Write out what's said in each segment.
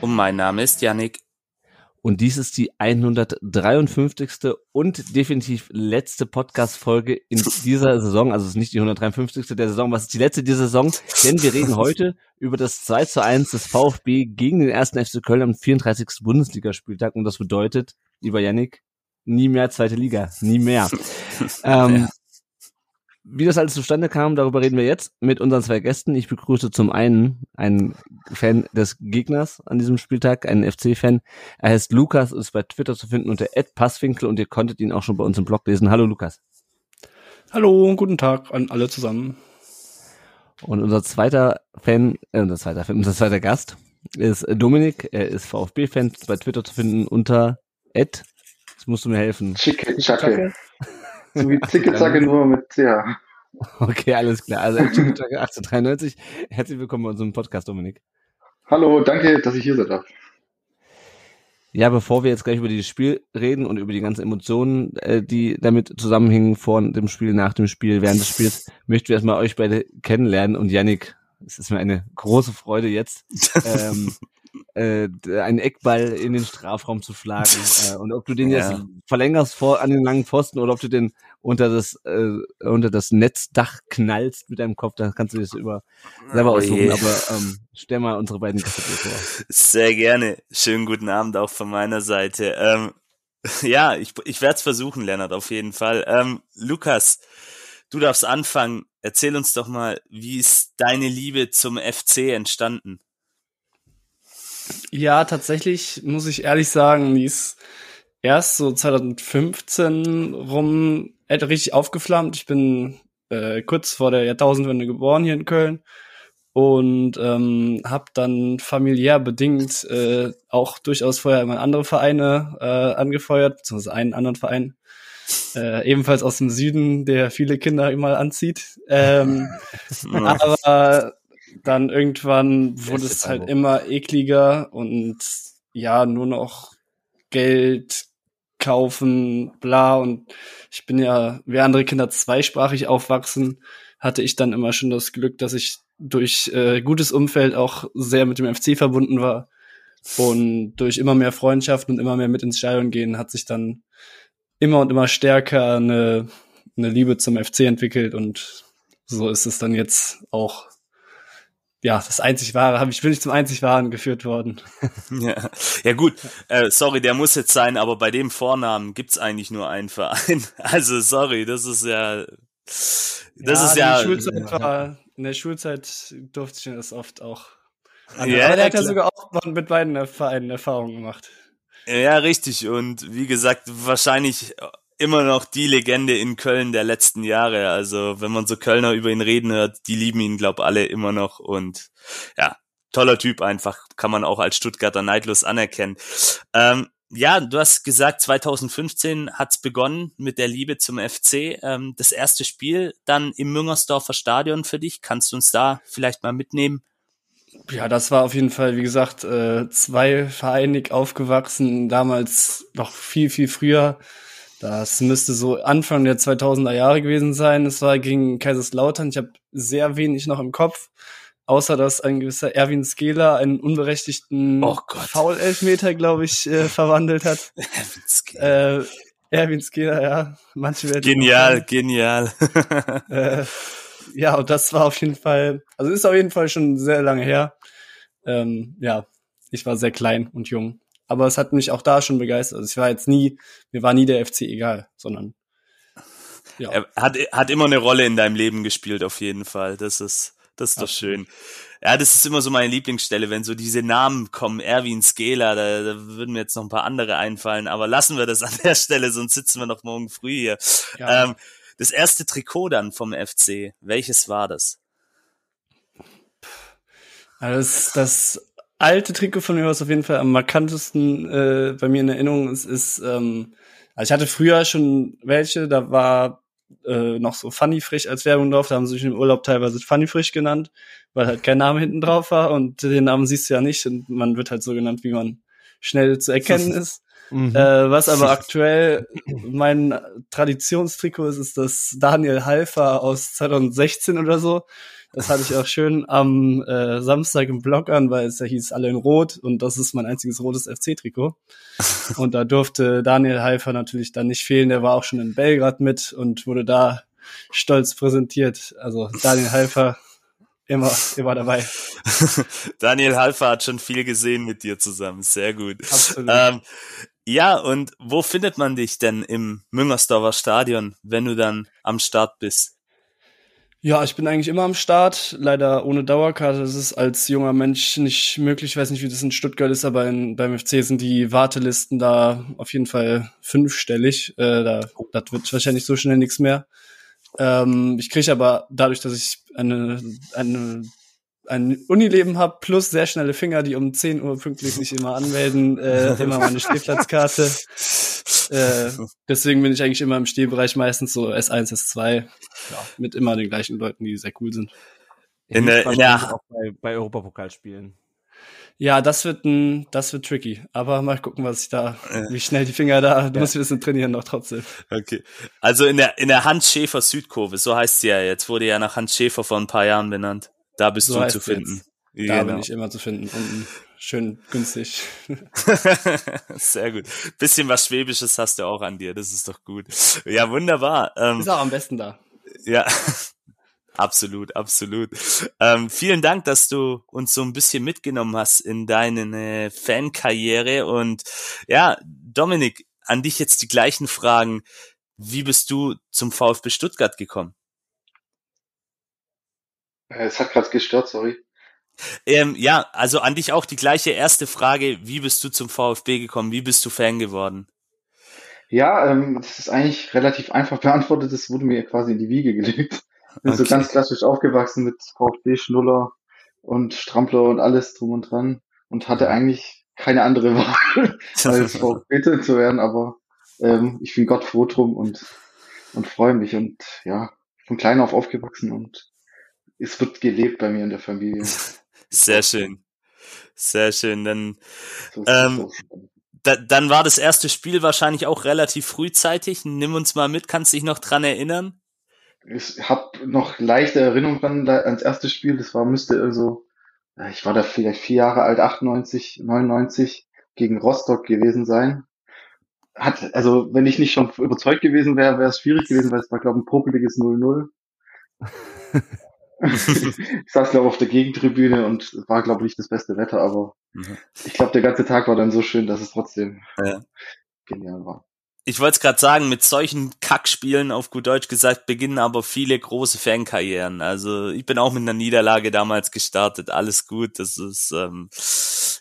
Und mein Name ist Yannick. Und dies ist die 153. und definitiv letzte Podcast-Folge in dieser Saison. Also es ist nicht die 153. der Saison, was ist die letzte dieser Saison? Denn wir reden heute über das 2 zu 1 des VfB gegen den ersten FC Köln am 34. Bundesligaspieltag. Und das bedeutet, lieber Yannick, nie mehr zweite Liga. Nie mehr. ähm, wie das alles zustande kam, darüber reden wir jetzt mit unseren zwei Gästen. Ich begrüße zum einen einen Fan des Gegners an diesem Spieltag, einen FC-Fan. Er heißt Lukas, ist bei Twitter zu finden unter Passwinkel und ihr konntet ihn auch schon bei uns im Blog lesen. Hallo Lukas. Hallo, guten Tag an alle zusammen. Und unser zweiter Fan, äh, unser zweiter Fan, unser zweiter Gast ist Dominik. Er ist VfB-Fan, bei Twitter zu finden unter Ed. Jetzt musst du mir helfen. Schicke, Schacke. So wie Zicke Zacke nur mit, ja. Okay, alles klar. Also 1893. Herzlich willkommen bei unserem Podcast, Dominik. Hallo, danke, dass ich hier sein darf. Ja, bevor wir jetzt gleich über dieses Spiel reden und über die ganzen Emotionen, äh, die damit zusammenhängen, vor dem Spiel, nach dem Spiel, während des Spiels, möchten wir erstmal euch beide kennenlernen. Und Yannick, es ist mir eine große Freude jetzt, ähm, äh, einen Eckball in den Strafraum zu schlagen. Äh, und ob du den ja. jetzt verlängerst vor an den langen Pfosten oder ob du den unter das äh, unter das Netzdach knallst mit deinem Kopf, dann kannst du das über selber oh aussuchen. Aber ähm, stell mal unsere beiden Gäste vor. Sehr gerne. Schönen guten Abend auch von meiner Seite. Ähm, ja, ich, ich werde es versuchen, Lennart, auf jeden Fall. Ähm, Lukas, du darfst anfangen. Erzähl uns doch mal, wie ist deine Liebe zum FC entstanden? Ja, tatsächlich muss ich ehrlich sagen, die ist erst so 2015 rum richtig aufgeflammt. Ich bin äh, kurz vor der Jahrtausendwende geboren hier in Köln und ähm, habe dann familiär bedingt äh, auch durchaus vorher immer andere Vereine äh, angefeuert, beziehungsweise einen anderen Verein, äh, ebenfalls aus dem Süden, der viele Kinder immer anzieht. Ähm, aber dann irgendwann wurde es halt immer ekliger und ja, nur noch Geld kaufen, bla. Und ich bin ja, wie andere Kinder zweisprachig aufwachsen, hatte ich dann immer schon das Glück, dass ich durch äh, gutes Umfeld auch sehr mit dem FC verbunden war. Und durch immer mehr Freundschaften und immer mehr mit ins Stadion gehen, hat sich dann immer und immer stärker eine, eine Liebe zum FC entwickelt. Und so ist es dann jetzt auch ja, das einzig wahre, habe ich bin ich zum einzig wahren geführt worden. ja. ja gut, äh, sorry, der muss jetzt sein, aber bei dem Vornamen gibt's eigentlich nur einen Verein. Also sorry, das ist ja das ja, ist ja in der Schulzeit war, in der Schulzeit durfte ich das oft auch. Ja, aber der hat ja sogar auch mit beiden Vereinen Erfahrungen gemacht. Ja, richtig. Und wie gesagt, wahrscheinlich immer noch die Legende in Köln der letzten Jahre. Also wenn man so Kölner über ihn reden hört, die lieben ihn, glaub alle immer noch. Und ja, toller Typ einfach, kann man auch als Stuttgarter neidlos anerkennen. Ähm, ja, du hast gesagt, 2015 hat's begonnen mit der Liebe zum FC. Ähm, das erste Spiel dann im Müngersdorfer Stadion für dich. Kannst du uns da vielleicht mal mitnehmen? Ja, das war auf jeden Fall, wie gesagt, äh, zwei vereinig aufgewachsen, damals noch viel, viel früher. Das müsste so Anfang der 2000er Jahre gewesen sein. Es war gegen Kaiserslautern. Ich habe sehr wenig noch im Kopf, außer dass ein gewisser Erwin Skeler einen unberechtigten oh Foul-Elfmeter, glaube ich, äh, verwandelt hat. Erwin Skeler. Äh, Erwin Skeler, ja. Manche werden genial, genial. äh, ja, und das war auf jeden Fall, also ist auf jeden Fall schon sehr lange her. Ähm, ja, ich war sehr klein und jung aber es hat mich auch da schon begeistert. Also ich war jetzt nie, mir war nie der FC egal, sondern ja. Er hat, hat immer eine Rolle in deinem Leben gespielt, auf jeden Fall. Das ist, das ist doch schön. Ja, das ist immer so meine Lieblingsstelle, wenn so diese Namen kommen, Erwin Skela, da, da würden mir jetzt noch ein paar andere einfallen, aber lassen wir das an der Stelle, sonst sitzen wir noch morgen früh hier. Ja. Ähm, das erste Trikot dann vom FC, welches war das? Also das, das alte Trikot von mir, was auf jeden Fall am markantesten äh, bei mir in Erinnerung ist, ist, ähm, also ich hatte früher schon welche, da war äh, noch so Funny Frisch als Werbung drauf, da haben sie sich im Urlaub teilweise Funny Frisch genannt, weil halt kein Name hinten drauf war und den Namen siehst du ja nicht und man wird halt so genannt, wie man schnell zu erkennen ist. Mhm. Äh, was aber aktuell mein Traditionstrikot ist, ist das Daniel Halfer aus 2016 oder so. Das hatte ich auch schön am äh, Samstag im Blog an, weil es ja hieß alle in Rot und das ist mein einziges rotes FC-Trikot. Und da durfte Daniel Halfer natürlich dann nicht fehlen. Der war auch schon in Belgrad mit und wurde da stolz präsentiert. Also Daniel Halfer immer, immer dabei. Daniel Halfer hat schon viel gesehen mit dir zusammen. Sehr gut. Absolut. Ähm, ja, und wo findet man dich denn im Müngersdorfer Stadion, wenn du dann am Start bist? Ja, ich bin eigentlich immer am Start, leider ohne Dauerkarte. Das ist als junger Mensch nicht möglich. Ich weiß nicht, wie das in Stuttgart ist, aber in, beim FC sind die Wartelisten da auf jeden Fall fünfstellig. Äh, da, das wird wahrscheinlich so schnell nichts mehr. Ähm, ich kriege aber dadurch, dass ich eine, eine ein Unileben habe plus sehr schnelle Finger, die um 10 Uhr pünktlich sich immer anmelden, äh, immer meine Stehplatzkarte. Äh, deswegen bin ich eigentlich immer im Stehbereich meistens so S1, S2, ja, mit immer den gleichen Leuten, die sehr cool sind. In der, in der, auch bei, bei Europapokalspielen. Ja, das wird ein, das wird tricky. Aber mal gucken, was ich da, wie schnell die Finger da, du musst ein bisschen trainieren noch trotzdem. okay. Also in der, in der Hans Schäfer Südkurve, so heißt sie ja jetzt, wurde ja nach Hans Schäfer vor ein paar Jahren benannt. Da bist So du zu sie finden. Da Genau. bin ich immer zu finden. Unten schön günstig. Sehr gut. Bisschen was Schwäbisches hast du auch an dir, das ist doch gut. Ja, wunderbar. Ähm, Ist auch am besten da. Ja, absolut, absolut. Ähm, vielen Dank, dass du uns so ein bisschen mitgenommen hast in deine äh, Fankarriere. Und ja, Dominik, an dich jetzt die gleichen Fragen. Wie bist du zum VfB Stuttgart gekommen? Äh, Es hat gerade gestört, sorry. Ähm, ja, also an dich auch die gleiche erste Frage. Wie bist du zum VfB gekommen? Wie bist du Fan geworden? Ja, ähm, das ist eigentlich relativ einfach beantwortet. Das wurde mir quasi in die Wiege gelegt. Bin so Okay. ganz klassisch aufgewachsen mit VfB, Schnuller und Strampler und alles drum und dran und hatte eigentlich keine andere Wahl, als VfB zu werden, aber ähm, ich bin Gott froh drum und, und freue mich und ja, von klein auf aufgewachsen und es wird gelebt bei mir in der Familie. Sehr schön. Sehr schön. Dann, Ähm, da, dann war das erste Spiel wahrscheinlich auch relativ frühzeitig. Nimm uns mal mit, kannst dich noch dran erinnern? Ich habe noch leichte Erinnerungen dran ans erste Spiel. Das war, müsste also, äh, ich war da vielleicht vier Jahre alt, 98, 99, gegen Rostock gewesen sein. Hat, also, wenn ich nicht schon überzeugt gewesen wäre, wäre es schwierig gewesen, weil es war, glaube ich, ein popeliges 0-0. ich saß, glaube ich, auf der Gegentribüne und war, glaube ich, nicht das beste Wetter, aber Mhm. ich glaube, der ganze Tag war dann so schön, dass es trotzdem Ja. genial war. Ich wollte es gerade sagen, mit solchen Kackspielen auf gut Deutsch gesagt beginnen aber viele große Fankarrieren. Also ich bin auch mit einer Niederlage damals gestartet. Alles gut, das ist ähm,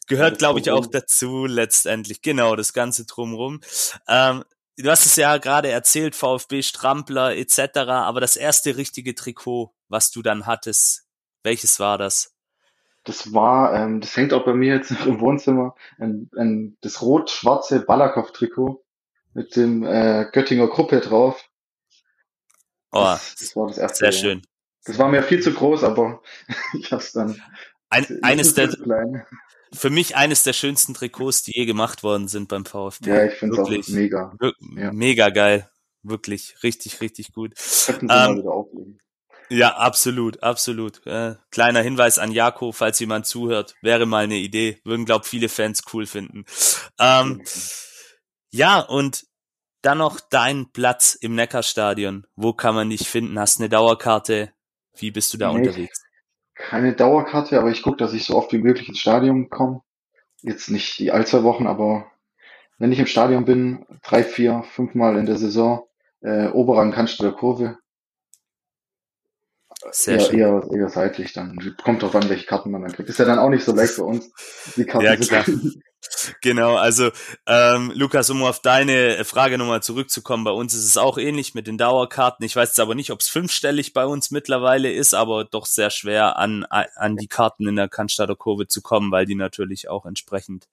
gehört, glaube ich, auch dazu letztendlich. Genau, das ganze drumrum. Ähm, du hast es ja gerade erzählt, VfB Strampler etc. Aber das erste richtige Trikot, was du dann hattest, welches war das? Das war, ähm, das hängt auch bei mir jetzt noch im Wohnzimmer, ein, ein, das rot-schwarze Balakow-Trikot mit dem äh, Göttinger Gruppe drauf. Oh, Das, das war das erste. sehr ja. schön. Das war mir viel zu groß, aber ich hab's dann. Ein, eines der, für mich eines der schönsten Trikots, die je gemacht worden sind beim VfB. Ja, ich finde es auch Wirklich. mega. Ja. Mega geil. Wirklich, richtig, richtig gut. Könnten Ähm, wieder auflegen. Ja, absolut, absolut. Äh, kleiner Hinweis an Jako, falls jemand zuhört, wäre mal eine Idee. Würden, glaub viele Fans cool finden. Ähm, ja, und dann noch dein Platz im Neckarstadion. Wo kann man dich finden? Hast eine Dauerkarte? Wie bist du da Nee. unterwegs? Keine Dauerkarte, aber ich gucke, dass ich so oft wie möglich ins Stadion komme. Jetzt nicht die all zwei Wochen, aber wenn ich im Stadion bin, drei, vier, fünfmal in der Saison, äh, Oberrang Cannstatter Kurve. Sehr eher, schön. eher, eher seitlich dann. Kommt drauf an, welche Karten man dann kriegt. Ist ja dann auch nicht so leicht für uns, die Karten Ja, zu klar. kriegen. Genau, also ähm, Lukas, um auf deine Frage nochmal zurückzukommen, bei uns ist es auch ähnlich mit den Dauerkarten. Ich weiß jetzt aber nicht, ob es fünfstellig bei uns mittlerweile ist, aber doch sehr schwer an, an die Karten in der Cannstatter Kurve zu kommen, weil die natürlich auch entsprechend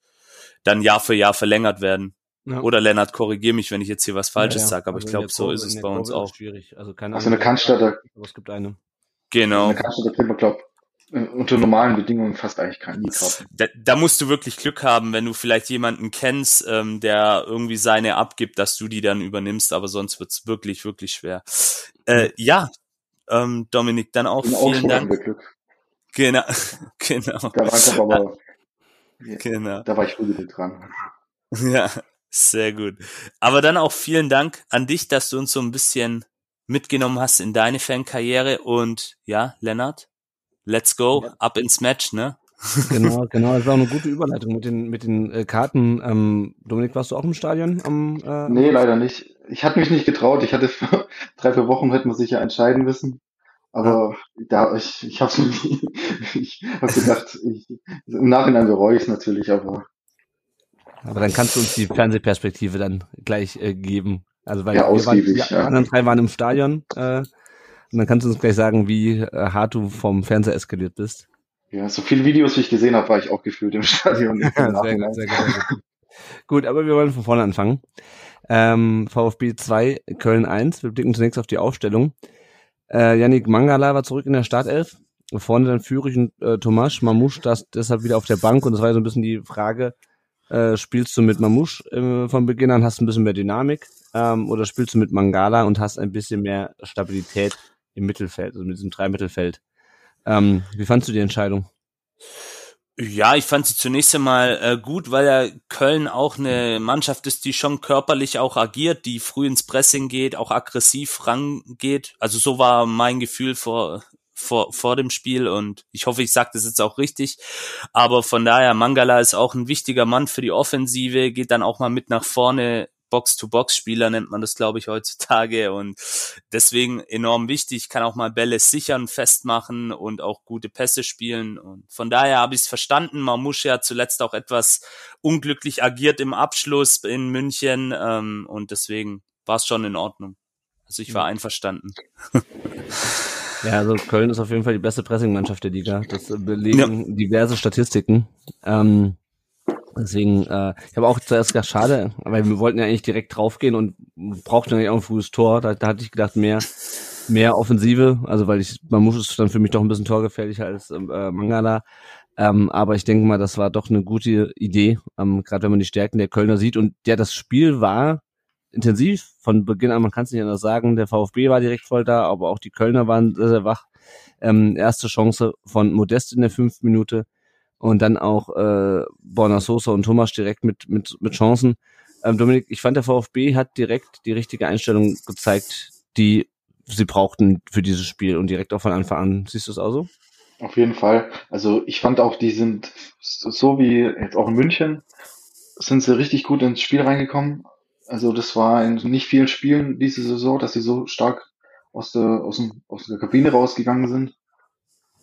dann Jahr für Jahr verlängert werden. Ja. Oder Lennart, korrigier mich, wenn ich jetzt hier was Falsches Ja, ja. sage, aber Also ich glaube, so ist es bei uns auch. schwierig. Also keine Also eine Ahnung, Cannstatter- aber es gibt eine. Genau. Dann kannst du, da kriegt man, glaub, äh, unter normalen Bedingungen fast eigentlich keine Karten. Da, da musst du wirklich Glück haben, wenn du vielleicht jemanden kennst, ähm, der irgendwie seine abgibt, dass du die dann übernimmst, aber sonst wird's wirklich, wirklich schwer. Äh, ja, ähm, Dominik, dann auch In vielen haben Dank. Glück. Genau, genau, Da war ich aber, genau. da war ich früh dran. Ja, sehr gut. Aber dann auch vielen Dank an dich, dass du uns so ein bisschen mitgenommen hast in deine Fankarriere und ja, Lennart, let's go, ab ins Match, ne? Genau, genau. Das war auch eine gute Überleitung mit den, mit den äh, Karten. Ähm, Dominik, warst du auch im Stadion am äh, Nee, leider nicht. Ich hatte mich nicht getraut. Ich hatte vor drei, vier Wochen hätten wir sicher entscheiden müssen. Aber da, ich, ich hab's nie, ich hab gedacht, ich, im Nachhinein bereue ich es natürlich, aber Aber dann kannst du uns die Fernsehperspektive dann gleich äh, geben. Also weil Ja, wir waren, ausgiebig, die ja. anderen drei waren im Stadion. Äh, und dann kannst du uns gleich sagen, wie äh, hart du vom Fernseher eskaliert bist. ja, so viele Videos, wie ich gesehen habe, war ich auch gefühlt im Stadion. Im sehr gut, sehr gut, gut. aber wir wollen von vorne anfangen. Ähm, VfB 2, Köln 1. Wir blicken zunächst auf die Aufstellung. Äh, Yannick Mangala war zurück in der Startelf. Vorne dann Führig und äh, Tomasch. Mamouche das deshalb wieder auf der Bank. Und das war ja so ein bisschen die Frage, äh, spielst du mit Mamouche äh, von Beginn an, hast ein bisschen mehr Dynamik? Ähm, oder spielst du mit Mangala und hast ein bisschen mehr Stabilität im Mittelfeld, also mit diesem Drei-Mittelfeld? Ähm, wie fandst du die Entscheidung? Ja, ich fand sie zunächst einmal äh, gut, weil ja Köln auch eine Mannschaft ist, die schon körperlich auch agiert, die früh ins Pressing geht, auch aggressiv rangeht. Also so war mein Gefühl vor vor, vor dem Spiel und ich hoffe, ich sage das jetzt auch richtig. Aber von daher, Mangala ist auch ein wichtiger Mann für die Offensive, geht dann auch mal mit nach vorne. Box-to-Box-Spieler nennt man das, glaube ich, heutzutage und deswegen enorm wichtig, kann auch mal Bälle sichern, festmachen und auch gute Pässe spielen und von daher habe ich es verstanden. Mamouche hat zuletzt auch etwas unglücklich agiert im Abschluss in München ähm, und deswegen war es schon in Ordnung. Also ich war einverstanden. Ja, also Köln ist auf jeden Fall die beste Pressing-Mannschaft der Liga. Das äh, belegen diverse Statistiken. Ähm, deswegen, äh, ich habe auch zuerst gedacht, schade, weil wir wollten ja eigentlich direkt draufgehen und brauchten eigentlich auch ein frühes Tor. Da, da hatte ich gedacht, mehr, mehr Offensive, also weil ich, man muss es dann für mich doch ein bisschen torgefährlicher als äh, Mangala. Ähm, aber ich denke mal, das war doch eine gute Idee, ähm, gerade wenn man die Stärken der Kölner sieht. Und ja, das Spiel war intensiv von Beginn an, man kann es nicht anders sagen. Der VfB war direkt voll da, aber auch die Kölner waren sehr, sehr wach. Ähm, erste Chance von Modest in der fünften Minute und dann auch äh, Borna Sosa und Thomas direkt mit, mit, mit Chancen. Ähm, Dominik, ich fand, der VfB hat direkt die richtige Einstellung gezeigt, die sie brauchten für dieses Spiel und direkt auch von Anfang an. Siehst du es auch so? Auf jeden Fall. Also ich fand auch, die sind so wie jetzt auch in München, sind sie richtig gut ins Spiel reingekommen. Also das war in nicht vielen Spielen diese Saison, dass sie so stark aus der, aus, dem, aus der Kabine rausgegangen sind.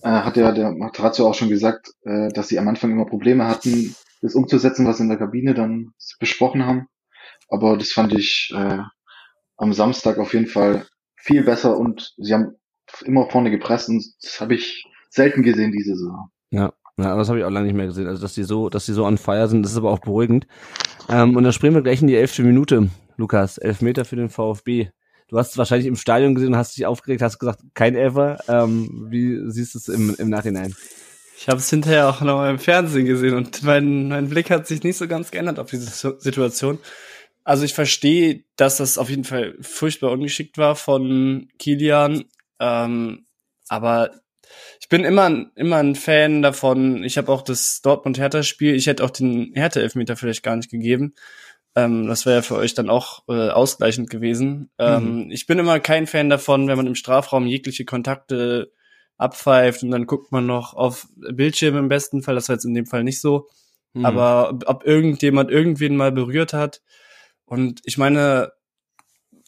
Äh, hat ja der Materazzo auch schon gesagt, äh, dass sie am Anfang immer Probleme hatten, das umzusetzen, was in der Kabine dann besprochen haben. Aber das fand ich äh, am Samstag auf jeden Fall viel besser und sie haben immer vorne gepresst und das habe ich selten gesehen diese Saison. Ja, ja das habe ich auch lange nicht mehr gesehen. Also dass die so, dass die so on fire sind, das ist aber auch beruhigend. Ähm, und dann springen wir gleich in die elfte Minute, Lukas. Elf Meter für den VfB. Du hast es wahrscheinlich im Stadion gesehen und hast dich aufgeregt, hast gesagt, kein Elfer. Ähm, wie siehst du es im, im Nachhinein? Ich habe es hinterher auch noch im Fernsehen gesehen und mein, mein Blick hat sich nicht so ganz geändert auf diese Situation. Also ich verstehe, dass das auf jeden Fall furchtbar ungeschickt war von Kilian, ähm, aber ich bin immer, immer ein Fan davon. Ich habe auch das Dortmund-Hertha-Spiel, ich hätte auch den Hertha-Elfmeter vielleicht gar nicht gegeben. Ähm, das wäre ja für euch dann auch äh, ausgleichend gewesen. Ähm, Ich bin immer kein Fan davon, wenn man im Strafraum jegliche Kontakte abpfeift und dann guckt man noch auf Bildschirme im besten Fall. Das war jetzt in dem Fall nicht so. Hm. Aber ob, ob irgendjemand irgendwen mal berührt hat. Und ich meine,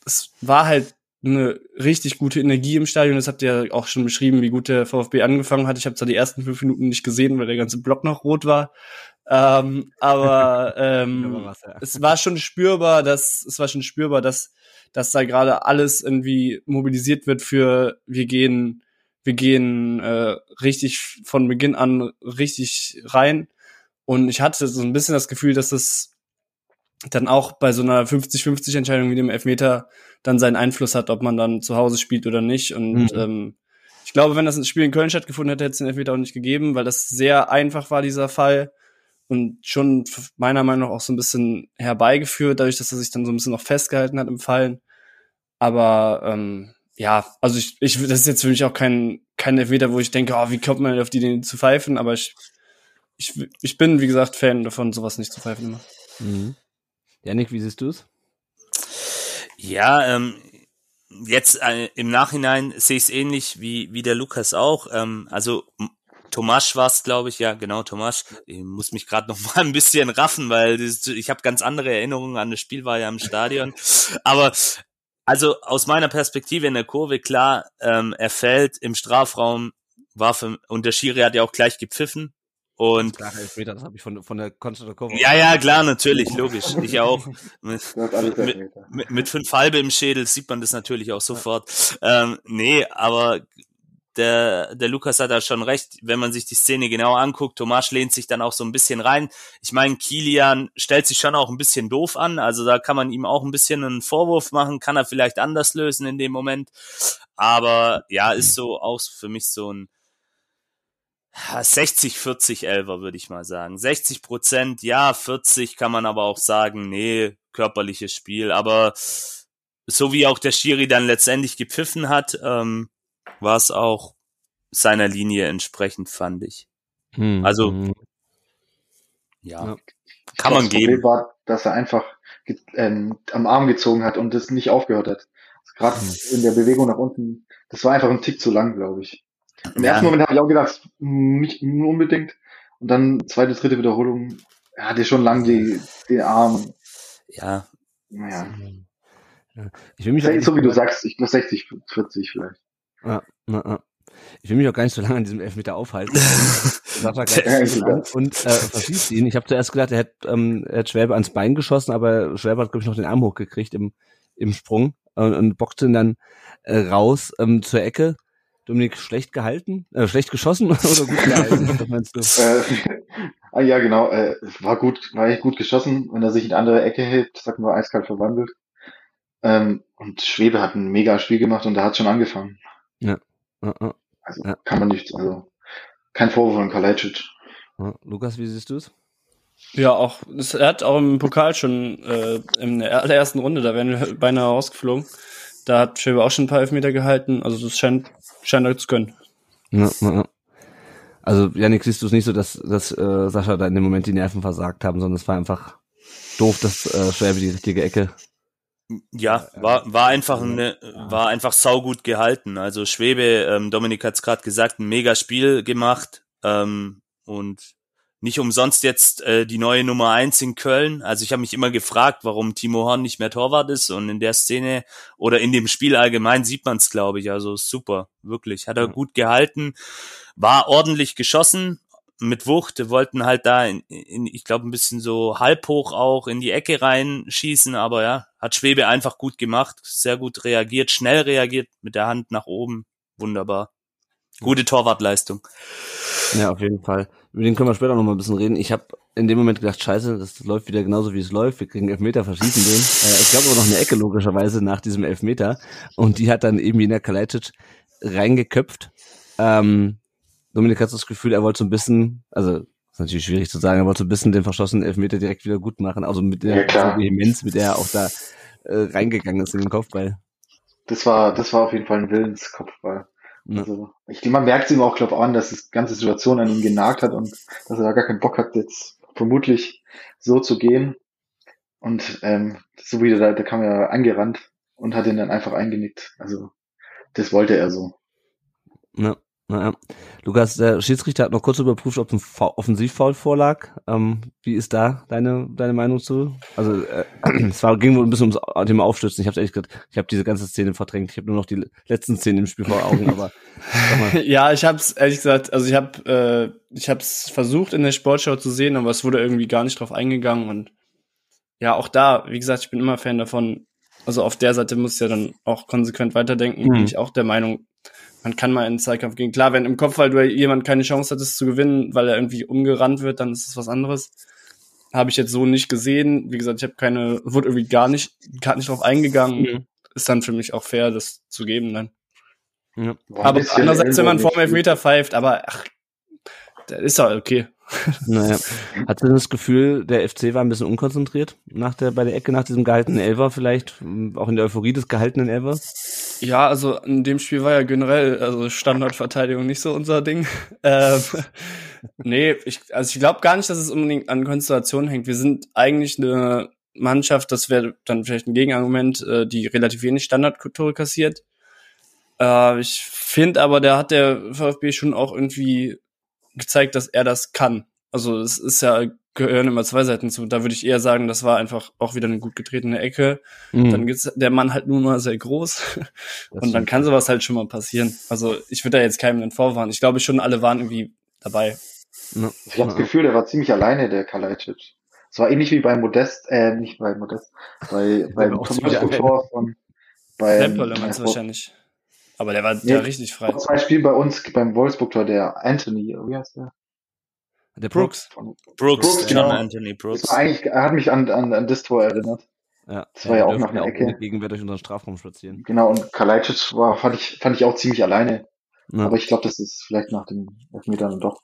es war halt eine richtig gute Energie im Stadion. Das habt ihr ja auch schon beschrieben, wie gut der VfB angefangen hat. Ich habe zwar die ersten fünf Minuten nicht gesehen, weil der ganze Block noch rot war. Ähm, aber ähm, was, ja. es war schon spürbar, dass es war schon spürbar, dass dass da gerade alles irgendwie mobilisiert wird für wir gehen wir gehen äh, richtig von Beginn an richtig rein und ich hatte so ein bisschen das Gefühl, dass es dann auch bei so einer 50-50 Entscheidung wie dem Elfmeter dann seinen Einfluss hat, ob man dann zu Hause spielt oder nicht und mhm. ähm, ich glaube, wenn das Spiel in Köln stattgefunden hätte, hätte es den Elfmeter auch nicht gegeben, weil das sehr einfach war, dieser Fall und schon meiner Meinung nach auch so ein bisschen herbeigeführt, dadurch, dass er sich dann so ein bisschen noch festgehalten hat im Fallen. Aber ähm, ja, also ich, ich, das ist jetzt für mich auch kein, kein Elfmeter, wo ich denke, oh, wie kommt man auf die Idee zu pfeifen, aber ich, ich, ich bin, wie gesagt, Fan davon, sowas nicht zu pfeifen immer. Mhm. Janik, wie siehst du es? Ja, ähm, jetzt äh, im Nachhinein sehe ich es ähnlich wie, wie der Lukas auch. Ähm, also Tomasch war es, glaube ich, ja, genau, Tomasch. Ich muss mich gerade noch mal ein bisschen raffen, weil ich habe ganz andere Erinnerungen an das Spiel, war ja im Stadion. Aber also aus meiner Perspektive in der Kurve, klar, ähm, er fällt im Strafraum, war für, und der Schiri hat ja auch gleich gepfiffen. Und klar, Elfmeter, das habe ich von, von der Konstantin Kurve. Ja, ja, klar, natürlich, logisch. Ich auch. Mit, mit, mit, mit fünf halbe im Schädel sieht man das natürlich auch sofort. Ähm, nee, aber der, der Lukas hat da schon recht, wenn man sich die Szene genau anguckt, Tomasch lehnt sich dann auch so ein bisschen rein. Ich meine, Kilian stellt sich schon auch ein bisschen doof an, also da kann man ihm auch ein bisschen einen Vorwurf machen, kann er vielleicht anders lösen in dem Moment. Aber ja, ist so auch für mich so ein 60-40 Elver, würde ich mal sagen. 60 Prozent, ja, 40 kann man aber auch sagen, nee, körperliches Spiel. Aber so wie auch der Schiri dann letztendlich gepfiffen hat, ähm, war es auch seiner Linie entsprechend, fand ich. Hm. Also, hm. Ja, ja, kann man das geben. Problem war, dass er einfach ähm, am Arm gezogen hat und das nicht aufgehört hat. Gerade hm. in der Bewegung nach unten, das war einfach ein Tick zu lang, glaube ich. Im ja. ersten Moment habe ich auch gedacht, nicht unbedingt. Und dann zweite, dritte Wiederholung, er hatte schon lang die, den Arm. Ja. Naja. Ja. Ich will mich so wie du sagst, ich nur 60, 40 vielleicht. Ja, na, na. Ich will mich auch gar nicht so lange an diesem Elfmeter aufhalten. und äh, verschießt ihn. Ich habe zuerst gedacht, er hätte, ähm, er hätte Schwäbe ans Bein geschossen, aber Schwäbe hat, glaube ich, noch den Arm hochgekriegt im, im Sprung und, und boxte ihn dann äh, raus ähm, zur Ecke. Dominik, schlecht gehalten? Äh, schlecht geschossen oder gut gehalten? Was meinst du? Äh, ah, ja, genau. Äh, war gut, war echt gut geschossen. Wenn er sich in eine andere Ecke hält, sagt man eiskalt verwandelt. Ähm, und Schwebe hat ein mega Spiel gemacht und da hat schon angefangen. Ja. ja, ja. Also ja. kann man nicht, also kein Vorwurf an Kalajdzic. Ja. Lukas, wie siehst du es? Ja, auch, er hat auch im Pokal schon äh, in der allerersten Runde, da wären wir beinahe rausgeflogen. Da hat Schäbe auch schon ein paar Elfmeter gehalten, also das scheint, scheint er zu können. Ja, ja. Also, Janik, siehst du es nicht so, dass, dass äh, Sascha da in dem Moment die Nerven versagt haben, sondern es war einfach doof, dass äh, Schwäbe die richtige Ecke ja, war, war einfach eine, war einfach saugut gehalten. Also Schwebe, ähm, Dominik hat es gerade gesagt, ein mega Spiel gemacht ähm, und nicht umsonst jetzt äh, die neue Nummer eins in Köln. Also ich habe mich immer gefragt, warum Timo Horn nicht mehr Torwart ist und in der Szene oder in dem Spiel allgemein sieht man es, glaube ich. Also super, wirklich. Hat er gut gehalten, war ordentlich geschossen, mit Wucht, wollten halt da in, in ich glaube, ein bisschen so halb hoch auch in die Ecke reinschießen, aber ja, hat Schwebe einfach gut gemacht, sehr gut reagiert, schnell reagiert, mit der Hand nach oben, wunderbar. Gute Torwartleistung. Ja, auf jeden Fall. Über den können wir später noch mal ein bisschen reden. Ich habe in dem Moment gedacht, scheiße, das läuft wieder genauso, wie es läuft. Wir kriegen Elfmeter, verschießen den. Äh, es gab aber noch eine Ecke, logischerweise, nach diesem Elfmeter. Und die hat dann eben Jena Kalajdzic reingeköpft. Ähm, Dominik hat das Gefühl, er wollte so ein bisschen, also ist natürlich schwierig zu sagen, er wollte so ein bisschen den verschossenen Elfmeter direkt wieder gut machen, also mit der ja, Vehemenz, mit der er auch da äh, reingegangen ist in den Kopfball. Das war, das war auf jeden Fall ein Willenskopfball. Ja. Also, ich, man merkt es ihm auch, glaube an, dass die ganze Situation an ihm genagt hat und dass er da gar keinen Bock hat, jetzt vermutlich so zu gehen. Und ähm, so wie der, der kam ja angerannt und hat ihn dann einfach eingenickt. Also das wollte er so. Ja. Naja. Lukas, der Schiedsrichter hat noch kurz überprüft, ob ein Offensivfoul vorlag. Ähm, wie ist da deine deine Meinung zu? Also äh, es war, ging wohl ein bisschen ums Thema Aufstützen. Ich habe ehrlich gesagt, ich habe diese ganze Szene verdrängt. Ich habe nur noch die letzten Szenen im Spiel vor Augen. Aber ja, ich habe es ehrlich gesagt, also ich habe äh, ich habe es versucht in der Sportschau zu sehen, aber es wurde irgendwie gar nicht drauf eingegangen und ja, auch da, wie gesagt, ich bin immer Fan davon. Also auf der Seite muss ich ja dann auch konsequent weiterdenken. Mhm. Bin ich auch der Meinung, man kann mal in den Zweikampf gehen. Klar, wenn im Kopf weil du jemand keine Chance hattest zu gewinnen, weil er irgendwie umgerannt wird, dann ist es was anderes. Habe ich jetzt so nicht gesehen. Wie gesagt, ich habe keine, wurde irgendwie gar nicht, gar nicht drauf eingegangen. Mhm. Ist dann für mich auch fair, das zu geben dann. Ja. Aber andererseits, wenn man vor dem Elfmeter pfeift, aber ach, das ist doch okay. Naja. Hat du das Gefühl, der FC war ein bisschen unkonzentriert nach der, bei der Ecke nach diesem gehaltenen Elfer vielleicht? Auch in der Euphorie des gehaltenen Elfer? Ja, also in dem Spiel war ja generell, also Standardverteidigung nicht so unser Ding. Ähm, nee, ich, also ich glaube gar nicht, dass es unbedingt an Konstellation hängt. Wir sind eigentlich eine Mannschaft, das wäre dann vielleicht ein Gegenargument, äh, die relativ wenig Standardkultur kassiert. Äh, ich finde aber, der hat der VfB schon auch irgendwie gezeigt, dass er das kann. Also es ist ja gehören immer zwei Seiten zu. Da würde ich eher sagen, das war einfach auch wieder eine gut getretene Ecke. Mhm. Dann gibt's der Mann halt nun mal sehr groß und dann kann sowas halt schon mal passieren. Also ich würde da jetzt keinem den Vorwarnen. Ich glaube schon, alle waren irgendwie dabei. Ja. Ich habe das Gefühl, der war ziemlich alleine, der Kalajdzic. Es war ähnlich wie bei Modest, äh, nicht bei Modest, bei beim Tor von bei Lemperle meinst du wahrscheinlich. Aber der war nee, der richtig frei. Zwei Spiele bei uns beim Wolfsburg-Tor, der Anthony, wie heißt der? Der Brooks. Brooks, Brooks genau. Anthony Brooks. Das war eigentlich, er hat mich an, an, an das Tor erinnert. Ja, das war ja, ja auch noch eine Ecke. Gegenwehr durch unseren Strafraum spazieren. Genau, und Kalajdzic war, fand ich, fand ich auch ziemlich alleine. Ja. Aber ich glaube, das ist vielleicht nach den Elfmetern doch.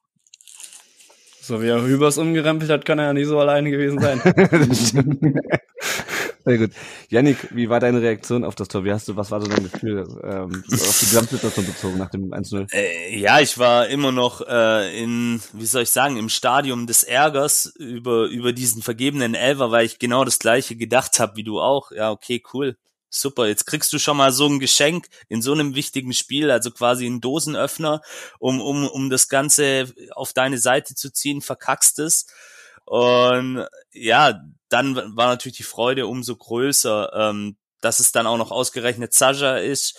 So wie er Hübers umgerempelt hat, kann er ja nicht so alleine gewesen sein. Sehr gut. Yannick, wie war deine Reaktion auf das Tor? Wie hast du, was war so dein Gefühl ähm, auf die Gesamtsituation bezogen nach dem 1-0? Äh, ja, ich war immer noch äh, in, wie soll ich sagen, im Stadium des Ärgers über, über diesen vergebenen Elver, weil ich genau das gleiche gedacht habe wie du auch. Ja, okay, cool. Super, jetzt kriegst du schon mal so ein Geschenk in so einem wichtigen Spiel, also quasi ein Dosenöffner, um, um, um das Ganze auf deine Seite zu ziehen, verkackst es. Und ja, dann war natürlich die Freude umso größer, ähm, dass es dann auch noch ausgerechnet Sascha ist,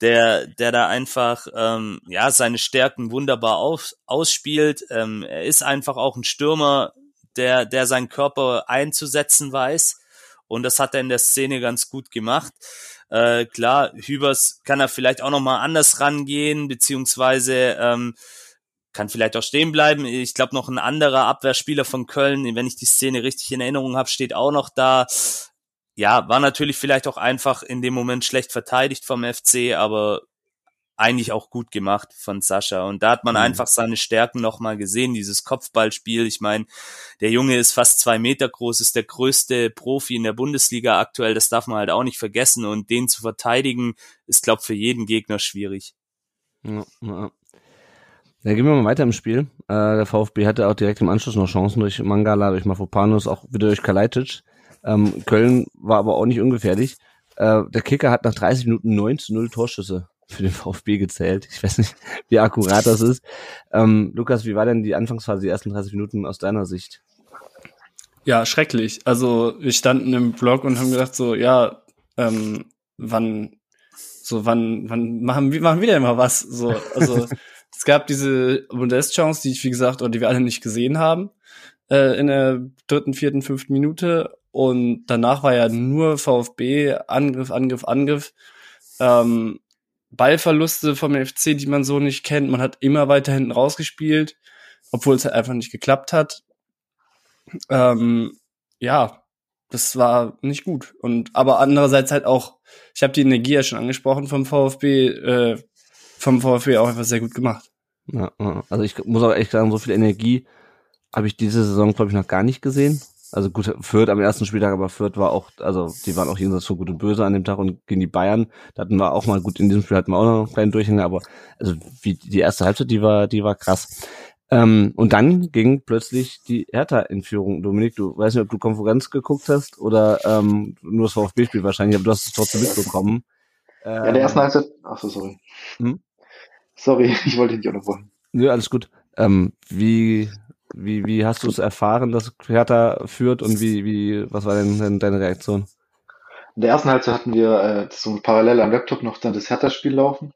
der, der da einfach ähm, ja seine Stärken wunderbar auf, ausspielt. Ähm, er ist einfach auch ein Stürmer, der, der seinen Körper einzusetzen weiß. Und das hat er in der Szene ganz gut gemacht. Äh, klar, Hübers kann er vielleicht auch noch mal anders rangehen, beziehungsweise ähm, kann vielleicht auch stehen bleiben. Ich glaube, noch ein anderer Abwehrspieler von Köln, wenn ich die Szene richtig in Erinnerung habe, steht auch noch da. Ja, war natürlich vielleicht auch einfach in dem Moment schlecht verteidigt vom FC, aber eigentlich auch gut gemacht von Sascha. Und da hat man mhm. einfach seine Stärken nochmal gesehen, dieses Kopfballspiel. Ich meine, der Junge ist fast zwei Meter groß, ist der größte Profi in der Bundesliga aktuell. Das darf man halt auch nicht vergessen. Und den zu verteidigen, ist, glaube für jeden Gegner schwierig. Ja, ja. Ja, gehen wir mal weiter im Spiel. Äh, der VfB hatte auch direkt im Anschluss noch Chancen durch Mangala, durch Mafopanos, auch wieder durch Kalajdzic. Ähm, Köln war aber auch nicht ungefährlich. Äh, der Kicker hat nach 30 Minuten 9 zu 0 Torschüsse für den VfB gezählt. Ich weiß nicht, wie akkurat das ist. Ähm, Lukas, wie war denn die Anfangsphase, die ersten 30 Minuten aus deiner Sicht? Ja, schrecklich. Also wir standen im Blog und haben gedacht so, ja, ähm, wann, so wann, wann machen, wir machen wir denn mal was? So, also Es gab diese Modest-Chance, die ich, wie gesagt, oder die wir alle nicht gesehen haben, äh, in der dritten, vierten, fünften Minute. Und danach war ja nur VfB, Angriff, Angriff, Angriff. Ähm, Ballverluste vom FC, die man so nicht kennt. Man hat immer weiter hinten rausgespielt, obwohl es halt einfach nicht geklappt hat. Ähm, ja, das war nicht gut. Und aber andererseits halt auch, ich habe die Energie ja schon angesprochen vom VfB, äh, vom VfB auch einfach sehr gut gemacht. Ja, also ich muss auch echt sagen, so viel Energie habe ich diese Saison, glaube ich, noch gar nicht gesehen. Also gut, Fürth am ersten Spieltag, aber Fürth war auch, also die waren auch jenseits so gut und böse an dem Tag und gegen die Bayern, da hatten wir auch mal gut, in diesem Spiel hatten wir auch noch einen kleinen Durchhänger, aber also wie die erste Halbzeit, die war, die war krass. Ähm, und dann ging plötzlich die Hertha in Führung. Dominik, du weißt nicht, ob du Konferenz geguckt hast oder ähm, nur das VfB-Spiel wahrscheinlich, aber du hast es trotzdem mitbekommen. Ähm, ja, der erste Halbzeit, ach so, sorry. Hm? Sorry, ich wollte dich nicht unterbrechen. Nö, alles gut. Ähm, wie, wie, wie hast du es erfahren, dass Hertha führt und wie, wie, was war denn, denn deine Reaktion? In der ersten Halbzeit hatten wir äh, so parallel am Laptop noch dann das Hertha-Spiel laufen.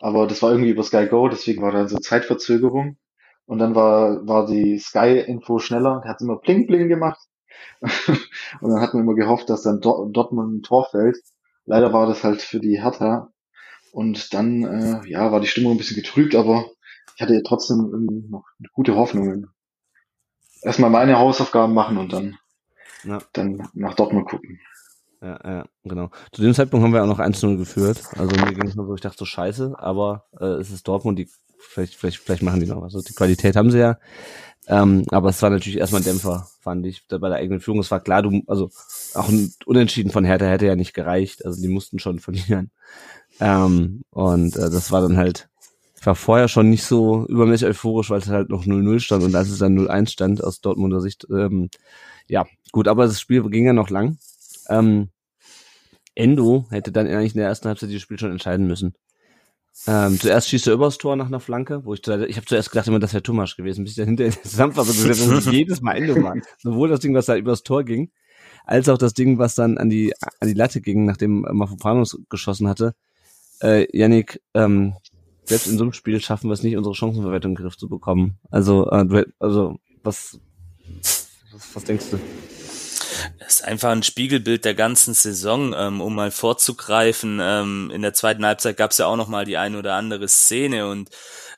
Aber das war irgendwie über Sky Go, deswegen war da so Zeitverzögerung. Und dann war, war die Sky-Info schneller, hat immer Bling Bling gemacht. und dann hatten wir immer gehofft, dass dann Dortmund ein Tor fällt. Leider war das halt für die Hertha. Und dann, äh, ja, war die Stimmung ein bisschen getrübt, aber ich hatte ja trotzdem noch gute Hoffnungen. Erstmal meine Hausaufgaben machen und dann, ja. dann nach Dortmund gucken. Ja, ja, genau. Zu dem Zeitpunkt haben wir auch noch 1-0 geführt. Also mir ging es nur so, ich dachte so scheiße, aber äh, es ist Dortmund, die vielleicht, vielleicht, vielleicht machen die noch was. Also die Qualität haben sie ja. Ähm, aber es war natürlich erstmal ein Dämpfer, fand ich, bei der eigenen Führung. Es war klar, du, also auch ein Unentschieden von Hertha hätte ja nicht gereicht. Also die mussten schon verlieren. Ähm, und äh, das war dann halt, ich war vorher schon nicht so übermäßig euphorisch, weil es halt noch 0-0 stand und als es dann 0-1 stand aus Dortmunder Sicht, ähm, ja, gut, aber das Spiel ging ja noch lang. Ähm, Endo hätte dann eigentlich in der ersten Halbzeit dieses Spiel schon entscheiden müssen. Ähm, zuerst schießt er übers Tor nach einer Flanke, wo ich, ich habe zuerst gedacht, immer das wäre Thomas gewesen, bis ich dann hinter der Zusammenfassung gesehen habe, jedes Mal Endo war. Sowohl das Ding, was da übers Tor ging, als auch das Ding, was dann an die an die Latte ging, nachdem Mafopanos geschossen hatte. Äh, Yannick, ähm, selbst in so einem Spiel schaffen wir es nicht, unsere Chancenverwertung in den Griff zu bekommen. Also, äh, also was, was, was denkst du? Das ist einfach ein Spiegelbild der ganzen Saison, ähm, um mal vorzugreifen. Ähm, in der zweiten Halbzeit gab es ja auch noch mal die ein oder andere Szene und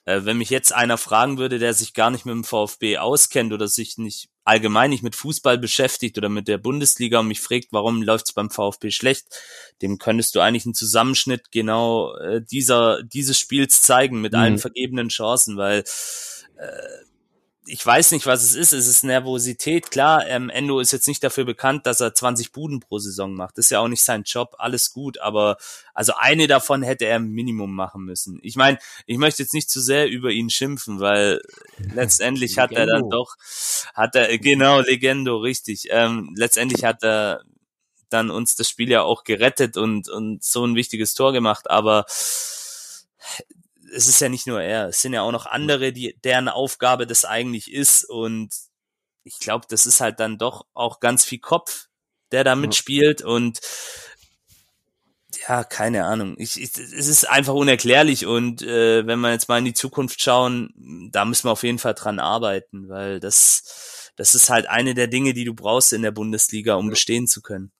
äh, wenn mich jetzt einer fragen würde, der sich gar nicht mit dem VfB auskennt oder sich nicht allgemein nicht mit Fußball beschäftigt oder mit der Bundesliga und mich fragt, warum läuft es beim VfB schlecht, dem könntest du eigentlich einen Zusammenschnitt genau äh, dieser dieses Spiels zeigen mit mhm. allen vergebenen Chancen, weil äh, ich weiß nicht, was es ist. Es ist Nervosität. Klar, ähm, Endo ist jetzt nicht dafür bekannt, dass er 20 Buden pro Saison macht. Das ist ja auch nicht sein Job. Alles gut. Aber also eine davon hätte er im Minimum machen müssen. Ich meine, ich möchte jetzt nicht zu sehr über ihn schimpfen, weil letztendlich hat er dann doch, hat er, genau, Legendo, richtig. Ähm, letztendlich hat er dann uns das Spiel ja auch gerettet und, und so ein wichtiges Tor gemacht. Aber es ist ja nicht nur er, es sind ja auch noch andere, die, deren Aufgabe das eigentlich ist. Und ich glaube, das ist halt dann doch auch ganz viel Kopf, der da mitspielt. Und ja, keine Ahnung. Ich, ich, es ist einfach unerklärlich. Und äh, wenn wir jetzt mal in die Zukunft schauen, da müssen wir auf jeden Fall dran arbeiten, weil das, das ist halt eine der Dinge, die du brauchst in der Bundesliga, um bestehen zu können.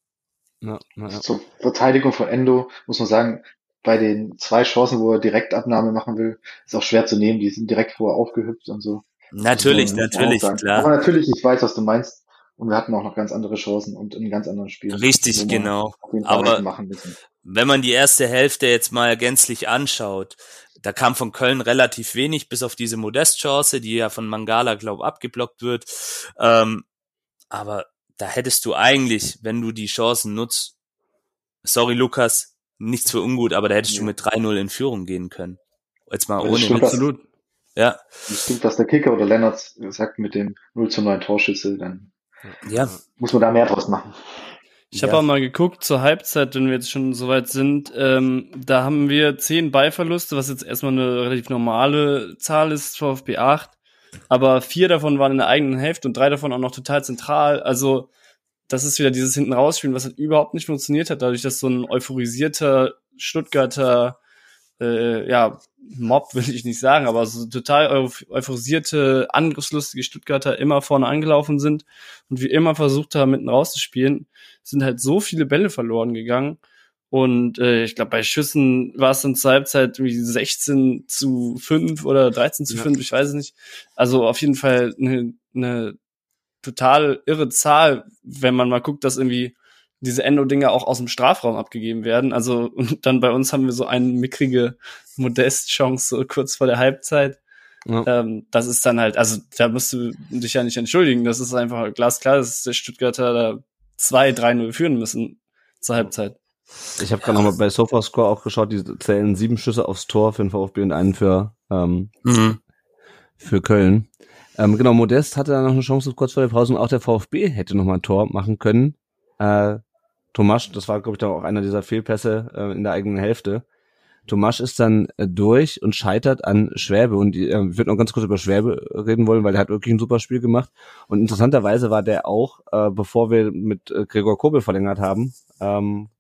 Ja, ja. Zur Verteidigung von Endo muss man sagen, bei den zwei Chancen, wo er Direktabnahme machen will, ist auch schwer zu nehmen. Die sind direkt vorher aufgehüpft und so. Natürlich, also, natürlich, klar. Aber natürlich, ich weiß, was du meinst. Und wir hatten auch noch ganz andere Chancen und in ganz anderen Spielen. Richtig, genau. Aber wenn man die erste Hälfte jetzt mal gänzlich anschaut, da kam von Köln relativ wenig, bis auf diese Modestchance, die ja von Mangala, glaub, abgeblockt wird. Ähm, aber da hättest du eigentlich, wenn du die Chancen nutzt, sorry Lukas, nichts für ungut, aber da hättest du mit 3-0 in Führung gehen können. Jetzt mal ohne stimmt, absolut. Ja. Das stimmt, was der Kicker oder Lennart sagt mit dem 0 zu 9 Torschüsse, dann ja. muss man da mehr draus machen. Ich habe ja. auch mal geguckt zur Halbzeit, wenn wir jetzt schon soweit sind. Ähm, da haben wir zehn Ballverluste, was jetzt erstmal eine relativ normale Zahl ist, VfB 8. Aber vier davon waren in der eigenen Hälfte und drei davon auch noch total zentral. Also das ist wieder dieses hinten rausspielen, was halt überhaupt nicht funktioniert hat, dadurch, dass so ein euphorisierter Stuttgarter äh, ja, Mob will ich nicht sagen, aber so total euphorisierte, angriffslustige Stuttgarter immer vorne angelaufen sind und wie immer versucht haben, mitten rauszuspielen, sind halt so viele Bälle verloren gegangen. Und äh, ich glaube, bei Schüssen war es dann zur Halbzeit wie 16 zu 5 oder 13 zu 5, ja. ich weiß es nicht. Also auf jeden Fall eine, eine total irre Zahl, wenn man mal guckt, dass irgendwie diese Endo-Dinger auch aus dem Strafraum abgegeben werden. Also und dann bei uns haben wir so eine mickrige Modest-Chance so kurz vor der Halbzeit. Ja. Ähm, das ist dann halt, also da musst du dich ja nicht entschuldigen. Das ist einfach glasklar, dass der Stuttgarter da 2-3-0 führen müssen zur Halbzeit. Ich habe gerade nochmal bei Sofascore auch geschaut, die zählen sieben Schüsse aufs Tor für den VfB und einen für, ähm, mhm. für Köln. Ähm, genau, Modest hatte da noch eine Chance kurz vor der Pause und auch der VfB hätte noch mal ein Tor machen können. Äh, Tomasch, das war, glaube ich, dann auch einer dieser Fehlpässe äh, in der eigenen Hälfte. Tomasch ist dann äh, durch und scheitert an Schwäbe und äh, ich würde noch ganz kurz über Schwäbe reden wollen, weil der hat wirklich ein super Spiel gemacht und interessanterweise war der auch, äh, bevor wir mit äh, Gregor Kobel verlängert haben, ähm,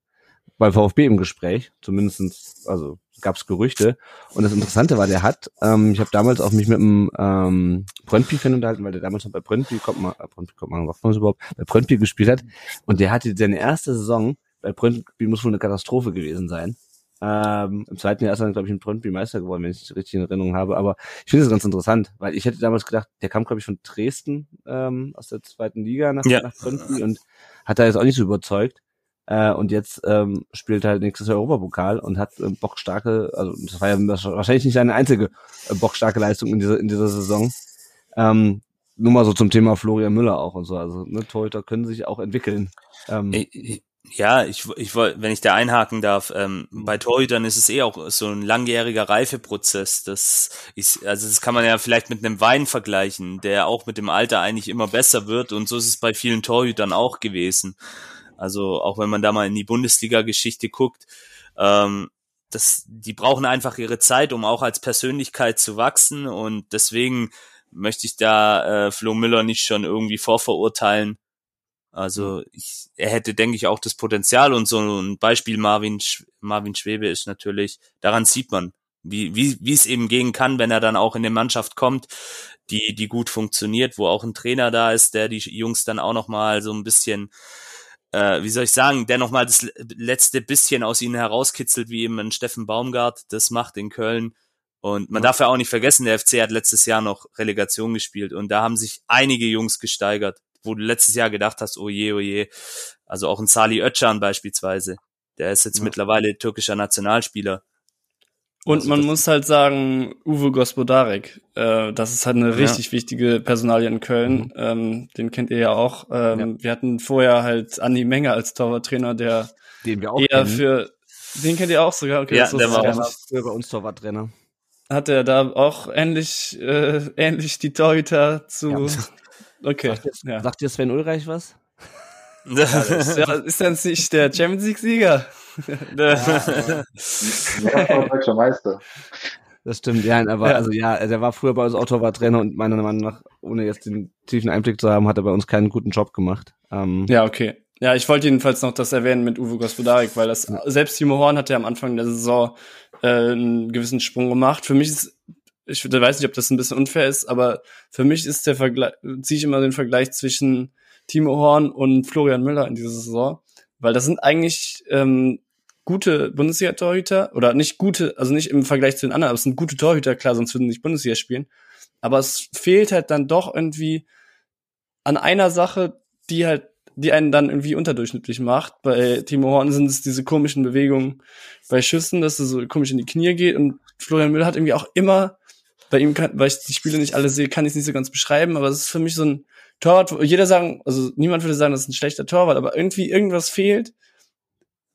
beim VfB im Gespräch, zumindestens, also gab es Gerüchte. Und das Interessante war, der hat, ähm, ich habe damals auch mich mit einem ähm, Brøndby-Fan unterhalten, weil der damals noch bei Brøndby, kommt man, äh, Brøndby kommt man, was man überhaupt, bei Brøndby gespielt hat. Und der hatte seine erste Saison, bei Brøndby muss wohl eine Katastrophe gewesen sein. Ähm, Im zweiten Jahr ist er dann, glaube ich, in Brøndby Meister geworden, wenn ich es richtig in Erinnerung habe. Aber ich finde es ganz interessant, weil ich hätte damals gedacht, der kam, glaube ich, von Dresden ähm, aus der zweiten Liga nach, Ja. nach Brøndby und hat da jetzt auch nicht so überzeugt. Äh, und jetzt ähm, spielt halt nächstes Jahr Europapokal und hat äh, bockstarke, also das war ja wahrscheinlich nicht seine einzige äh, bockstarke Leistung in dieser, in dieser Saison. Ähm, nur mal so zum Thema Florian Müller auch und so. Also ne, Torhüter können sich auch entwickeln. Ähm, Ja, ich, ich wollte, wenn ich da einhaken darf, ähm, bei Torhütern ist es eh auch so ein langjähriger Reifeprozess. Das ist, also das kann man ja vielleicht mit einem Wein vergleichen, der auch mit dem Alter eigentlich immer besser wird und so ist es bei vielen Torhütern auch gewesen. Also auch wenn man da mal in die Bundesliga-Geschichte guckt, ähm, das, die brauchen einfach ihre Zeit, um auch als Persönlichkeit zu wachsen und deswegen möchte ich da äh, Flo Müller nicht schon irgendwie vorverurteilen. Also ich, er hätte, denke ich, auch das Potenzial und so ein Beispiel Marvin, Sch- Marvin Schwebe ist natürlich, daran sieht man, wie, wie, wie es eben gehen kann, wenn er dann auch in eine Mannschaft kommt, die, die gut funktioniert, wo auch ein Trainer da ist, der die Jungs dann auch nochmal so ein bisschen, äh, wie soll ich sagen, der nochmal das letzte bisschen aus ihnen herauskitzelt, wie eben ein Steffen Baumgart das macht in Köln. Und man darf ja auch nicht vergessen, der FC hat letztes Jahr noch Relegation gespielt und da haben sich einige Jungs gesteigert, wo du letztes Jahr gedacht hast, oh je, oh je. Also auch ein Salih Özcan beispielsweise. Der ist jetzt Ja. mittlerweile türkischer Nationalspieler. Und Also man muss halt sagen, Uwe Gospodarek, äh, das ist halt eine Ja. richtig wichtige Personalie in Köln. Mhm. Ähm, den kennt ihr ja auch. Ähm, Wir hatten vorher halt Andi Menger als Torwarttrainer, der den wir auch eher kennen. für den kennt ihr auch sogar. Okay, Ja, der war nicht. früher bei uns Torwarttrainer. Hat er da auch ähnlich, äh, ähnlich die Torhüter zu. Okay. Sagt, Ja. sagt dir Sven Ulreich was? Ist, ja, ist dann nicht der Champions League-Sieger? Ja, deutscher Meister. Das stimmt, ja, aber Ja. also ja, der war früher bei uns auch Torwarttrainer und meiner Meinung nach, ohne jetzt den tiefen Einblick zu haben, hat er bei uns keinen guten Job gemacht. Ähm, Ja, okay. Ja, ich wollte jedenfalls noch das erwähnen mit Uwe Gospodarek, weil das selbst Timo Horn hat ja am Anfang der Saison äh, einen gewissen Sprung gemacht. Für mich ist, ich weiß nicht, ob das ein bisschen unfair ist, aber für mich ist der Vergleich, ziehe ich immer den Vergleich zwischen Timo Horn und Florian Müller in dieser Saison, weil das sind eigentlich ähm, gute Bundesliga-Torhüter oder nicht gute, also nicht im Vergleich zu den anderen, aber es sind gute Torhüter, klar, sonst würden sie nicht Bundesliga spielen. Aber es fehlt halt dann doch irgendwie an einer Sache, die halt, die einen dann irgendwie unterdurchschnittlich macht. Bei Timo Horn sind es diese komischen Bewegungen bei Schüssen, dass er so komisch in die Knie geht und Florian Müller hat irgendwie auch immer, bei ihm kann, weil ich die Spiele nicht alle sehe, kann ich es nicht so ganz beschreiben, aber es ist für mich so ein Torwart, jeder sagen, also niemand würde sagen, das ist ein schlechter Torwart, aber irgendwie irgendwas fehlt.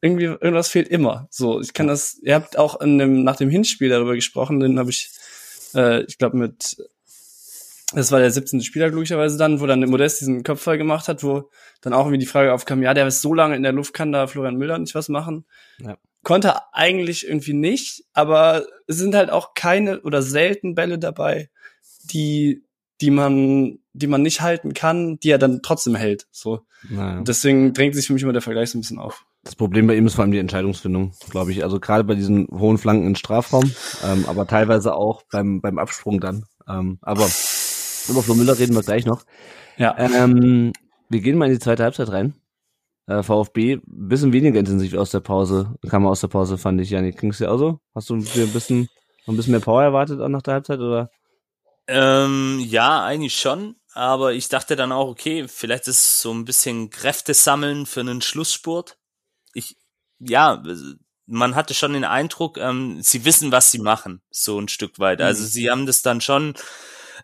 Irgendwie, irgendwas fehlt immer. So, ich kann das, ihr habt auch in dem, nach dem Hinspiel darüber gesprochen, den habe ich, äh, ich glaube, mit das war der 17. Spieler glücklicherweise dann, wo dann Modest diesen Kopfball gemacht hat, wo dann auch irgendwie die Frage aufkam, ja, der ist so lange in der Luft, kann da Florian Müller nicht was machen? Ja. Konnte eigentlich irgendwie nicht, aber es sind halt auch keine oder selten Bälle dabei, die, die man, die man nicht halten kann, die er dann trotzdem hält. So. naja. Deswegen drängt sich für mich immer der Vergleich so ein bisschen auf. Das Problem bei ihm ist vor allem die Entscheidungsfindung, glaube ich. Also gerade bei diesen hohen Flanken in Strafraum, ähm, aber teilweise auch beim, beim Absprung dann. Ähm, aber über Flo Müller reden wir gleich noch. Ja. Ähm, wir gehen mal in die zweite Halbzeit rein. Äh, VfB, ein bisschen weniger intensiv aus der Pause, kam aus der Pause, fand ich. Janik, ging's dir auch so? Hast du dir ein bisschen, ein bisschen mehr Power erwartet auch nach der Halbzeit, oder? Ähm, ja, eigentlich schon. Aber ich dachte dann auch, okay, vielleicht ist es so ein bisschen Kräfte sammeln für einen Schlussspurt. Ich, ja, man hatte schon den Eindruck, ähm, sie wissen, was sie machen, so ein Stück weit. Also Mhm. sie haben das dann schon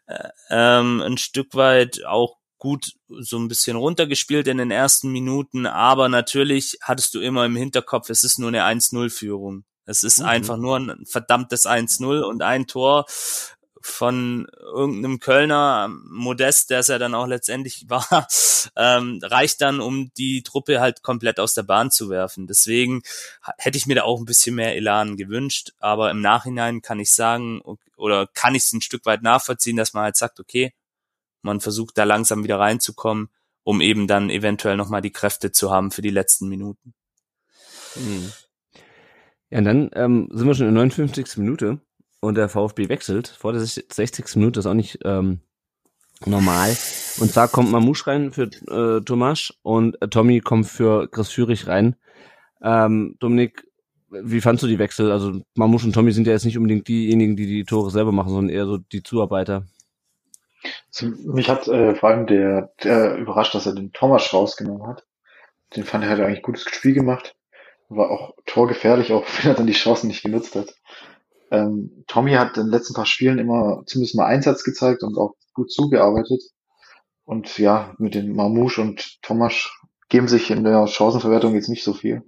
äh, ähm, ein Stück weit auch gut so ein bisschen runtergespielt in den ersten Minuten, aber natürlich hattest du immer im Hinterkopf, es ist nur eine 1-0-Führung. Es ist Mhm. einfach nur ein verdammtes 1-0 und ein Tor von irgendeinem Kölner Modest, der es ja dann auch letztendlich war, ähm, reicht dann, um die Truppe halt komplett aus der Bahn zu werfen. Deswegen hätte ich mir da auch ein bisschen mehr Elan gewünscht, aber im Nachhinein kann ich sagen oder kann ich es ein Stück weit nachvollziehen, dass man halt sagt, okay, man versucht da langsam wieder reinzukommen, um eben dann eventuell nochmal die Kräfte zu haben für die letzten Minuten. Mhm. Ja, und dann ähm, sind wir schon in der 59. Minute und der VfB wechselt vor der 60. Minute, ist auch nicht ähm, normal. Und zwar kommt Mamouche rein für äh, Tomasch und äh, Tommy kommt für Chris Führig rein. Ähm, Dominik, wie fandst du die Wechsel? Also Mamouche und Tommy sind ja jetzt nicht unbedingt diejenigen, die die Tore selber machen, sondern eher so die Zuarbeiter. Also, mich hat äh, vor allem der, der überrascht, dass er den Thomas rausgenommen hat. Den fand er hat eigentlich gutes Spiel gemacht. War auch torgefährlich, auch wenn er dann die Chancen nicht genutzt hat. Ähm, Tommy hat in den letzten paar Spielen immer zumindest mal Einsatz gezeigt und auch gut zugearbeitet. Und ja, mit den Mamouche und Thomas geben sich in der Chancenverwertung jetzt nicht so viel.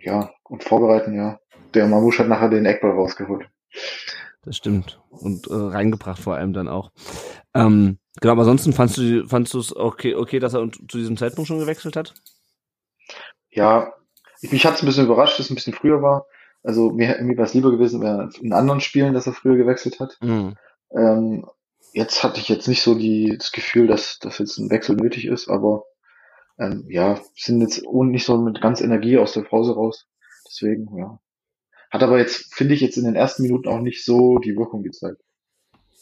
Ja, und vorbereiten, ja. Der Mamouche hat nachher den Eckball rausgeholt. Das stimmt. Und äh, reingebracht vor allem dann auch. Ähm, genau, aber ansonsten fandst du fandst du es okay, okay, dass er zu diesem Zeitpunkt schon gewechselt hat? Ja, mich hat es ein bisschen überrascht, dass es ein bisschen früher war. Also mir, mir wäre es lieber gewesen, wäre in anderen Spielen, dass er früher gewechselt hat. Mhm. Ähm, jetzt hatte ich jetzt nicht so die, das Gefühl, dass, dass jetzt ein Wechsel nötig ist, aber ähm, ja, sind jetzt nicht so mit ganz Energie aus der Pause raus. Deswegen, ja. Hat aber jetzt, finde ich, jetzt in den ersten Minuten auch nicht so die Wirkung gezeigt.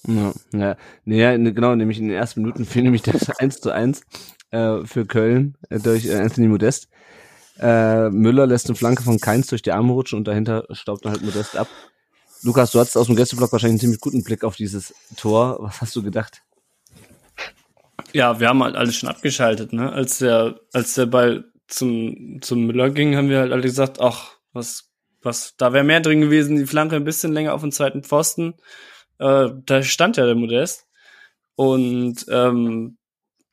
Ja, ja, ja genau, nämlich in den ersten Minuten fiel nämlich das 1 zu 1 äh, für Köln äh, durch äh, Anthony Modest. Äh, Müller lässt eine Flanke von Keins durch die Arme rutschen und dahinter staubt dann halt Modest ab. Lukas, du hattest aus dem Gästeblock wahrscheinlich einen ziemlich guten Blick auf dieses Tor. Was hast du gedacht? Ja, wir haben halt alles schon abgeschaltet, ne? Als der, als der Ball zum, zum Müller ging, haben wir halt alle gesagt, ach, was, was, da wäre mehr drin gewesen, die Flanke ein bisschen länger auf dem zweiten Pfosten. Äh, da stand ja der Modest. Und ähm,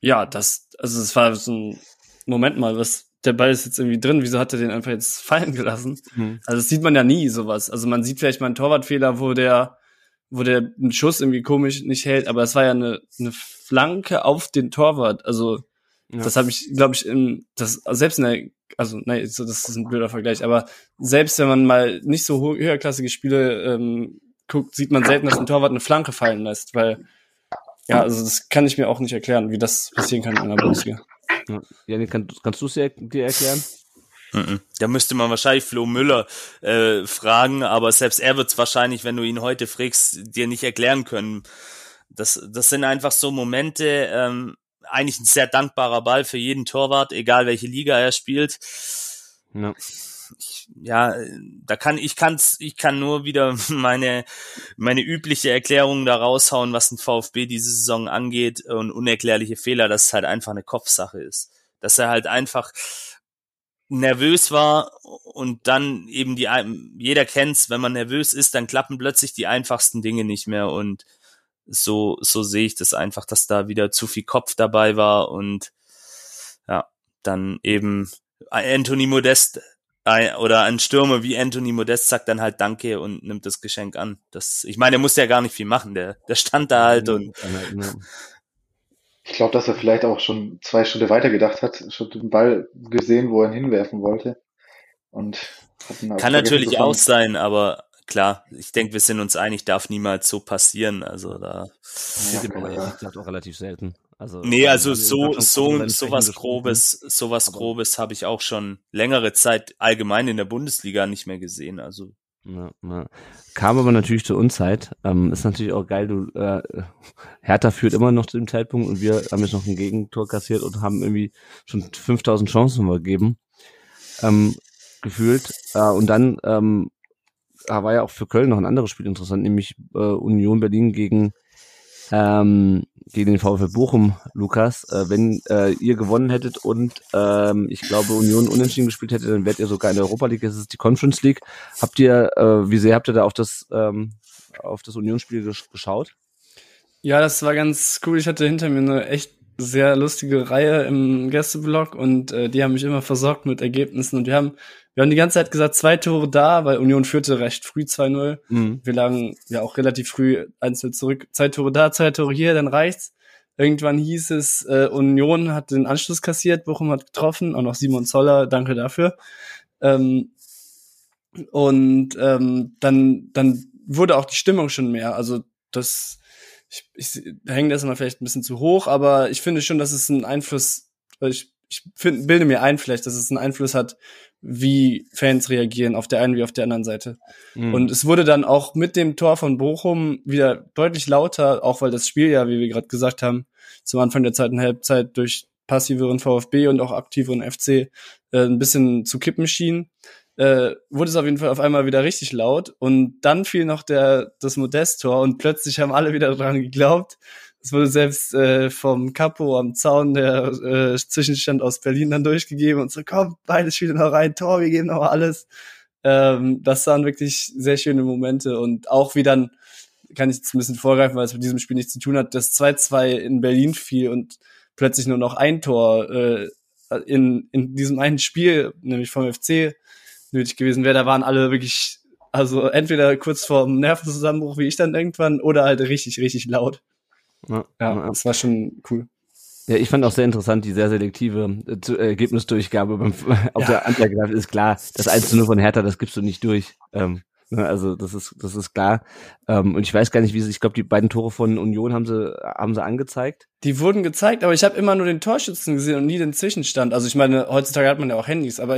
ja, das, also es war so ein Moment mal, was, der Ball ist jetzt irgendwie drin, wieso hat er den einfach jetzt fallen gelassen? Mhm. Also das sieht man ja nie, sowas. Also man sieht vielleicht mal einen Torwartfehler, wo der, wo der einen Schuss irgendwie komisch nicht hält, aber es war ja eine, eine Flanke auf den Torwart. Also ja. das habe ich, glaube ich, in, das, selbst in der, also nein, das ist ein blöder Vergleich, aber selbst wenn man mal nicht so höherklassige Spiele ähm, guckt, sieht man selten, dass ein Torwart eine Flanke fallen lässt, weil ja, also das kann ich mir auch nicht erklären, wie das passieren kann in einer Bundesliga. Janik, kann, kannst du es dir, dir erklären? Da müsste man wahrscheinlich Flo Müller äh, fragen, aber selbst er wird es wahrscheinlich, wenn du ihn heute fragst, dir nicht erklären können. Das, das sind einfach so Momente, ähm, eigentlich ein sehr dankbarer Ball für jeden Torwart, egal welche Liga er spielt. Ja ich, ja, da kann ich kann's, ich kann nur wieder meine meine übliche Erklärung da raushauen, was ein VfB diese Saison angeht und unerklärliche Fehler, dass es halt einfach eine Kopfsache ist, dass er halt einfach nervös war und dann eben die jeder kennt's, wenn man nervös ist, dann klappen plötzlich die einfachsten Dinge nicht mehr und so so sehe ich das einfach, dass da wieder zu viel Kopf dabei war und ja, dann eben Anthony Modest oder ein Stürmer wie Anthony Modest sagt dann halt Danke und nimmt das Geschenk an. Das, ich meine, er musste ja gar nicht viel machen. Der, der stand da halt und. Ich glaube, dass er vielleicht auch schon zwei Stunden weiter gedacht hat, schon den Ball gesehen, wo er ihn hinwerfen wollte. Und kann natürlich auch sein, aber klar, ich denke, wir sind uns einig, darf niemals so passieren. Also da. Ja, ja. auch relativ selten. Also, nee, also so, so, so was Grobes, so was Grobes habe ich auch schon längere Zeit allgemein in der Bundesliga nicht mehr gesehen. Also. Ja, ja. Kam aber natürlich zur Unzeit. Ähm, ist natürlich auch geil, du, äh, Hertha führt immer noch zu dem Zeitpunkt und wir haben jetzt noch ein Gegentor kassiert und haben irgendwie schon 5000 Chancen übergeben. Ähm, gefühlt. Äh, und dann ähm, war ja auch für Köln noch ein anderes Spiel interessant, nämlich äh, Union Berlin gegen ähm, gegen den VfL Bochum, Lukas. Äh, wenn äh, ihr gewonnen hättet und ähm, ich glaube Union unentschieden gespielt hätte, dann wärt ihr sogar in der Europa League. Das ist die Conference League. Habt ihr, äh, wie sehr habt ihr da auf das ähm, auf das Unionsspiel gesch geschaut? Ja, das war ganz cool. Ich hatte hinter mir eine echt sehr lustige Reihe im Gästeblock und äh, die haben mich immer versorgt mit Ergebnissen und wir haben wir haben die ganze Zeit gesagt, zwei Tore da, weil Union führte recht früh 2-0. Mhm. Wir lagen ja auch relativ früh einzeln zurück. Zwei Tore da, zwei Tore hier, dann reicht's. Irgendwann hieß es, äh, Union hat den Anschluss kassiert, Bochum hat getroffen, auch noch Simon Zoller, danke dafür. Ähm, und ähm, dann, dann wurde auch die Stimmung schon mehr. Also das, ich, ich hänge das mal vielleicht ein bisschen zu hoch, aber ich finde schon, dass es einen Einfluss, ich, ich find, bilde mir ein vielleicht, dass es einen Einfluss hat, wie Fans reagieren auf der einen wie auf der anderen Seite. Mhm. Und es wurde dann auch mit dem Tor von Bochum wieder deutlich lauter, auch weil das Spiel ja, wie wir gerade gesagt haben, zum Anfang der zweiten Halbzeit durch passiveren VfB und auch aktiveren FC äh, ein bisschen zu kippen schien, äh, wurde es auf jeden Fall auf einmal wieder richtig laut. Und dann fiel noch der, das Modest-Tor und plötzlich haben alle wieder dran geglaubt. Es wurde selbst äh, vom Capo am Zaun der äh, Zwischenstand aus Berlin dann durchgegeben und so, komm, beide Spiele noch rein, Tor, wir geben noch alles. Ähm, das waren wirklich sehr schöne Momente und auch wie dann, kann ich jetzt ein bisschen vorgreifen, weil es mit diesem Spiel nichts zu tun hat, das 2-2 in Berlin fiel und plötzlich nur noch ein Tor äh, in, in diesem einen Spiel, nämlich vom FC, nötig gewesen wäre. Da waren alle wirklich, also entweder kurz vorm Nervenzusammenbruch, wie ich dann irgendwann, oder halt richtig, richtig laut. Ja, Ja, das war schon cool. Ja, ich fand auch sehr interessant die sehr selektive äh, Ergebnisdurchgabe beim, auf Ja. der Anzeige. Ist klar, das 1 zu 0 von Hertha, das gibst du nicht durch. Ähm, ne, also das ist das ist klar. Ähm, und ich weiß gar nicht, wie sie. Ich glaube, die beiden Tore von Union haben sie haben sie angezeigt. Die wurden gezeigt, aber ich habe immer nur den Torschützen gesehen und nie den Zwischenstand. Also ich meine, heutzutage hat man ja auch Handys, aber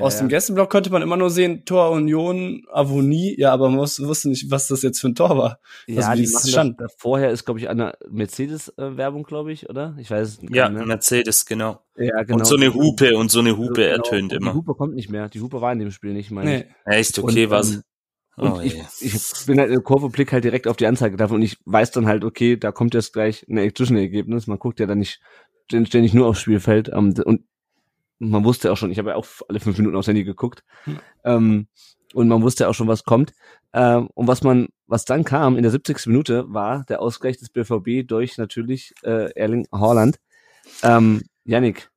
aus Ja, dem ja. Gästeblock konnte man immer nur sehen, Tor Union, Avonie, ja, aber man wus- wusste nicht, was das jetzt für ein Tor war. Ja, Also, die machen stand. das, vorher ist glaube ich eine Mercedes-Werbung, glaube ich, oder? Ich weiß es Ja, ne? Mercedes, genau. ja, genau. Und so eine Hupe und so eine Hupe Genau. ertönt immer. Die Hupe kommt nicht mehr. Die Hupe war in dem Spiel nicht, meine ich. Nee. Echt, okay, Und, was? Und Oh, ich, ich bin halt in der Kurve, blick halt direkt auf die Anzeige davon und ich weiß dann halt, okay, da kommt jetzt gleich ein Zwischenergebnis. Man guckt ja dann nicht ständig nur aufs Spielfeld. Ähm, und man wusste auch schon, ich habe ja auch alle fünf Minuten aufs Handy geguckt. Hm. Ähm, und man wusste auch schon, was kommt. Ähm, und was man, was dann kam in der 70. Minute, war der Ausgleich des BVB durch natürlich äh, Erling Haaland. Ähm, Yannick,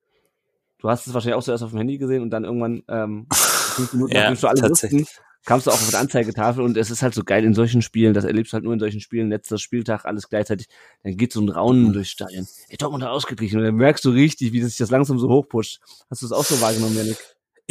du hast es wahrscheinlich auch zuerst auf dem Handy gesehen und dann irgendwann ähm, fünf Minuten, Ja, nachdem schon alle tatsächlich. wussten, kamst du auch auf der Anzeigetafel und es ist halt so geil in solchen Spielen, das erlebst du halt nur in solchen Spielen, letzter Spieltag, alles gleichzeitig, dann geht so ein Raunen durchs Stadion. Ey, Dortmund hat ausgeglichen und dann merkst du richtig, wie das sich das langsam so hochpusht. Hast du es auch so wahrgenommen, Janik?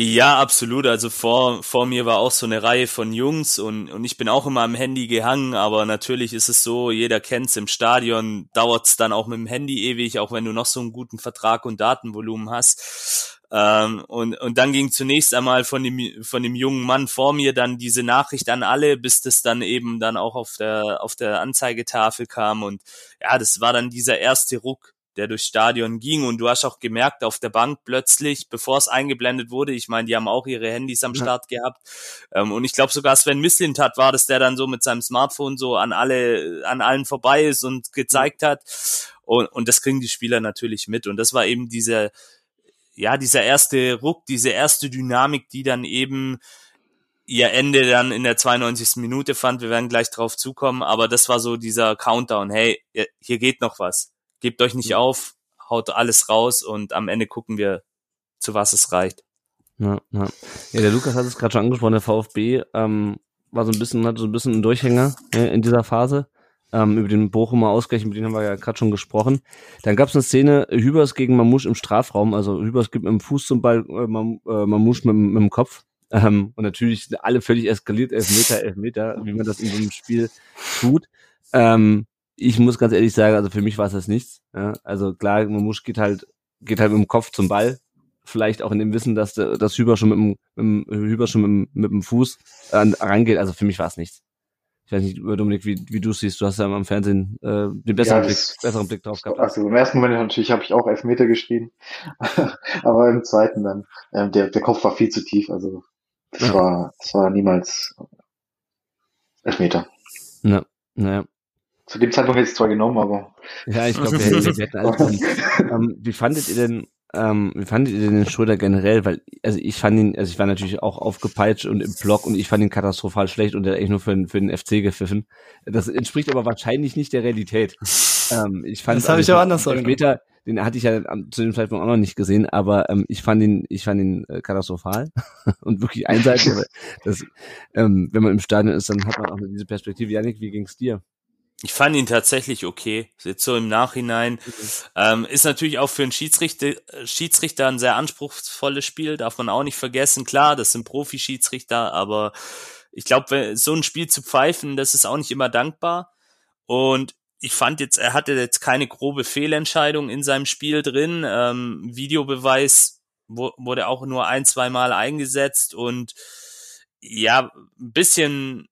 Ja, absolut. Also vor, vor mir war auch so eine Reihe von Jungs und, und ich bin auch immer am Handy gehangen, aber natürlich ist es so, jeder kennt's im Stadion, dauert's dann auch mit dem Handy ewig, auch wenn du noch so einen guten Vertrag und Datenvolumen hast. Ähm, und, und dann ging zunächst einmal von dem, von dem jungen Mann vor mir dann diese Nachricht an alle, bis das dann eben dann auch auf der, auf der Anzeigetafel kam. Und ja, das war dann dieser erste Ruck, der durchs Stadion ging. Und du hast auch gemerkt auf der Bank plötzlich, bevor es eingeblendet wurde, ich meine, die haben auch ihre Handys am. Start gehabt. Ähm, und ich glaube sogar Sven Mislintat war das, der dann so mit seinem Smartphone so an alle, an allen vorbei ist und gezeigt hat. Und, und das kriegen die Spieler natürlich mit. Und das war eben diese, ja, dieser erste Ruck, diese erste Dynamik, die dann eben ihr Ende dann in der 92. Minute fand. Wir werden gleich drauf zukommen, aber das war so dieser Countdown. Hey, hier geht noch was. Gebt euch nicht auf, haut alles raus und am Ende gucken wir, zu was es reicht. Ja, ja. ja der Lukas hat es gerade schon angesprochen, der VfB ähm, war so ein bisschen, hatte so ein bisschen einen Durchhänger äh, in dieser Phase. Ähm, über den Bochumer Ausgleich, über den haben wir ja gerade schon gesprochen. Dann gab es eine Szene, Hübers gegen Mamouche im Strafraum, also Hübers gibt mit dem Fuß zum Ball, äh, Mam, äh, mit, dem- mit dem Kopf. Ähm, und natürlich sind alle völlig eskaliert, Elfmeter, Elfmeter, wie man das in so einem Spiel tut. Ähm, ich muss ganz ehrlich sagen, also für mich war es das nichts. Ja? Also klar, Mamouche geht halt, geht halt mit dem Kopf zum Ball, vielleicht auch in dem Wissen, dass dass Hüber schon mit dem, mit dem Hüber schon mit dem, mit dem Fuß äh, rangeht. Also für mich war es nichts. Ich weiß nicht, Dominik, wie, wie du siehst. Du hast ja am Fernsehen äh, den besseren, Ja, Blick, besseren Blick drauf gehabt. Also im ersten Moment natürlich habe ich auch Elfmeter geschrien, aber im zweiten dann, ähm, der, der Kopf war viel zu tief, also das Ja. war, das war niemals Elfmeter. Ja, naja. Zu dem Zeitpunkt hätte ich es zwar genommen, aber Ja, ich glaube, wir, wir hätten alles ähm, Wie fandet ihr denn, ähm, wie fandet ihr den Schröder generell? Weil, also ich fand ihn, also ich war natürlich auch aufgepeitscht und im Block und ich fand ihn katastrophal schlecht und er hat eigentlich nur für, den- für den FC gepfiffen. Das entspricht aber wahrscheinlich nicht der Realität. Ähm, ich fand Das habe ich auch anders der Elfmeter, den hatte ich ja zu dem Zeitpunkt auch noch nicht gesehen, aber ähm, ich fand ihn, ich fand ihn äh, katastrophal und wirklich einseitig. das, ähm, wenn man im Stadion ist, dann hat man auch diese Perspektive. Janik, wie ging's dir? Ich fand ihn tatsächlich okay. Jetzt so im Nachhinein. Mhm. Ähm, ist natürlich auch für einen Schiedsrichter, Schiedsrichter ein sehr anspruchsvolles Spiel, darf man auch nicht vergessen. Klar, das sind Profi-Schiedsrichter, aber ich glaube, so ein Spiel zu pfeifen, das ist auch nicht immer dankbar. Und ich fand jetzt, er hatte jetzt keine grobe Fehlentscheidung in seinem Spiel drin. Ähm, Videobeweis wurde auch nur ein, zwei Mal eingesetzt und ja, ein bisschen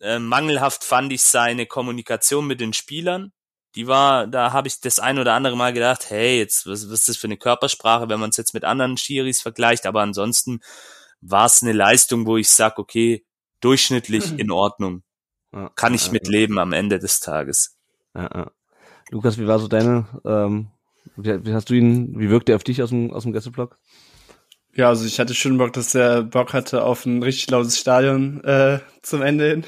äh, mangelhaft fand ich seine Kommunikation mit den Spielern. Die war, da habe ich das ein oder andere Mal gedacht, hey, jetzt was, was ist das für eine Körpersprache, wenn man es jetzt mit anderen Schiris vergleicht, aber ansonsten war es eine Leistung, wo ich sag, okay, durchschnittlich in Ordnung. Kann ich mit leben am Ende des Tages. Lukas, wie war so deine, ähm, wie, wie, hast du ihn, wie wirkte er auf dich aus dem, aus dem Gästeblock? Ja, also ich hatte schon Bock, dass er Bock hatte auf ein richtig lautes Stadion äh, zum Ende hin.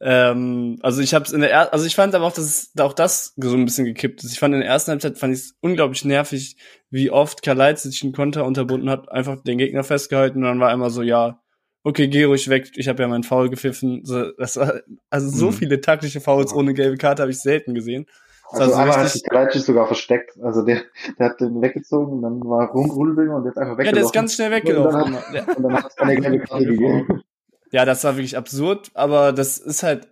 Ähm, also ich habe es in der er also ich fand aber auch, dass es, auch das so ein bisschen gekippt ist. Ich fand in der ersten Halbzeit fand ich es unglaublich nervig, wie oft Kaleit sich einen Konter unterbunden hat, einfach den Gegner festgehalten und dann war immer so, ja, okay, geh ruhig weg, ich habe ja meinen Foul gepfiffen. So, das war, also so mhm. viele taktische Fouls ohne gelbe Karte habe ich selten gesehen. Also, also einmal hat sich Kalajdzic sogar versteckt. Also der, der hat den weggezogen und dann war Rumgrudel und jetzt einfach weggelaufen. Ja, der ist ganz schnell weggelaufen. Und dann hat, und dann hat es keine gelbe Karte gegeben. Ja, das war wirklich absurd, aber das ist halt,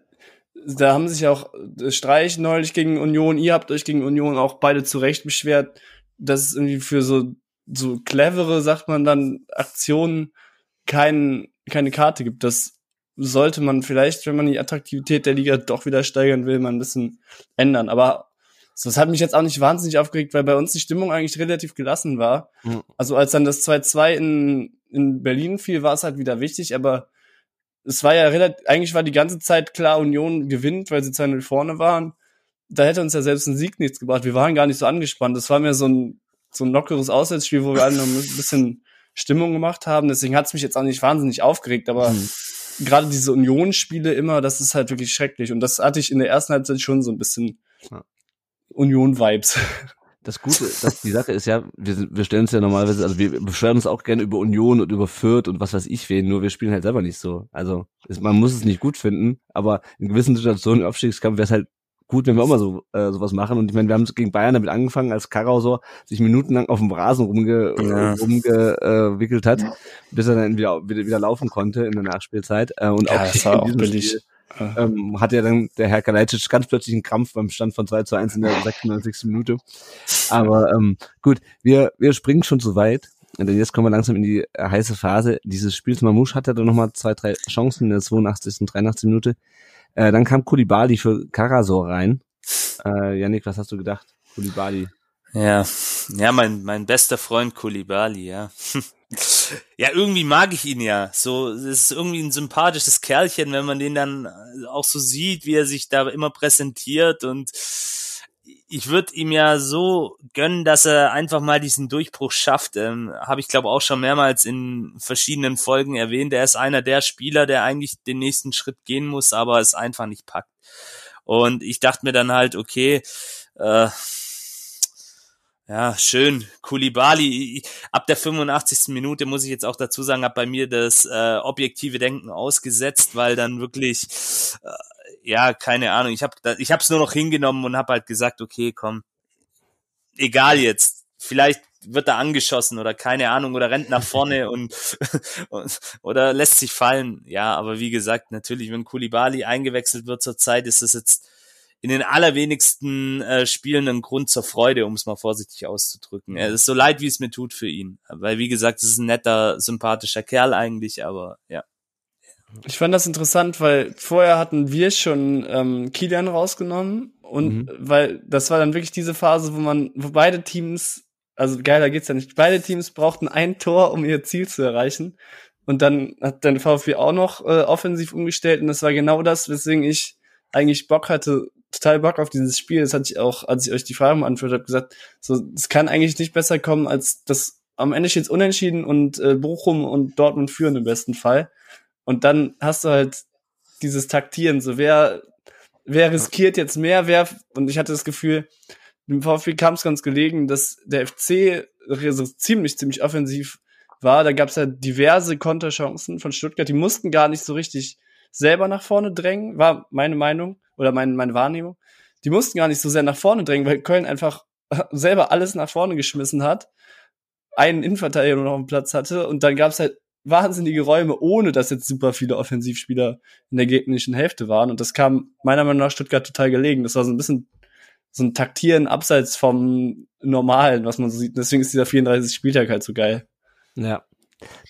da haben sich auch Streich neulich gegen Union, ihr habt euch gegen Union auch beide zurecht beschwert, dass es irgendwie für so, so clevere, sagt man dann, Aktionen kein, keine Karte gibt. Das sollte man vielleicht, wenn man die Attraktivität der Liga doch wieder steigern will, mal ein bisschen ändern. Aber das hat mich jetzt auch nicht wahnsinnig aufgeregt, weil bei uns die Stimmung eigentlich relativ gelassen war. Mhm. Also als dann das 2-2 in, in Berlin fiel, war es halt wieder wichtig, aber es war ja relativ, eigentlich war die ganze Zeit klar, Union gewinnt, weil sie zwei vorne waren. Da hätte uns ja selbst ein Sieg nichts gebracht. Wir waren gar nicht so angespannt. Das war mir so ein, so ein lockeres Auswärtsspiel, wo wir alle noch ein bisschen Stimmung gemacht haben. Deswegen hat es mich jetzt auch nicht wahnsinnig aufgeregt, aber mhm. Gerade diese Union-Spiele immer, das ist halt wirklich schrecklich. Und das hatte ich in der ersten Halbzeit schon so ein bisschen ja. Union-Vibes. das Gute, das, die Sache ist ja, wir, wir stellen uns ja normalerweise, also wir beschweren uns auch gerne über Union und über Fürth und was weiß ich wen, nur wir spielen halt selber nicht so. Also ist, man muss es nicht gut finden, aber in gewissen Situationen im Aufstiegskampf wäre es halt gut, wenn wir auch mal so äh, sowas machen. Und ich meine, wir haben gegen Bayern damit angefangen, als Karau so sich minutenlang auf dem Rasen rumge ja. rumgewickelt hat, bis er dann wieder, wieder, wieder laufen konnte in der Nachspielzeit. Äh, und ja, auch, das war auch billig. Spiel, ähm, hatte ja dann der Herr Kalajdzic ganz plötzlich einen Krampf beim Stand von 2 zu 1 in der 96. Minute. Aber ähm, gut, wir, wir springen schon zu weit. Denn jetzt kommen wir langsam in die äh, heiße Phase dieses Spiels. Mamouche hatte dann nochmal zwei, drei Chancen in der 82. und 83. Minute. Äh, dann kam Kulibali für Karasor rein. Äh, Janik, was hast du gedacht? Kulibali. Ja, ja, mein, mein bester Freund Kulibali, ja. Ja, irgendwie mag ich ihn ja. So, es ist irgendwie ein sympathisches Kerlchen, wenn man den dann auch so sieht, wie er sich da immer präsentiert und ich würde ihm ja so gönnen, dass er einfach mal diesen Durchbruch schafft. Ähm, Habe ich glaube auch schon mehrmals in verschiedenen Folgen erwähnt. Er ist einer der Spieler, der eigentlich den nächsten Schritt gehen muss, aber es einfach nicht packt. Und ich dachte mir dann halt, okay, äh, ja, schön. Kulibali, ab der 85. Minute muss ich jetzt auch dazu sagen, hat bei mir das äh, objektive Denken ausgesetzt, weil dann wirklich, äh, ja, keine Ahnung, ich habe ich hab's nur noch hingenommen und habe halt gesagt, okay, komm, egal jetzt, vielleicht wird er angeschossen oder keine Ahnung oder rennt nach vorne und, und oder lässt sich fallen. Ja, aber wie gesagt, natürlich, wenn Kulibali eingewechselt wird zur Zeit, ist es jetzt in den allerwenigsten äh, Spielen ein Grund zur Freude, um es mal vorsichtig auszudrücken. Es ist so leid, wie es mir tut für ihn. Weil, wie gesagt, es ist ein netter, sympathischer Kerl eigentlich, aber ja. Ich fand das interessant, weil vorher hatten wir schon ähm, Kilian rausgenommen und mhm. weil das war dann wirklich diese Phase, wo man, wo beide Teams, also geiler geht's ja nicht, beide Teams brauchten ein Tor, um ihr Ziel zu erreichen. Und dann hat dann VfB auch noch äh, offensiv umgestellt und das war genau das, weswegen ich eigentlich Bock hatte, total Bock auf dieses Spiel. Das hatte ich auch, als ich euch die Frage beantwortet habe, gesagt, so, es kann eigentlich nicht besser kommen, als das am Ende steht unentschieden und äh, Bochum und Dortmund führen im besten Fall. Und dann hast du halt dieses Taktieren, so wer, wer riskiert jetzt mehr, wer, und ich hatte das Gefühl, dem VfB kam es ganz gelegen, dass der FC so ziemlich, ziemlich offensiv war. Da gab es ja diverse Konterchancen von Stuttgart. Die mussten gar nicht so richtig selber nach vorne drängen, war meine Meinung oder meine, meine Wahrnehmung. Die mussten gar nicht so sehr nach vorne drängen, weil Köln einfach selber alles nach vorne geschmissen hat, einen Innenverteidiger nur noch auf dem Platz hatte und dann gab es halt wahnsinnige Räume, ohne dass jetzt super viele Offensivspieler in der gegnerischen Hälfte waren. Und das kam meiner Meinung nach Stuttgart total gelegen. Das war so ein bisschen so ein Taktieren abseits vom Normalen, was man so sieht. Deswegen ist dieser 34. Spieltag halt so geil. Ja,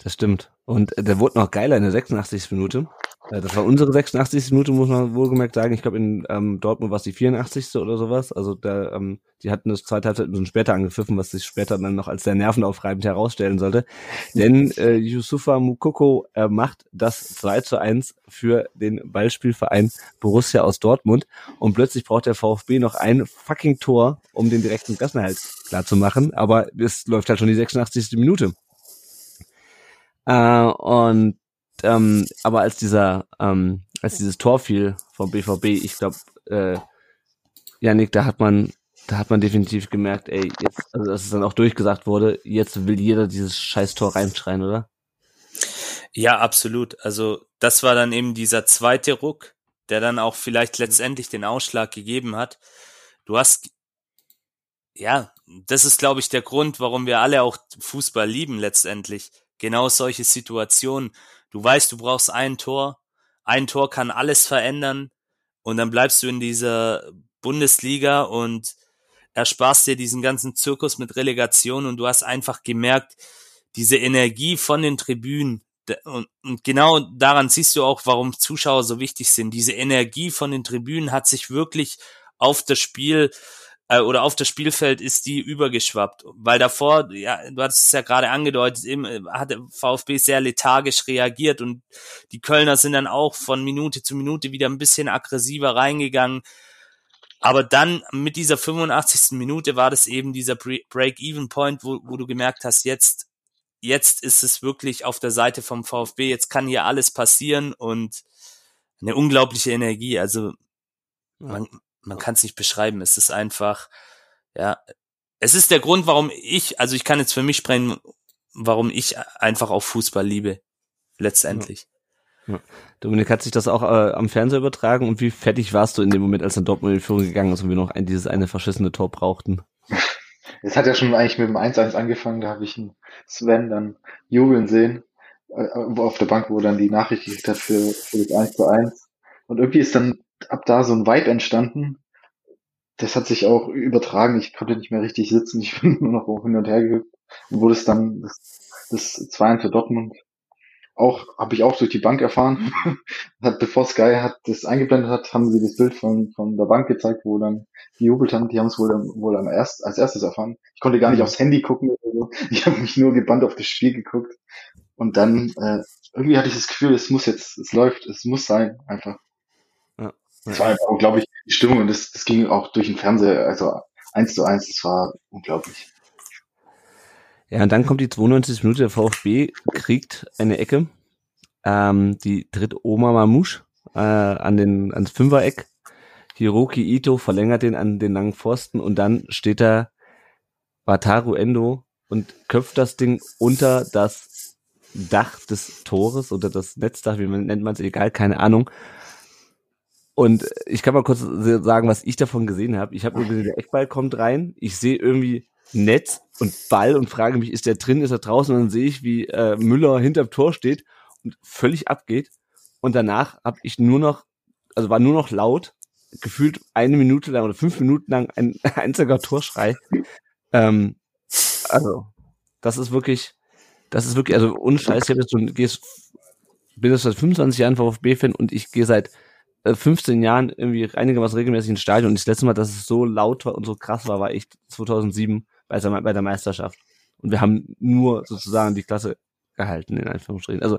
das stimmt. Und der wurde noch geiler in der 86. Minute. Äh, das war unsere 86. Minute, muss man wohlgemerkt sagen. Ich glaube, in ähm, Dortmund war es die 84. oder sowas. Also der, ähm, die hatten das zweite Halbzeit ein bisschen später angepfiffen, was sich später dann noch als sehr nervenaufreibend herausstellen sollte. Denn äh, Yusufa Mukoko äh, macht das 2 zu 1 für den Ballspielverein Borussia aus Dortmund. Und plötzlich braucht der VfB noch ein fucking Tor, um den direkten Klassenerhalt klar zu machen. Aber es läuft halt schon die 86. Minute. Äh, und ähm, aber als dieser, ähm, als dieses Tor fiel vom BVB, ich glaube, äh, Janik, da hat man, da hat man definitiv gemerkt, ey, jetzt, also dass es dann auch durchgesagt wurde, jetzt will jeder dieses scheiß Tor reinschreien, oder? Ja, absolut. Also das war dann eben dieser zweite Ruck, der dann auch vielleicht letztendlich den Ausschlag gegeben hat. Du hast, ja, das ist, glaube ich, der Grund, warum wir alle auch Fußball lieben letztendlich. Genau solche Situationen. Du weißt, du brauchst ein Tor. Ein Tor kann alles verändern. Und dann bleibst du in dieser Bundesliga und ersparst dir diesen ganzen Zirkus mit Relegation und du hast einfach gemerkt, diese Energie von den Tribünen, und, und genau daran siehst du auch, warum Zuschauer so wichtig sind. Diese Energie von den Tribünen hat sich wirklich auf das Spiel äh, oder auf das Spielfeld ist die übergeschwappt. Weil davor, ja, du hattest es ja gerade angedeutet, eben, äh, hat der VfB sehr lethargisch reagiert und die Kölner sind dann auch von Minute zu Minute wieder ein bisschen aggressiver reingegangen. Aber dann mit dieser 85. Minute war das eben dieser Break-Even-Point, wo, wo du gemerkt hast, jetzt, jetzt ist es wirklich auf der Seite vom VfB, jetzt kann hier alles passieren und eine unglaubliche Energie. Also man, man kann es nicht beschreiben. Es ist einfach, ja, es ist der Grund, warum ich, also ich kann jetzt für mich sprechen, warum ich einfach auch Fußball liebe, letztendlich. Ja. Dominik hat sich das auch äh, am Fernseher übertragen und wie fertig warst du in dem Moment, als dann Dortmund in die Führung gegangen ist und wir noch ein, dieses eine verschissene Tor brauchten? Es hat ja schon eigentlich mit dem 1-1 angefangen, da habe ich einen Sven dann jubeln sehen, äh, auf der Bank, wo dann die Nachricht gekriegt hat für, für das 1 zu 1. Und irgendwie ist dann ab da so ein Vibe entstanden. Das hat sich auch übertragen. Ich konnte nicht mehr richtig sitzen. Ich bin nur noch hin und her gehüpft. Und wurde es dann das, das 2 für Dortmund. Auch, habe ich auch durch die Bank erfahren. hat, bevor Sky hat das eingeblendet hat, haben sie das Bild von, von der Bank gezeigt, wo dann die jubelt haben. Die haben es wohl, wohl am erst, als erstes erfahren. Ich konnte gar nicht aufs Handy gucken. Ich habe mich nur gebannt auf das Spiel geguckt. Und dann, äh, irgendwie hatte ich das Gefühl, es muss jetzt, es läuft, es muss sein, einfach. Das war einfach unglaublich die Stimmung und das, das ging auch durch den Fernseher, also eins zu eins, das war unglaublich. Ja, und dann kommt die 92. Minute, der VfB kriegt eine Ecke, ähm, die tritt Oma Mamouche äh, an den, ans Fünfereck. Hiroki Ito verlängert den an den langen Pfosten und dann steht da Wataru Endo und köpft das Ding unter das Dach des Tores oder das Netzdach, wie man nennt man es, egal, keine Ahnung. Und ich kann mal kurz sagen, was ich davon gesehen habe. Ich habe nur gesehen, der Eckball kommt rein. Ich sehe irgendwie Netz und Ball und frage mich, ist der drin, ist er draußen? Und dann sehe ich, wie äh, Müller hinterm Tor steht und völlig abgeht. Und danach habe ich nur noch, also war nur noch laut, gefühlt eine Minute lang oder fünf Minuten lang ein einziger Torschrei. Ähm, also, das ist wirklich, das ist wirklich, also unscheiß, ich habe jetzt so, gehst, bin jetzt seit 25 Jahren VfB-Fan und ich gehe seit 15 äh, Jahren irgendwie einigermaßen regelmäßig ins Stadion und das letzte Mal, dass es so laut war und so krass war, war echt 2007 bei der, Meisterschaft. Und wir haben nur sozusagen die Klasse gehalten, in Anführungsstrichen. Also,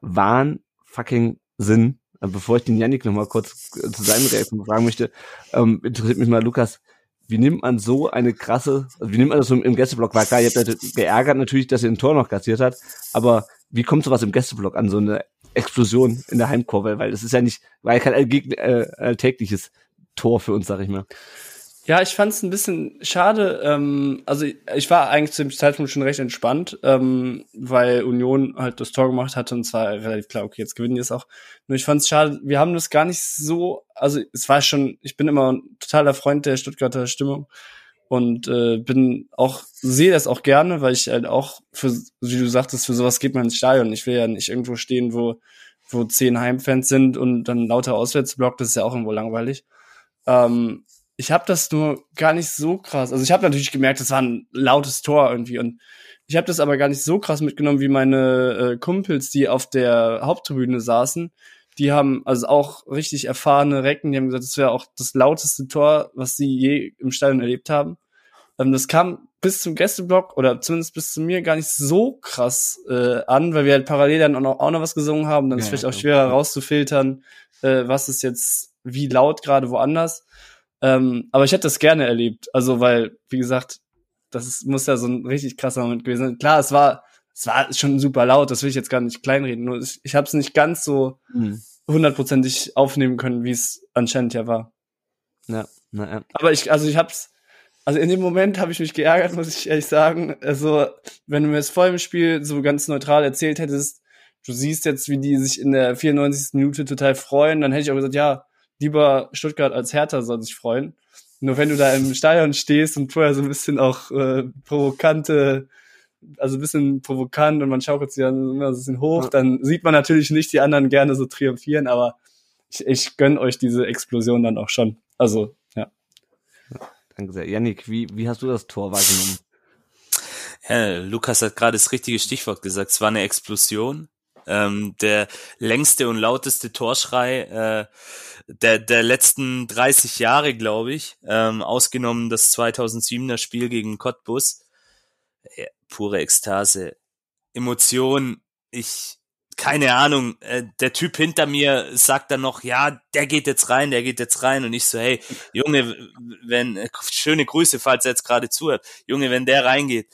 Wahn fucking Sinn. Bevor ich den Yannick nochmal kurz äh, zu seinen Reaktionen fragen möchte, ähm, interessiert mich mal, Lukas, wie nimmt man so eine krasse, also wie nimmt man das so im Gästeblock? War klar, ihr habt geärgert natürlich, dass ihr ein Tor noch kassiert hat, aber wie kommt sowas im Gästeblock an, so eine Explosion in der Heimkurve, weil es ist ja nicht, ja kein alltägliches Tor für uns, sag ich mal. Ja, ich fand es ein bisschen schade. Ähm, also ich war eigentlich zu dem Zeitpunkt schon recht entspannt, ähm, weil Union halt das Tor gemacht hatte und zwar relativ klar, okay, jetzt gewinnen die es auch. Nur ich fand es schade, wir haben das gar nicht so, also es war schon, ich bin immer ein totaler Freund der Stuttgarter Stimmung und äh, bin auch, sehe das auch gerne, weil ich halt auch für, wie du sagtest, für sowas geht man ins Stadion. Ich will ja nicht irgendwo stehen, wo, wo zehn Heimfans sind und dann lauter Auswärtsblock, das ist ja auch irgendwo langweilig. Ähm, ich habe das nur gar nicht so krass. Also ich habe natürlich gemerkt, das war ein lautes Tor irgendwie und ich habe das aber gar nicht so krass mitgenommen wie meine äh, Kumpels, die auf der Haupttribüne saßen. Die haben also auch richtig erfahrene Recken, die haben gesagt, das wäre auch das lauteste Tor, was sie je im Stadion erlebt haben. Ähm, das kam bis zum Gästeblock oder zumindest bis zu mir gar nicht so krass äh, an, weil wir halt parallel dann auch noch, auch noch was gesungen haben. Dann ja, ist vielleicht auch schwerer rauszufiltern, äh, was ist jetzt wie laut gerade woanders. Ähm, aber ich hätte das gerne erlebt. Also, weil, wie gesagt, das ist, muss ja so ein richtig krasser Moment gewesen sein. Klar, es war, es war schon super laut, das will ich jetzt gar nicht kleinreden. Nur ich, ich habe es nicht ganz so mhm. hundertprozentig aufnehmen können, wie es anscheinend ja war. Ja, na ja. Aber ich, also ich hab's, also in dem Moment habe ich mich geärgert, muss ich ehrlich sagen. Also, wenn du mir das vor dem Spiel so ganz neutral erzählt hättest, du siehst jetzt, wie die sich in der 94. Minute total freuen, dann hätte ich auch gesagt, ja, lieber Stuttgart als Hertha soll sich freuen. Nur wenn du da im Stadion stehst und vorher so ein bisschen auch äh, provokante, also ein bisschen provokant und man schaukelt sich dann immer so ein bisschen hoch, dann sieht man natürlich nicht die anderen gerne so triumphieren, aber ich, ich gönn euch diese Explosion dann auch schon. Also, ja. Danke sehr. Yannick, wie, wie hast du das Tor wahrgenommen? Ja, Lukas hat gerade das richtige Stichwort gesagt. Es war eine Explosion. Ähm, der längste und lauteste Torschrei äh, der, der letzten 30 Jahre, glaube ich, ähm, ausgenommen das 2007er Spiel gegen Cottbus. Ja, pure Ekstase, Emotion. Ich, keine Ahnung, äh, der Typ hinter mir sagt dann noch, ja, der geht jetzt rein, der geht jetzt rein und ich so, hey, Junge, wenn, äh, schöne Grüße, falls er jetzt gerade zuhört, Junge, wenn der reingeht,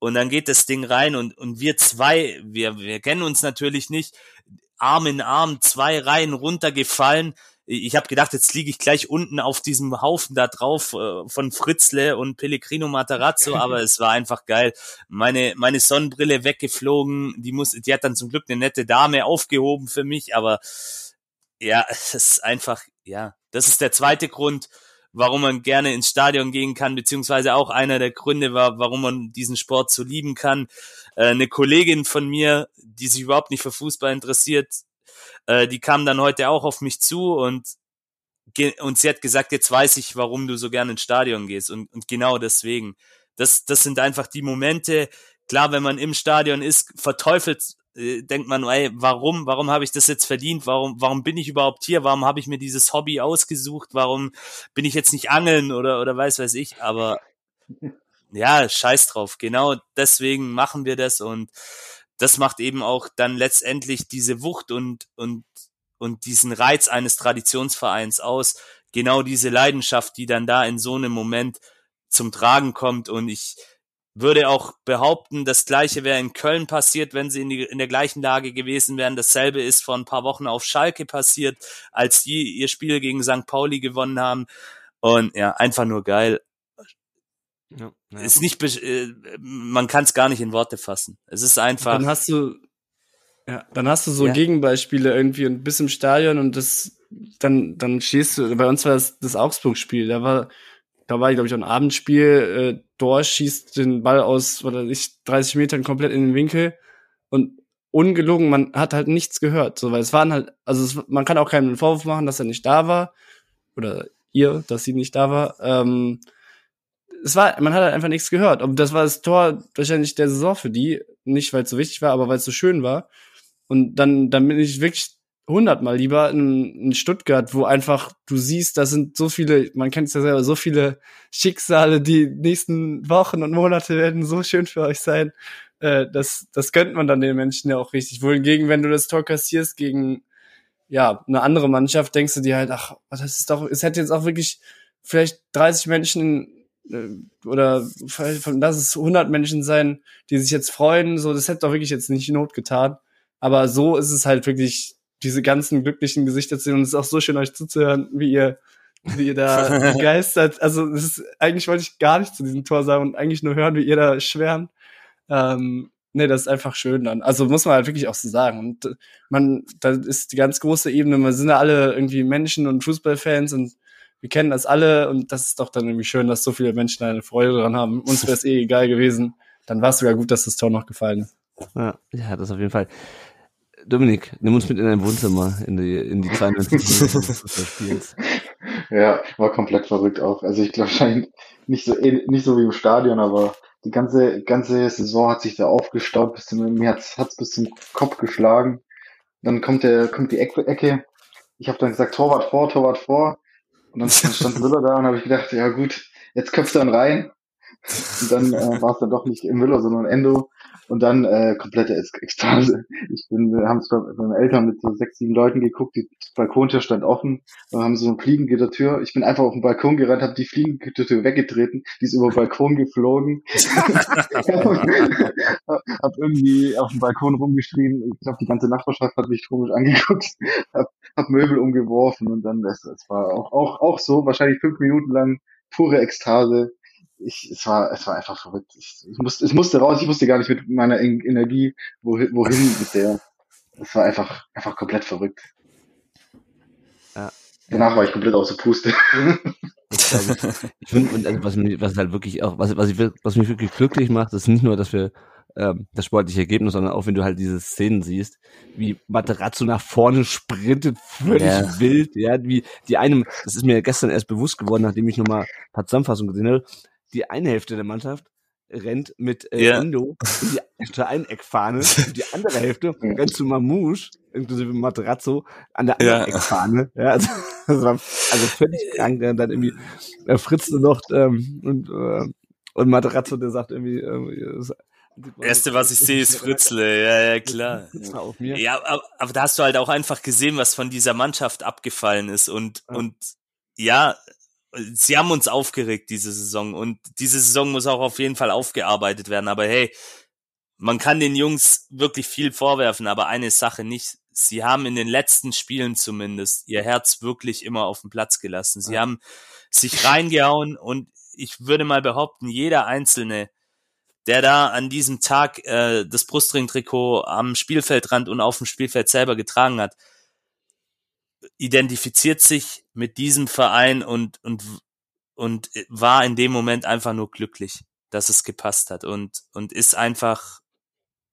und dann geht das Ding rein und, und wir zwei, wir, wir kennen uns natürlich nicht, Arm in Arm, zwei Reihen runtergefallen. Ich habe gedacht, jetzt liege ich gleich unten auf diesem Haufen da drauf äh, von Fritzle und Pellegrino Matarazzo, aber es war einfach geil. Meine meine Sonnenbrille weggeflogen, die muss, die hat dann zum Glück eine nette Dame aufgehoben für mich, aber ja, es ist einfach, ja, das ist der zweite Grund warum man gerne ins Stadion gehen kann, beziehungsweise auch einer der Gründe war, warum man diesen Sport so lieben kann. Äh, eine Kollegin von mir, die sich überhaupt nicht für Fußball interessiert, äh, die kam dann heute auch auf mich zu und und sie hat gesagt, jetzt weiß ich, warum du so gerne ins Stadion gehst und, und genau deswegen. Das, das sind einfach die Momente. Klar, wenn man im Stadion ist, verteufelt äh, denkt man, ey, warum, warum habe ich das jetzt verdient? Warum, warum bin ich überhaupt hier? Warum habe ich mir dieses Hobby ausgesucht? Warum bin ich jetzt nicht angeln oder oder weiß weiß ich? Aber ja, scheiß drauf. Genau deswegen machen wir das und das macht eben auch dann letztendlich diese Wucht und und und diesen Reiz eines Traditionsvereins aus. Genau diese Leidenschaft, die dann da in so einem Moment zum Tragen kommt und ich würde auch behaupten, das gleiche wäre in Köln passiert, wenn sie in, die, in der gleichen Lage gewesen wären. Dasselbe ist vor ein paar Wochen auf Schalke passiert, als die ihr Spiel gegen St. Pauli gewonnen haben. Und ja, einfach nur geil. Ja, ja. Ist nicht, äh, man kann es gar nicht in Worte fassen. Es ist einfach. Dann hast du, ja, dann hast du so ja. Gegenbeispiele irgendwie und bis im Stadion und das, dann, dann stehst du, bei uns war das, das Augsburg-Spiel, da war, da war ich, glaube ich, ein Abendspiel, äh, Dor schießt den Ball aus, oder ich, 30 Metern komplett in den Winkel und ungelogen, man hat halt nichts gehört, so, weil es waren halt, also es, man kann auch keinen Vorwurf machen, dass er nicht da war, oder ihr, dass sie nicht da war, ähm, es war, man hat halt einfach nichts gehört. Und das war das Tor wahrscheinlich der Saison für die. Nicht, weil es so wichtig war, aber weil es so schön war. Und dann, dann bin ich wirklich hundertmal lieber in, in Stuttgart, wo einfach du siehst, da sind so viele, man kennt es ja selber, so viele Schicksale, die nächsten Wochen und Monate werden so schön für euch sein. Äh, das, das gönnt man dann den Menschen ja auch richtig. Wohingegen, wenn du das Tor kassierst gegen ja eine andere Mannschaft, denkst du dir halt, ach, das ist doch, es hätte jetzt auch wirklich vielleicht 30 Menschen oder vielleicht lass es 100 Menschen sein, die sich jetzt freuen, so, das hätte doch wirklich jetzt nicht Not getan. Aber so ist es halt wirklich diese ganzen glücklichen Gesichter zu sehen. Und es ist auch so schön, euch zuzuhören, wie ihr wie ihr da begeistert, also das ist, eigentlich wollte ich gar nicht zu diesem Tor sagen und eigentlich nur hören, wie ihr da schwärmt. Ähm, nee, das ist einfach schön dann. Also muss man halt wirklich auch so sagen. Und äh, man, da ist die ganz große Ebene, wir sind ja alle irgendwie Menschen und Fußballfans und wir kennen das alle und das ist doch dann irgendwie schön, dass so viele Menschen eine Freude dran haben. Uns wäre es eh egal gewesen. Dann war es sogar gut, dass das Tor noch gefallen ist. Ja, ja, das auf jeden Fall. Dominik, nimm uns mit in dein Wohnzimmer, in die, in die 92 Minuten des Spiels. Ja, war komplett verrückt auch. Also ich glaube wahrscheinlich nicht so, eh, nicht so wie im Stadion, aber die ganze, ganze Saison hat sich da aufgestaut, bis zum, mir hat's, hat's bis zum Kopf geschlagen. Dann kommt der, kommt die Ecke. Ich habe dann gesagt, Torwart vor, Torwart vor. Und dann stand Müller da und habe ich gedacht, ja gut, jetzt köpfst du dann rein. Und dann äh, war es dann doch nicht Müller, sondern Endo. Und dann äh, komplette Ekstase. Ich bin, wir haben es bei, bei meinen Eltern mit so sechs, sieben Leuten geguckt, die Balkontür stand offen, dann haben so eine Fliegengittertür. Ich bin einfach auf den Balkon gerannt, habe die Fliegengittertür weggetreten, die ist über den Balkon geflogen. hab irgendwie auf dem Balkon rumgeschrien. Ich glaube, die ganze Nachbarschaft hat mich komisch angeguckt. hab, hab Möbel umgeworfen und dann, das, das war auch, auch, auch so, wahrscheinlich fünf Minuten lang pure Ekstase ich, es war, es war einfach verrückt. Ich, ich, musste, ich musste raus, ich wusste gar nicht mit meiner Energie, wohin, wohin mit der. Es war einfach, einfach komplett verrückt. Ja. Danach war ich komplett außer Puste. ich finde, und also was, mich, was halt wirklich auch, was, was, ich, was mich wirklich glücklich macht, ist nicht nur, dass wir ähm, das sportliche Ergebnis, sondern auch wenn du halt diese Szenen siehst, wie Materazzo nach vorne sprintet, völlig ja. wild, ja, wie die einem, das ist mir gestern erst bewusst geworden, nachdem ich nochmal ein paar Zusammenfassungen gesehen habe, die eine Hälfte der Mannschaft rennt mit äh, ja. Endo in die zur einen Eckfahne und die andere Hälfte rennt zu Mamouche, inklusive Materazzo, an der anderen ja. Eckfahne. Ja, also, das war also völlig krank. Der dann irgendwie äh, Fritz noch ähm, und, äh, und Materazzo, der sagt irgendwie, äh, Erste, was ich sehe, ist Fritzle. Ja, ja, klar. Ja, aber, aber da hast du halt auch einfach gesehen, was von dieser Mannschaft abgefallen ist und, ja. und ja, sie haben uns aufgeregt diese Saison und diese Saison muss auch auf jeden Fall aufgearbeitet werden. Aber hey, man kann den Jungs wirklich viel vorwerfen, aber eine Sache nicht. Sie haben in den letzten Spielen zumindest ihr Herz wirklich immer auf den Platz gelassen. Sie ja. haben sich reingehauen und ich würde mal behaupten, jeder Einzelne, der da an diesem Tag äh, das Brustringtrikot am Spielfeldrand und auf dem Spielfeld selber getragen hat, identifiziert sich mit diesem Verein und, und, und war in dem Moment einfach nur glücklich, dass es gepasst hat und, und ist einfach,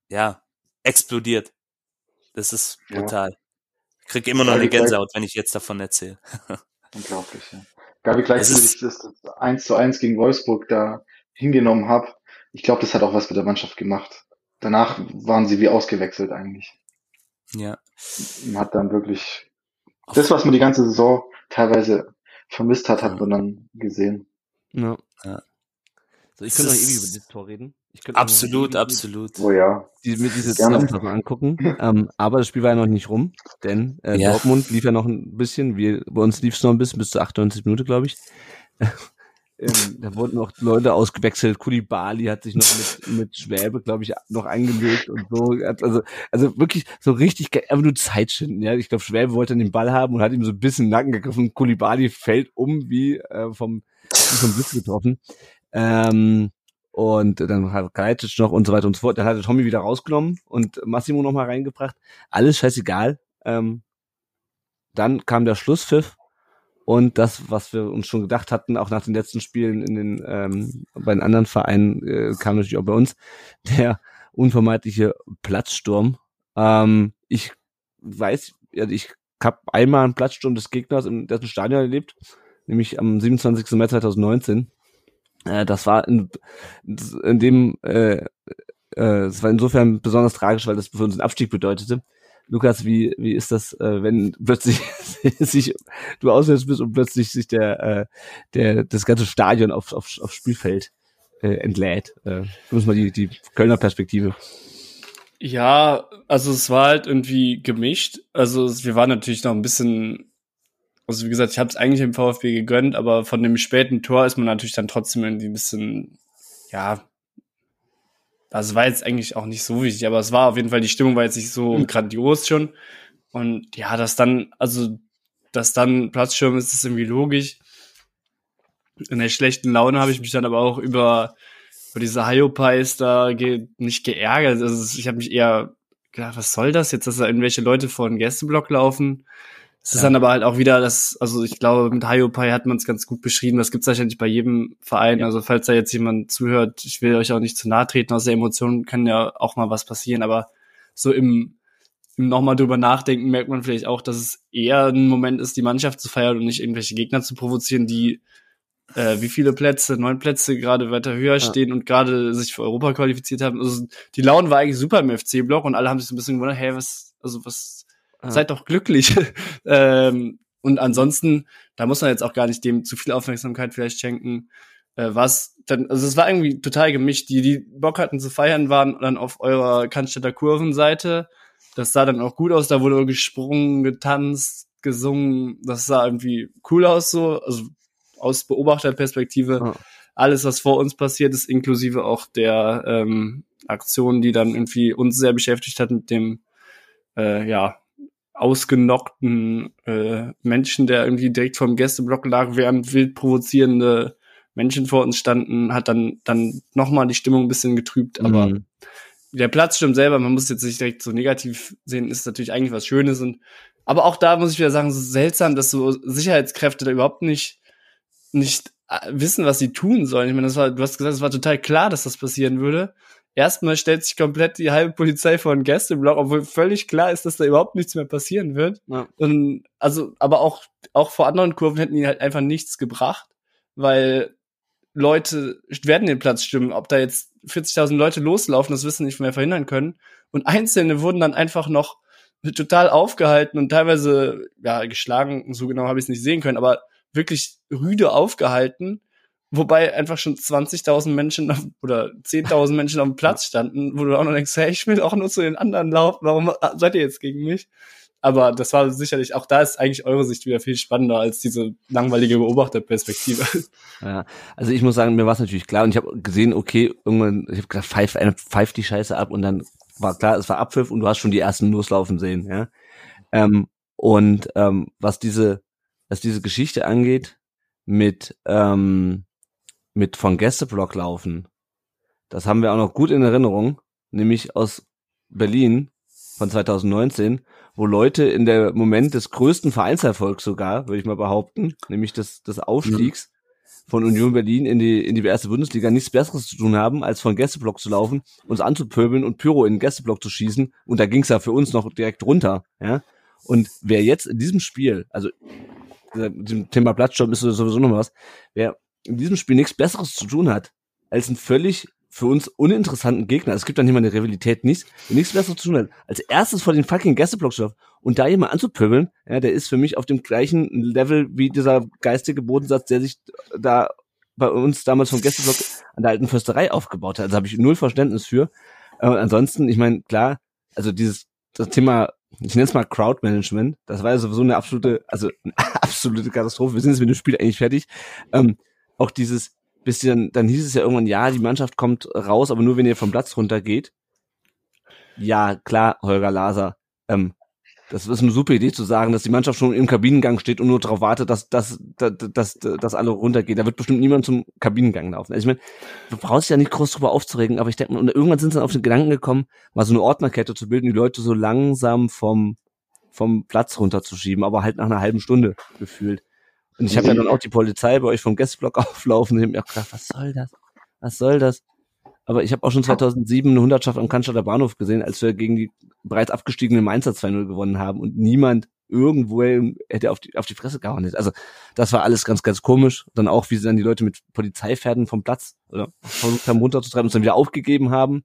ja, explodiert. Das ist brutal. Ja. Ich krieg immer noch eine Gänsehaut, wenn ich jetzt davon erzähle. Unglaublich, ja. Gabi, gleichzeitig das 1 zu 1 gegen Wolfsburg da hingenommen habe, ich glaube, das hat auch was mit der Mannschaft gemacht. Danach waren sie wie ausgewechselt eigentlich. Ja. Man hat dann wirklich das, was man die ganze Saison teilweise vermisst hat, hat man dann gesehen. Ja. ja. So, ich könnte noch ewig über dieses Tor reden. absolut, absolut. Oh ja. Die, mir diese Zusammenfassung angucken. ähm, aber das Spiel war ja noch nicht rum, denn äh, ja. Dortmund lief ja noch ein bisschen. Wir, bei uns lief es noch ein bisschen bis zu 98 Minuten, glaube ich. Ähm, da wurden noch Leute ausgewechselt. Kulibali hat sich noch mit, mit Schwäbe, glaube ich, noch eingelegt und so. Also, also wirklich so richtig einfach nur Zeit schinden. Ja, ich glaube, Schwäbe wollte den Ball haben und hat ihm so ein bisschen Nacken gegriffen. Kulibali fällt um wie äh, vom, wie vom Blitz getroffen. Ähm, und dann hat Kalajdzic noch und so weiter und so fort. Dann hat Tommy wieder rausgenommen und Massimo noch mal reingebracht. Alles scheißegal. Ähm, dann kam der Schlusspfiff und das, was wir uns schon gedacht hatten, auch nach den letzten Spielen in den ähm, bei den anderen Vereinen, äh, kam natürlich auch bei uns der unvermeidliche Platzsturm. Ähm, ich weiß, also ich habe einmal einen Platzsturm des Gegners im dessen Stadion erlebt, nämlich am 27. März 2019. Äh, das war in, in dem, äh, äh, es war insofern besonders tragisch, weil das für uns einen Abstieg bedeutete. Lukas, wie, wie ist das, äh, wenn plötzlich sich du auswärts bist und plötzlich sich der, äh, der das ganze Stadion auf, auf, auf Spielfeld äh, entlädt? Äh, du musst mal die, die Kölner Perspektive. Ja, also es war halt irgendwie gemischt. Also wir waren natürlich noch ein bisschen, also wie gesagt, ich habe es eigentlich im VfB gegönnt, aber von dem späten Tor ist man natürlich dann trotzdem irgendwie ein bisschen, ja, also war jetzt eigentlich auch nicht so wichtig, aber es war auf jeden Fall, die Stimmung war jetzt nicht so mhm. grandios schon. Und ja, das dann, also dass dann Platzsturm ist, ist irgendwie logisch. In der schlechten Laune habe ich mich dann aber auch über, über diese Hyopies da ge nicht geärgert. Also ich habe mich eher gedacht, was soll das jetzt, dass da irgendwelche Leute vor den Gästeblock laufen? Es ist dann aber halt auch wieder das, also ich glaube, mit Hyopai hat man es ganz gut beschrieben. Das gibt es wahrscheinlich bei jedem Verein. Ja. Also falls da jetzt jemand zuhört, ich will euch auch nicht zu nahe treten, aus der Emotion kann ja auch mal was passieren, aber so im, im nochmal drüber nachdenken merkt man vielleicht auch, dass es eher ein Moment ist, die Mannschaft zu feiern und nicht irgendwelche Gegner zu provozieren, die äh, wie viele Plätze, neun Plätze gerade weiter höher ja. stehen und gerade sich für Europa qualifiziert haben. Also die Laune war eigentlich super im FC-Block und alle haben sich so ein bisschen gewundert, hey, was, also was ja. Seid doch glücklich. ähm, und ansonsten, da muss man jetzt auch gar nicht dem zu viel Aufmerksamkeit vielleicht schenken. Äh, was dann, also es war irgendwie total gemischt. Die, die Bock hatten zu feiern, waren dann auf eurer Cannstatter Kurvenseite. Das sah dann auch gut aus. Da wurde gesprungen, getanzt, gesungen. Das sah irgendwie cool aus so. Also aus Beobachterperspektive. Ja. Alles, was vor uns passiert ist, inklusive auch der ähm, Aktion, die dann irgendwie uns sehr beschäftigt hat mit dem äh, ja, ausgenockten äh, Menschen, der irgendwie direkt vom Gästeblock lag, während wild provozierende Menschen vor uns standen, hat dann, dann nochmal die Stimmung ein bisschen getrübt, aber mhm. der Platzsturm selber, man muss jetzt nicht direkt so negativ sehen, ist natürlich eigentlich was Schönes. Und aber auch da muss ich wieder sagen, so seltsam, dass so Sicherheitskräfte da überhaupt nicht, nicht äh, wissen, was sie tun sollen. Ich meine, das war, du hast gesagt, es war total klar, dass das passieren würde erstmal stellt sich komplett die halbe Polizei vor einen Gästeblock, obwohl völlig klar ist, dass da überhaupt nichts mehr passieren wird. Ja. Und also, aber auch, auch vor anderen Kurven hätten die halt einfach nichts gebracht, weil Leute werden den Platz stimmen. Ob da jetzt 40.000 Leute loslaufen, das wissen nicht mehr verhindern können. Und Einzelne wurden dann einfach noch total aufgehalten und teilweise, ja, geschlagen, so genau habe ich es nicht sehen können, aber wirklich rüde aufgehalten wobei einfach schon 20.000 Menschen auf, oder 10.000 Menschen auf dem Platz standen, wo du auch noch denkst, hey, ich will auch nur zu den anderen laufen, warum seid ihr jetzt gegen mich? Aber das war sicherlich, auch da ist eigentlich eure Sicht wieder viel spannender als diese langweilige Beobachterperspektive. Ja, also ich muss sagen, mir war es natürlich klar und ich habe gesehen, okay, irgendwann, ich habe gedacht, pfeif, pfeift die Scheiße ab und dann war klar, es war Abpfiff und du hast schon die ersten loslaufen sehen, ja. Ähm, und ähm, was diese, was diese Geschichte angeht, mit ähm, mit von Gästeblock laufen. Das haben wir auch noch gut in Erinnerung, nämlich aus Berlin von 2019, wo Leute in der Moment des größten Vereinserfolgs sogar, würde ich mal behaupten, nämlich des, des Aufstiegs mhm. von Union Berlin in die, in die erste Bundesliga nichts Besseres zu tun haben, als von Gästeblock zu laufen, uns anzupöbeln und Pyro in den Gästeblock zu schießen. Und da ging es ja für uns noch direkt runter. Ja? Und wer jetzt in diesem Spiel, also mit dem Thema Platzsturm ist sowieso noch was, wer in diesem Spiel nichts Besseres zu tun hat, als einen völlig für uns uninteressanten Gegner. Es gibt dann immer eine Rivalität nichts, nichts Besseres zu tun hat, als erstes vor den fucking Gästeblock zu laufen und da jemand anzupöbeln, ja, der ist für mich auf dem gleichen Level wie dieser geistige Bodensatz, der sich da bei uns damals vom Gästeblock an der alten Försterei aufgebaut hat. Also habe ich null Verständnis für. Äh, ansonsten, ich meine, klar, also dieses das Thema, ich nenne es mal Crowdmanagement, das war ja sowieso eine absolute, also eine absolute Katastrophe. Wir sind jetzt mit dem Spiel eigentlich fertig. Ähm, auch dieses, bis dann, dann hieß es ja irgendwann, ja, die Mannschaft kommt raus, aber nur wenn ihr vom Platz runtergeht. Ja, klar, Holger Laser. Ähm, das ist eine super Idee zu sagen, dass die Mannschaft schon im Kabinengang steht und nur darauf wartet, dass, dass, dass, dass, dass alle runtergehen. Da wird bestimmt niemand zum Kabinengang laufen. Also ich meine, du brauchst ja nicht groß drüber aufzuregen, aber ich denke und irgendwann sind sie dann auf den Gedanken gekommen, mal so eine Ordnerkette zu bilden, die Leute so langsam vom, vom Platz runterzuschieben, aber halt nach einer halben Stunde gefühlt. Und ich habe ja dann auch die Polizei bei euch vom Gästeblock auflaufen und ich habe mir auch gedacht, was soll das? Was soll das? Aber ich habe auch schon 2007 eine Hundertschaft am Cannstatter Bahnhof gesehen, als wir gegen die bereits abgestiegene Mainzer 2-0 gewonnen haben und niemand irgendwo hätte auf die, auf die Fresse gehauen. Also das war alles ganz, ganz komisch. Dann auch, wie sie dann die Leute mit Polizeipferden vom Platz oder versucht haben runterzutreiben und dann wieder aufgegeben haben.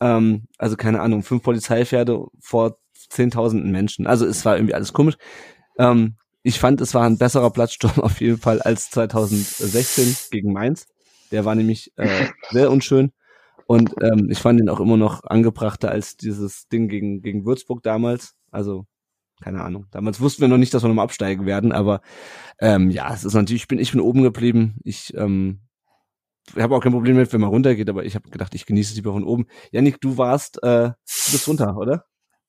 Ähm, also keine Ahnung, fünf Polizeipferde vor zehntausenden Menschen. Also es war irgendwie alles komisch. Ähm, ich fand, es war ein besserer Platzsturm auf jeden Fall als 2016 gegen Mainz. Der war nämlich äh, sehr unschön. Und ähm, ich fand ihn auch immer noch angebrachter als dieses Ding gegen, gegen Würzburg damals. Also, keine Ahnung. Damals wussten wir noch nicht, dass wir nochmal absteigen werden, aber ähm, ja, es ist natürlich, ich bin, ich bin oben geblieben. Ich ähm, habe auch kein Problem mit, wenn man runtergeht, aber ich habe gedacht, ich genieße es lieber von oben. Janik, du warst, äh, du bist runter, oder?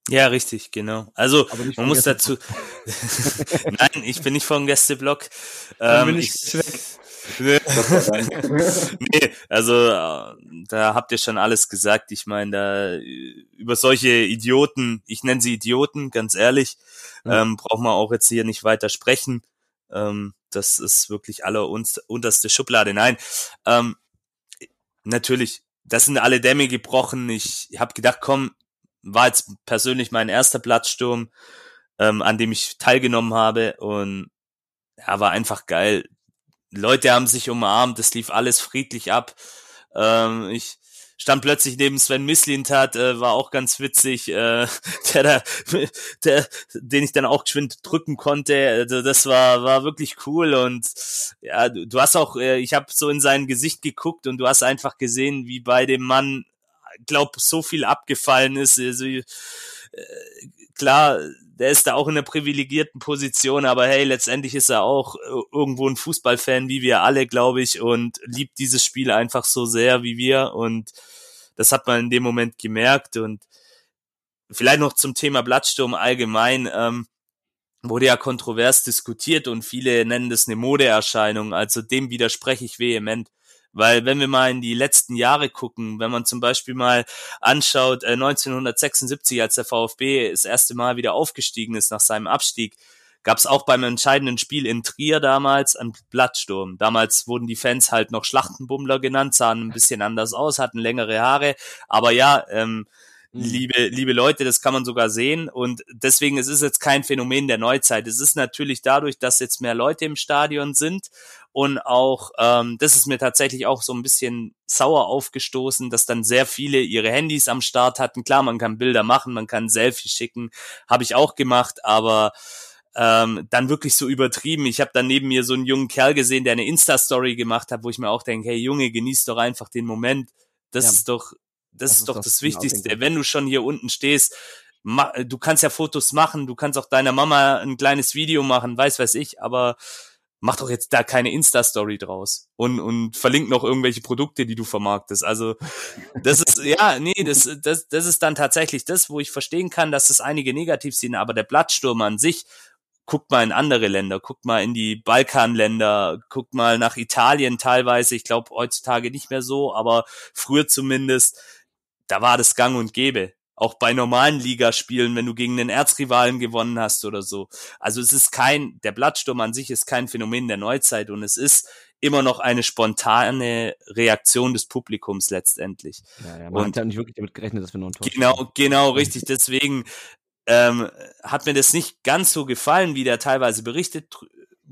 Ja, richtig, genau. Also man muss dazu. Nein, ich bin nicht vom Gästeblock. Dann Ähm, bin ich ich, weg. nee, also äh, da habt ihr schon alles gesagt. Ich meine, da äh, über solche Idioten, ich nenne sie Idioten, ganz ehrlich, Ja. ähm, braucht man auch jetzt hier nicht weiter sprechen. Ähm, das ist wirklich aller unterste Schublade. Nein, ähm, natürlich, das sind alle Dämme gebrochen. Ich habe gedacht, komm, war jetzt persönlich mein erster Platzsturm, ähm, an dem ich teilgenommen habe und ja, war einfach geil. Leute haben sich umarmt, es lief alles friedlich ab. Ähm, ich stand plötzlich neben Sven Mislintat, äh, war auch ganz witzig, äh, der da, der, den ich dann auch geschwind drücken konnte. Also das war war wirklich cool und ja, du, du hast auch, äh, ich habe so in sein Gesicht geguckt und du hast einfach gesehen, wie bei dem Mann, glaub, so viel abgefallen ist. Also, äh, klar, der ist da auch in einer privilegierten Position, aber hey, letztendlich ist er auch äh, irgendwo ein Fußballfan, wie wir alle, glaube ich, und liebt dieses Spiel einfach so sehr wie wir und das hat man in dem Moment gemerkt und vielleicht noch zum Thema Blattsturm allgemein, ähm, wurde ja kontrovers diskutiert und viele nennen das eine Modeerscheinung, also dem widerspreche ich vehement. Weil wenn wir mal in die letzten Jahre gucken, wenn man zum Beispiel mal anschaut, äh, 1976, als der VfB das erste Mal wieder aufgestiegen ist nach seinem Abstieg, gab es auch beim entscheidenden Spiel in Trier damals einen Blattsturm. Damals wurden die Fans halt noch Schlachtenbummler genannt, sahen ein bisschen anders aus, hatten längere Haare. Aber ja, ähm, Mhm. liebe, liebe Leute, das kann man sogar sehen. Und deswegen, es ist jetzt kein Phänomen der Neuzeit. Es ist natürlich dadurch, dass jetzt mehr Leute im Stadion sind und auch, ähm, das ist mir tatsächlich auch so ein bisschen sauer aufgestoßen, dass dann sehr viele ihre Handys am Start hatten. Klar, man kann Bilder machen, man kann Selfies schicken, habe ich auch gemacht, aber ähm, dann wirklich so übertrieben. Ich habe dann neben mir so einen jungen Kerl gesehen, der eine Insta-Story gemacht hat, wo ich mir auch denke, hey Junge, genieß doch einfach den Moment. Das Ja. ist doch, das, Das ist doch das genau Wichtigste. denke ich. Wenn du schon hier unten stehst, du kannst ja Fotos machen, du kannst auch deiner Mama ein kleines Video machen, weiß weiß ich, aber mach doch jetzt da keine Insta-Story draus und, und verlink noch irgendwelche Produkte, die du vermarktest. Also das ist, ja, nee, das, das, das ist dann tatsächlich das, wo ich verstehen kann, dass das einige negativ sehen, aber der Blattsturm an sich, guckt mal in andere Länder, guckt mal in die Balkanländer, guckt mal nach Italien teilweise, ich glaube heutzutage nicht mehr so, aber früher zumindest, da war das gang und gäbe. Auch bei normalen Ligaspielen, wenn du gegen den Erzrivalen gewonnen hast oder so. Also es ist kein, der Blattsturm an sich ist kein Phänomen der Neuzeit und es ist immer noch eine spontane Reaktion des Publikums letztendlich. Ja, ja, man Und- hat ja nicht wirklich damit gerechnet, dass wir noch ein Tor Genau, genau, richtig. Deswegen ähm, hat mir das nicht ganz so gefallen, wie da teilweise berichtet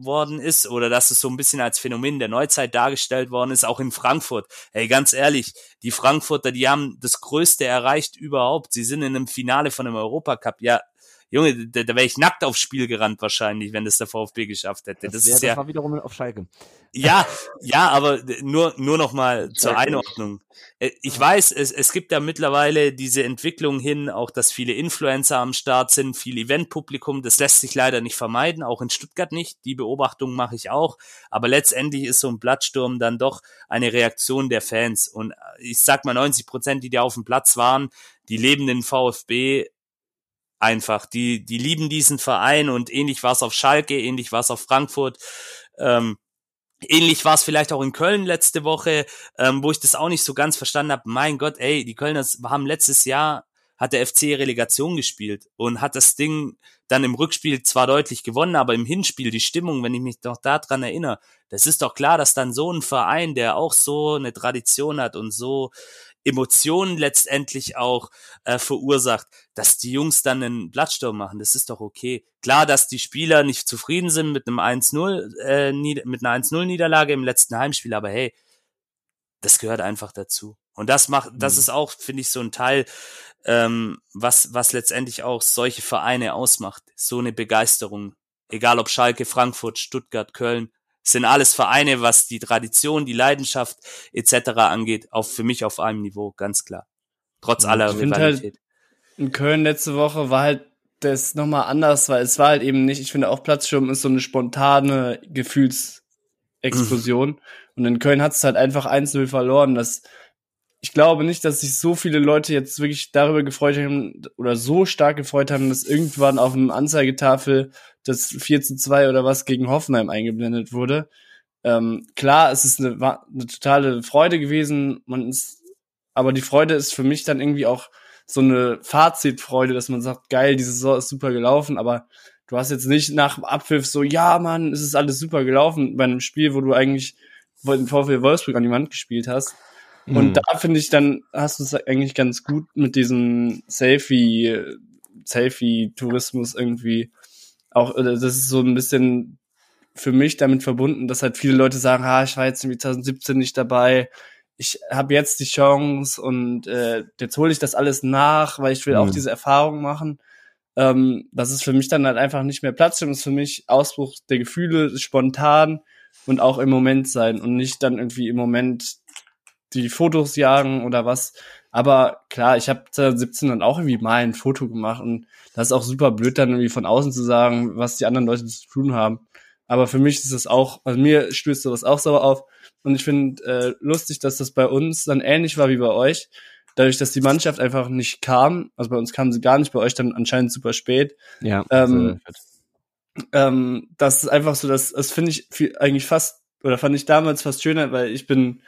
worden ist oder dass es so ein bisschen als Phänomen der Neuzeit dargestellt worden ist, auch in Frankfurt. Hey, ganz ehrlich, die Frankfurter, die haben das Größte erreicht überhaupt. Sie sind in einem Finale von einem Europacup. Ja, Junge, da, da wäre ich nackt aufs Spiel gerannt wahrscheinlich, wenn das der VfB geschafft hätte. Das, Das, wär, ist das ja, war wiederum auf Schalke. ja, ja, aber nur, nur noch mal zur. Einordnung. Äh, Ich weiß, es, es gibt ja mittlerweile diese Entwicklung hin, auch dass viele Influencer am Start sind, viel Eventpublikum. Das lässt sich leider nicht vermeiden, auch in Stuttgart nicht. Die Beobachtung mache ich auch. Aber letztendlich ist so ein Blattsturm dann doch eine Reaktion der Fans. Und ich sag mal, 90 Prozent, die da auf dem Platz waren, die leben den VfB einfach. Die, die lieben diesen Verein und ähnlich war es auf Schalke, ähnlich war es auf Frankfurt. Ähm, Ähnlich war es vielleicht auch in Köln letzte Woche, ähm, wo ich das auch nicht so ganz verstanden habe. Mein Gott, ey, die Kölner haben letztes Jahr, hat der FC Relegation gespielt und hat das Ding dann im Rückspiel zwar deutlich gewonnen, aber im Hinspiel die Stimmung, wenn ich mich doch daran erinnere, das ist doch klar, dass dann so ein Verein, der auch so eine Tradition hat und so Emotionen letztendlich auch äh, verursacht, dass die Jungs dann einen Blattsturm machen, das ist doch okay. Klar, dass die Spieler nicht zufrieden sind mit einem 1-0, äh, mit einer 1-0-Niederlage im letzten Heimspiel, aber hey, das gehört einfach dazu. Und das macht, das Mhm. ist auch, finde ich, so ein Teil, ähm, was, was letztendlich auch solche Vereine ausmacht. So eine Begeisterung. Egal ob Schalke, Frankfurt, Stuttgart, Köln, sind alles Vereine, was die Tradition, die Leidenschaft etc. angeht, auf für mich auf einem Niveau, ganz klar. Trotz Ja, aller halt- Rivalität. In Köln letzte Woche war halt das nochmal anders, weil es war halt eben nicht, ich finde auch Platzsturm ist so eine spontane Gefühlsexplosion. Und in Köln hat es halt einfach 1-0 verloren. Das ich glaube nicht, dass sich so viele Leute jetzt wirklich darüber gefreut haben oder so stark gefreut haben, dass irgendwann auf dem Anzeigetafel das 4 zu 2 oder was gegen Hoffenheim eingeblendet wurde. Ähm, klar, es ist eine, eine totale Freude gewesen, man ist, aber die Freude ist für mich dann irgendwie auch so eine Fazitfreude, dass man sagt, geil, diese Saison ist super gelaufen, aber du hast jetzt nicht nach Abpfiff so, ja, Mann, es ist alles super gelaufen bei einem Spiel, wo du eigentlich den VfL Wolfsburg an die Wand gespielt hast. Und mhm. da finde ich dann, hast du es eigentlich ganz gut mit diesem Selfie, Selfie-Tourismus irgendwie auch, das ist so ein bisschen für mich damit verbunden, dass halt viele Leute sagen, ha, ich war jetzt irgendwie 2017 nicht dabei, ich habe jetzt die Chance und äh, jetzt hole ich das alles nach, weil ich will mhm. auch diese Erfahrung machen. Ähm, das ist für mich dann halt einfach nicht mehr Platz, das ist für mich Ausbruch der Gefühle, spontan und auch im Moment sein und nicht dann irgendwie im Moment die Fotos jagen oder was. Aber klar, ich habe 2017 dann auch irgendwie mal ein Foto gemacht und das ist auch super blöd, dann irgendwie von außen zu sagen, was die anderen Leute zu tun haben. Aber für mich ist es auch, also mir stößt sowas auch sauer auf. Und ich finde äh, lustig, dass das bei uns dann ähnlich war wie bei euch. Dadurch, dass die Mannschaft einfach nicht kam, also bei uns kam sie gar nicht, bei euch dann anscheinend super spät. Ja. Ähm, ähm, das ist einfach so, dass das finde ich viel, eigentlich fast, oder fand ich damals fast schöner, weil ich bin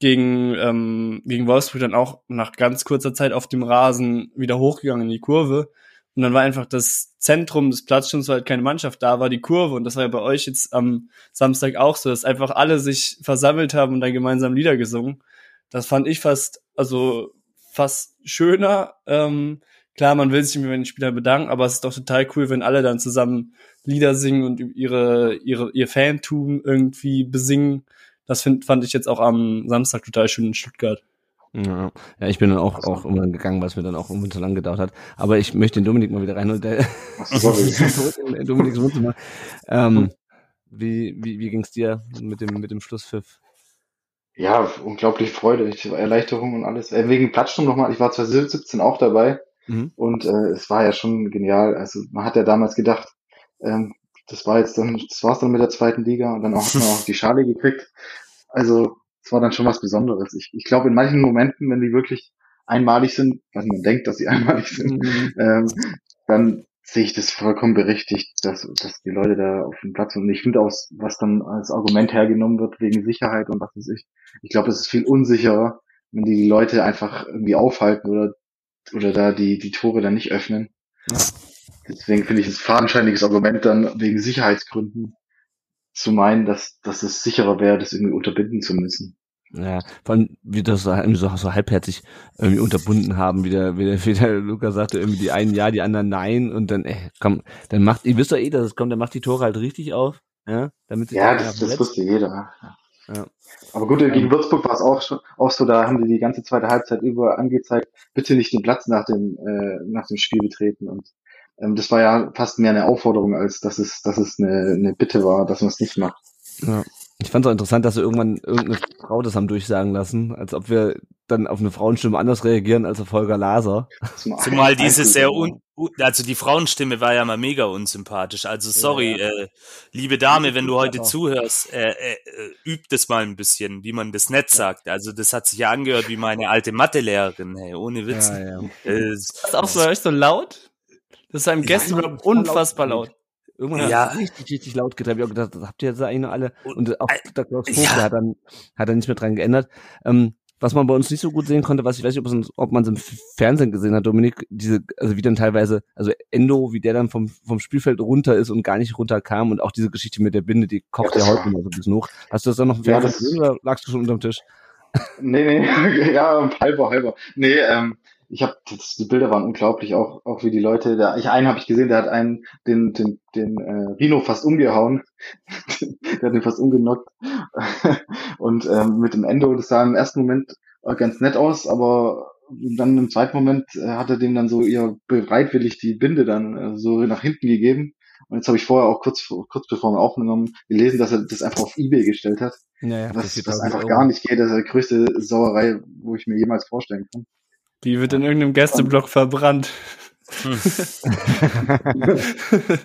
gegen, ähm, gegen Wolfsburg dann auch nach ganz kurzer Zeit auf dem Rasen wieder hochgegangen in die Kurve. Und dann war einfach das Zentrum des Platzsturms, weil halt keine Mannschaft da war, die Kurve. Und das war ja bei euch jetzt am Samstag auch so, dass einfach alle sich versammelt haben und dann gemeinsam Lieder gesungen. Das fand ich fast, also fast schöner. Ähm, klar, man will sich mit den Spielern bedanken, aber es ist doch total cool, wenn alle dann zusammen Lieder singen und ihre, ihre, ihr Fantum irgendwie besingen. Das find, fand ich jetzt auch am Samstag total schön in Stuttgart. Ja, ja ich bin dann auch, auch immer gegangen, was mir dann auch irgendwie so lang gedauert hat. Aber ich möchte den Dominik mal wieder rein und der Dominiks Wohnzimmer. Ähm, wie wie, wie ging es dir mit dem, mit dem Schlusspfiff? Ja, unglaublich Freude, Erleichterung und alles. Äh, wegen Platzsturm nochmal, ich war 2017 auch dabei mhm. und äh, es war ja schon genial. Also man hat ja damals gedacht, ähm, das war jetzt dann, das war's dann mit der zweiten Liga und dann auch, hat man auch die Schale gekriegt. Also es war dann schon was Besonderes. Ich, ich glaube, in manchen Momenten, wenn die wirklich einmalig sind, was man denkt, dass sie einmalig sind, mhm. ähm, dann sehe ich das vollkommen berechtigt, dass, dass die Leute da auf dem Platz sind. Und ich finde auch, was dann als Argument hergenommen wird wegen Sicherheit und was weiß ich. Ich glaube, es ist viel unsicherer, wenn die, die Leute einfach irgendwie aufhalten oder, oder da die, die Tore dann nicht öffnen. Deswegen finde ich es fadenscheiniges Argument dann wegen Sicherheitsgründen zu meinen, dass, dass es sicherer wäre, das irgendwie unterbinden zu müssen. Ja, vor allem, wie das so, so, so halbherzig irgendwie unterbunden haben, wie der, wie der, wie der Luca sagte, irgendwie die einen ja, die anderen nein und dann, ey, komm, dann macht, ihr wisst doch eh, dass es kommt, dann macht die Tore halt richtig auf, ja, damit sich Ja, das, das wusste jeder. Ja. Aber gut, gegen Würzburg war es auch schon, auch so, da haben die die ganze zweite Halbzeit über angezeigt, bitte nicht den Platz nach dem, äh, nach dem Spiel betreten und ähm, das war ja fast mehr eine Aufforderung, als dass es, dass es eine, eine Bitte war, dass man es nicht macht. Ja. Ich fand es auch interessant, dass wir irgendwann irgendeine Frau das haben durchsagen lassen, als ob wir dann auf eine Frauenstimme anders reagieren als auf Holger Laser. Zumal diese sehr un, also die Frauenstimme war ja mal mega unsympathisch. Also sorry, ja, ja. Äh, liebe Dame, wenn du heute zuhörst, äh, äh, üb das mal ein bisschen, wie man das nett sagt. Also das hat sich ja angehört wie meine alte Mathelehrerin, hey, ohne Witz. Ja, ja. Äh, ist das auch so, so laut? Das ist einem Gästen unfassbar laut. Irgendwann ja. hat richtig, richtig laut getreibt. Ich habe gedacht, das habt ihr jetzt eigentlich noch alle. Und auch der Klaus Vogel ja. hat dann, hat dann nichts mehr dran geändert. Ähm, was man bei uns nicht so gut sehen konnte, was ich weiß nicht, ob, ob man es im Fernsehen gesehen hat, Dominik, diese, also wie dann teilweise, also Endo, wie der dann vom, vom Spielfeld runter ist und gar nicht runterkam und auch diese Geschichte mit der Binde, die kocht ja, heute immer so ein bisschen hoch. Hast du das dann noch im Fernsehen ja, gesehen oder lagst du schon unterm Tisch? Nee, nee, ja, halber, halber. Nee, ähm, ich habe die Bilder waren unglaublich, auch auch wie die Leute da. Ich einen habe ich gesehen, der hat einen den den den äh, Rino fast umgehauen, der hat ihn fast umgenockt und ähm, mit dem Endo, das sah im ersten Moment ganz nett aus, aber dann im zweiten Moment äh, hat er dem dann so ihr bereitwillig die Binde dann äh, so nach hinten gegeben. Und jetzt habe ich vorher auch kurz kurz bevor wir aufgenommen gelesen, dass er das einfach auf eBay gestellt hat. Ja, ja, was, das was einfach gar nicht geht. Das ist die größte Sauerei, wo ich mir jemals vorstellen kann. Die wird in irgendeinem Gästeblock verbrannt. Hm.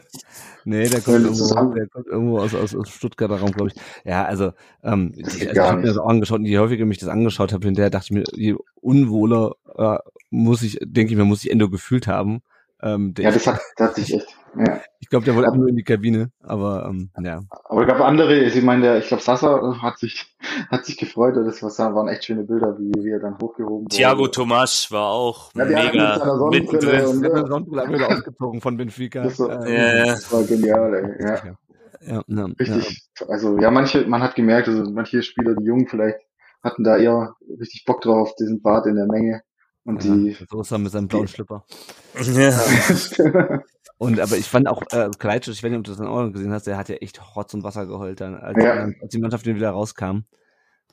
Nee, der kommt, irgendwo, der kommt irgendwo aus, aus, aus Stuttgarter Raum, glaube ich. Ja, also ähm, ich, also, ich habe mir das auch angeschaut und je häufiger mich das angeschaut habe, hinterher dachte ich mir, je unwohler äh, muss ich, denke ich mir, muss ich Endo gefühlt haben. Ähm, ja, das hat, das hat sich echt. Ja. Ich glaube, der wollte nur in die Kabine, aber ähm, ja. Aber es gab andere, ich meine, der, ich glaube, Sasa hat sich, hat sich gefreut, das war, waren echt schöne Bilder, wie, wie er dann hochgehoben wurde. Thiago Tomas war auch ja, mega mittendrin. Und, der Sonnenbrille wieder ausgezogen von Benfica. Das war, äh, das war genial, ey. Ja. Ja, ja, richtig, ja. also ja, manche, man hat gemerkt, also manche Spieler, die Jungen vielleicht, hatten da eher richtig Bock drauf, diesen Bart in der Menge. Und ja, die. Sosa mit seinem blauen Schlipper. Ja. und aber ich fand auch äh, Kleitsch, ich weiß nicht, ob du das dann auch gesehen hast, der hat ja echt Rotz und Wasser geheult dann, als, ja. als die Mannschaft wieder rauskam.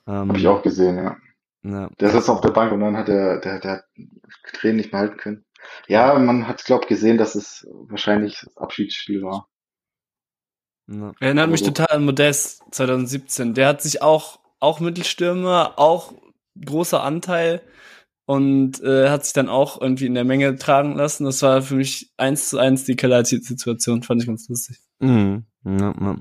Ähm, Hab ich auch gesehen, ja. ja. Der saß auf der Bank und dann hat er, der, der hat Tränen nicht mehr halten können. Ja, man hat, glaub gesehen, dass es wahrscheinlich das Abschiedsspiel war. Ja. Erinnert mich total an Modest 2017. Der hat sich auch, auch Mittelstürmer, auch großer Anteil und äh, hat sich dann auch irgendwie in der Menge tragen lassen. Das war für mich eins zu eins die Keller-Situation, fand ich ganz lustig. Mhm. Ja, ja.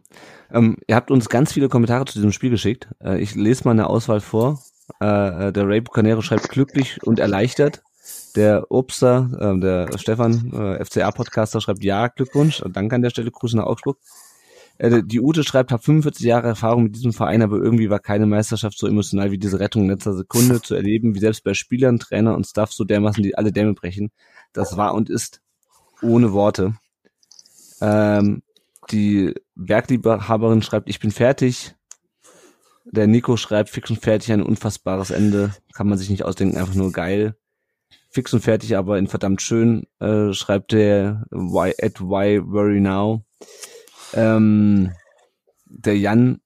Ähm, ihr habt uns ganz viele Kommentare zu diesem Spiel geschickt. Äh, ich lese mal eine Auswahl vor. Äh, äh der Ray Bucanero schreibt glücklich und erleichtert. Der Obster, äh, der Stefan, äh, FCA-Podcaster, schreibt ja, Glückwunsch. Danke an der Stelle, Grüße nach Augsburg. Äh, die Ute schreibt, habe 45 Jahre Erfahrung mit diesem Verein, aber irgendwie war keine Meisterschaft so emotional wie diese Rettung in letzter Sekunde zu erleben, wie selbst bei Spielern, Trainer und Staff so dermaßen die alle Dämme brechen. Das war und ist ohne Worte. Ähm, die Bergliebhaberin schreibt, ich bin fertig. Der Nico schreibt, fix und fertig, ein unfassbares Ende. Kann man sich nicht ausdenken, einfach nur geil. Fix und fertig, aber in verdammt schön, äh, schreibt der why, at why worry now. Ähm, der Jan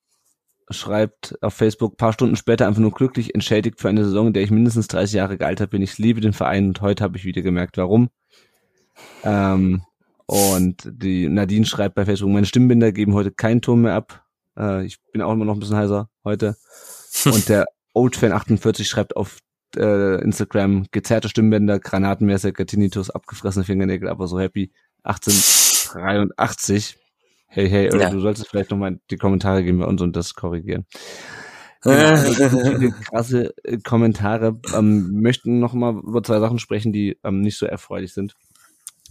schreibt auf Facebook, paar Stunden später einfach nur glücklich, entschädigt für eine Saison, in der ich mindestens 30 Jahre gealtert bin. Ich liebe den Verein und heute habe ich wieder gemerkt, warum. Ähm, und die Nadine schreibt bei Facebook, meine Stimmbänder geben heute keinen Ton mehr ab. Äh, ich bin auch immer noch ein bisschen heiser heute. Und der Oldfan48 schreibt auf äh, Instagram, gezerrte Stimmbänder, Granatenmesser, Tinnitus, abgefressene Fingernägel, aber so happy. 1883 hey, hey, oder ja. du solltest vielleicht nochmal die Kommentare geben bei uns und das korrigieren. Genau, krasse äh, Kommentare. Ähm, möchten noch mal über zwei Sachen sprechen, die ähm, nicht so erfreulich sind.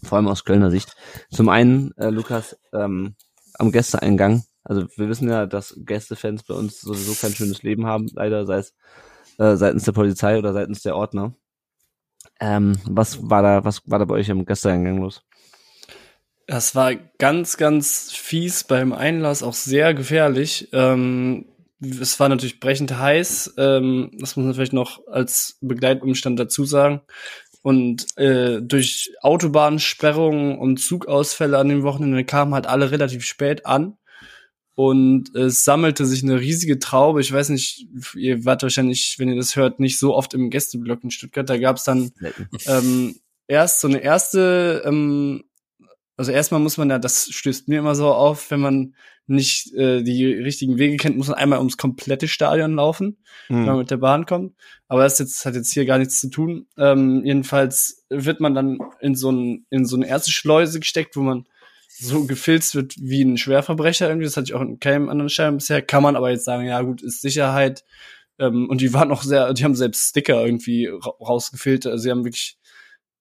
Vor allem aus Kölner Sicht. Zum einen, äh, Lukas, ähm, am Gästeeingang. Also wir wissen ja, dass Gästefans bei uns sowieso kein schönes Leben haben, leider, sei es äh, seitens der Polizei oder seitens der Ordner. Ähm, was war da, was war da bei euch am Gästeeingang los? Das war ganz, ganz fies beim Einlass, auch sehr gefährlich. Ähm, es war natürlich brechend heiß, ähm, das muss man vielleicht noch als Begleitumstand dazu sagen. Und äh, durch Autobahnsperrungen und Zugausfälle an dem Wochenende kamen halt alle relativ spät an. Und es sammelte sich eine riesige Traube. Ich weiß nicht, ihr wart wahrscheinlich, wenn ihr das hört, nicht so oft im Gästeblock in Stuttgart. Da gab es dann ähm, erst so eine erste ähm, also erstmal muss man ja, das stößt mir immer so auf, wenn man nicht äh, die richtigen Wege kennt, muss man einmal ums komplette Stadion laufen, mhm. wenn man mit der Bahn kommt. Aber das jetzt, hat jetzt hier gar nichts zu tun. Ähm, jedenfalls wird man dann in so, ein, in so eine erste Schleuse gesteckt, wo man so gefilzt wird wie ein Schwerverbrecher irgendwie. Das hatte ich auch in keinem anderen Schein bisher. Kann man aber jetzt sagen, ja gut, ist Sicherheit. Ähm, und die waren auch sehr, die haben selbst Sticker irgendwie ra rausgefiltert. Also sie haben wirklich